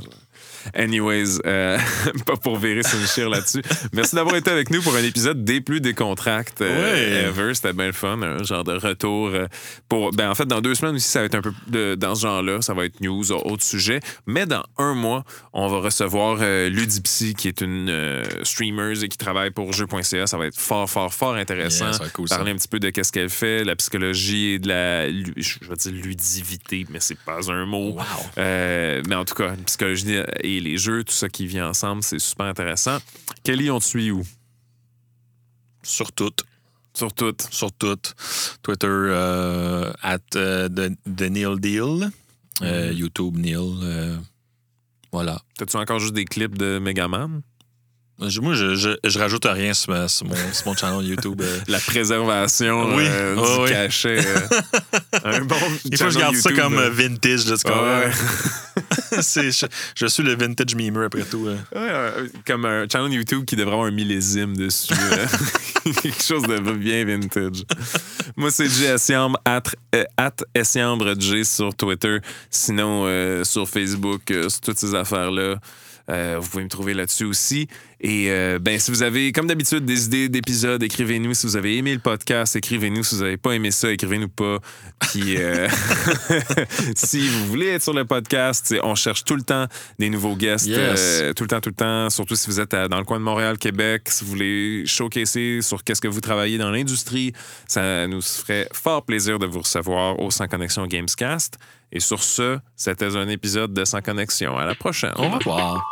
Anyways, euh, <laughs> pas pour virer Sinchir là-dessus. Merci d'avoir été avec nous pour un épisode des plus décontracts euh, Ouais. ever. C'était bien le fun, un genre de retour. euh, pour, ben, en fait, dans deux semaines aussi, ça va être un peu de- dans ce genre-là. Ça va être news, autre sujet. Mais dans un mois, on va recevoir euh, Ludipsy, qui est une euh, streamer et qui travaille pour jeux.ca. Ça va être fort, fort, fort intéressant. Yeah, cool. Parler un petit peu de qu'est-ce qu'elle fait, la psychologie et de la, je vais dire ludivité, mais c'est pas un mot. Wow. Mais en tout cas, psychologie et les jeux, tout ça qui vient ensemble, c'est super intéressant. Kelly, on te suit où? Sur tout. Sur tout. Sur tout. Twitter, euh, at euh, the, the Neil Deal. Euh, YouTube, Neil. euh, voilà. T'as-tu encore juste des clips de Megaman? Moi, je, je, je rajoute rien sur, ma- sur mon, sur mon channel YouTube. euh. La préservation Oui. euh, Oh, du oui. cachet. euh, <laughs> un bon Il faut que je garde ça comme vintage. Là? Ouais, <laughs> je, je suis le vintage memer après tout. Ouais, comme un channel YouTube qui devrait avoir un millésime dessus. <laughs> Quelque chose de bien vintage. Moi, c'est J. Essiambre, at, at Essiambre J sur Twitter. Sinon, sur Facebook, sur toutes ces affaires-là. Vous pouvez me trouver là-dessus aussi. Et euh, ben, si vous avez, comme d'habitude, des idées d'épisodes, écrivez-nous. Si vous avez aimé le podcast, écrivez-nous. Si vous n'avez pas aimé ça, écrivez-nous pas. Puis, euh, <laughs> si vous voulez être sur le podcast, on cherche tout le temps des nouveaux guests. Yes. euh, tout le temps, tout le temps. Surtout si vous êtes à- dans le coin de Montréal, Québec, si vous voulez showcaser sur qu'est-ce que vous travaillez dans l'industrie, ça nous ferait fort plaisir de vous recevoir au Sans Connexion Gamescast. Et sur ce, c'était un épisode de Sans Connexion. À la prochaine. Au revoir.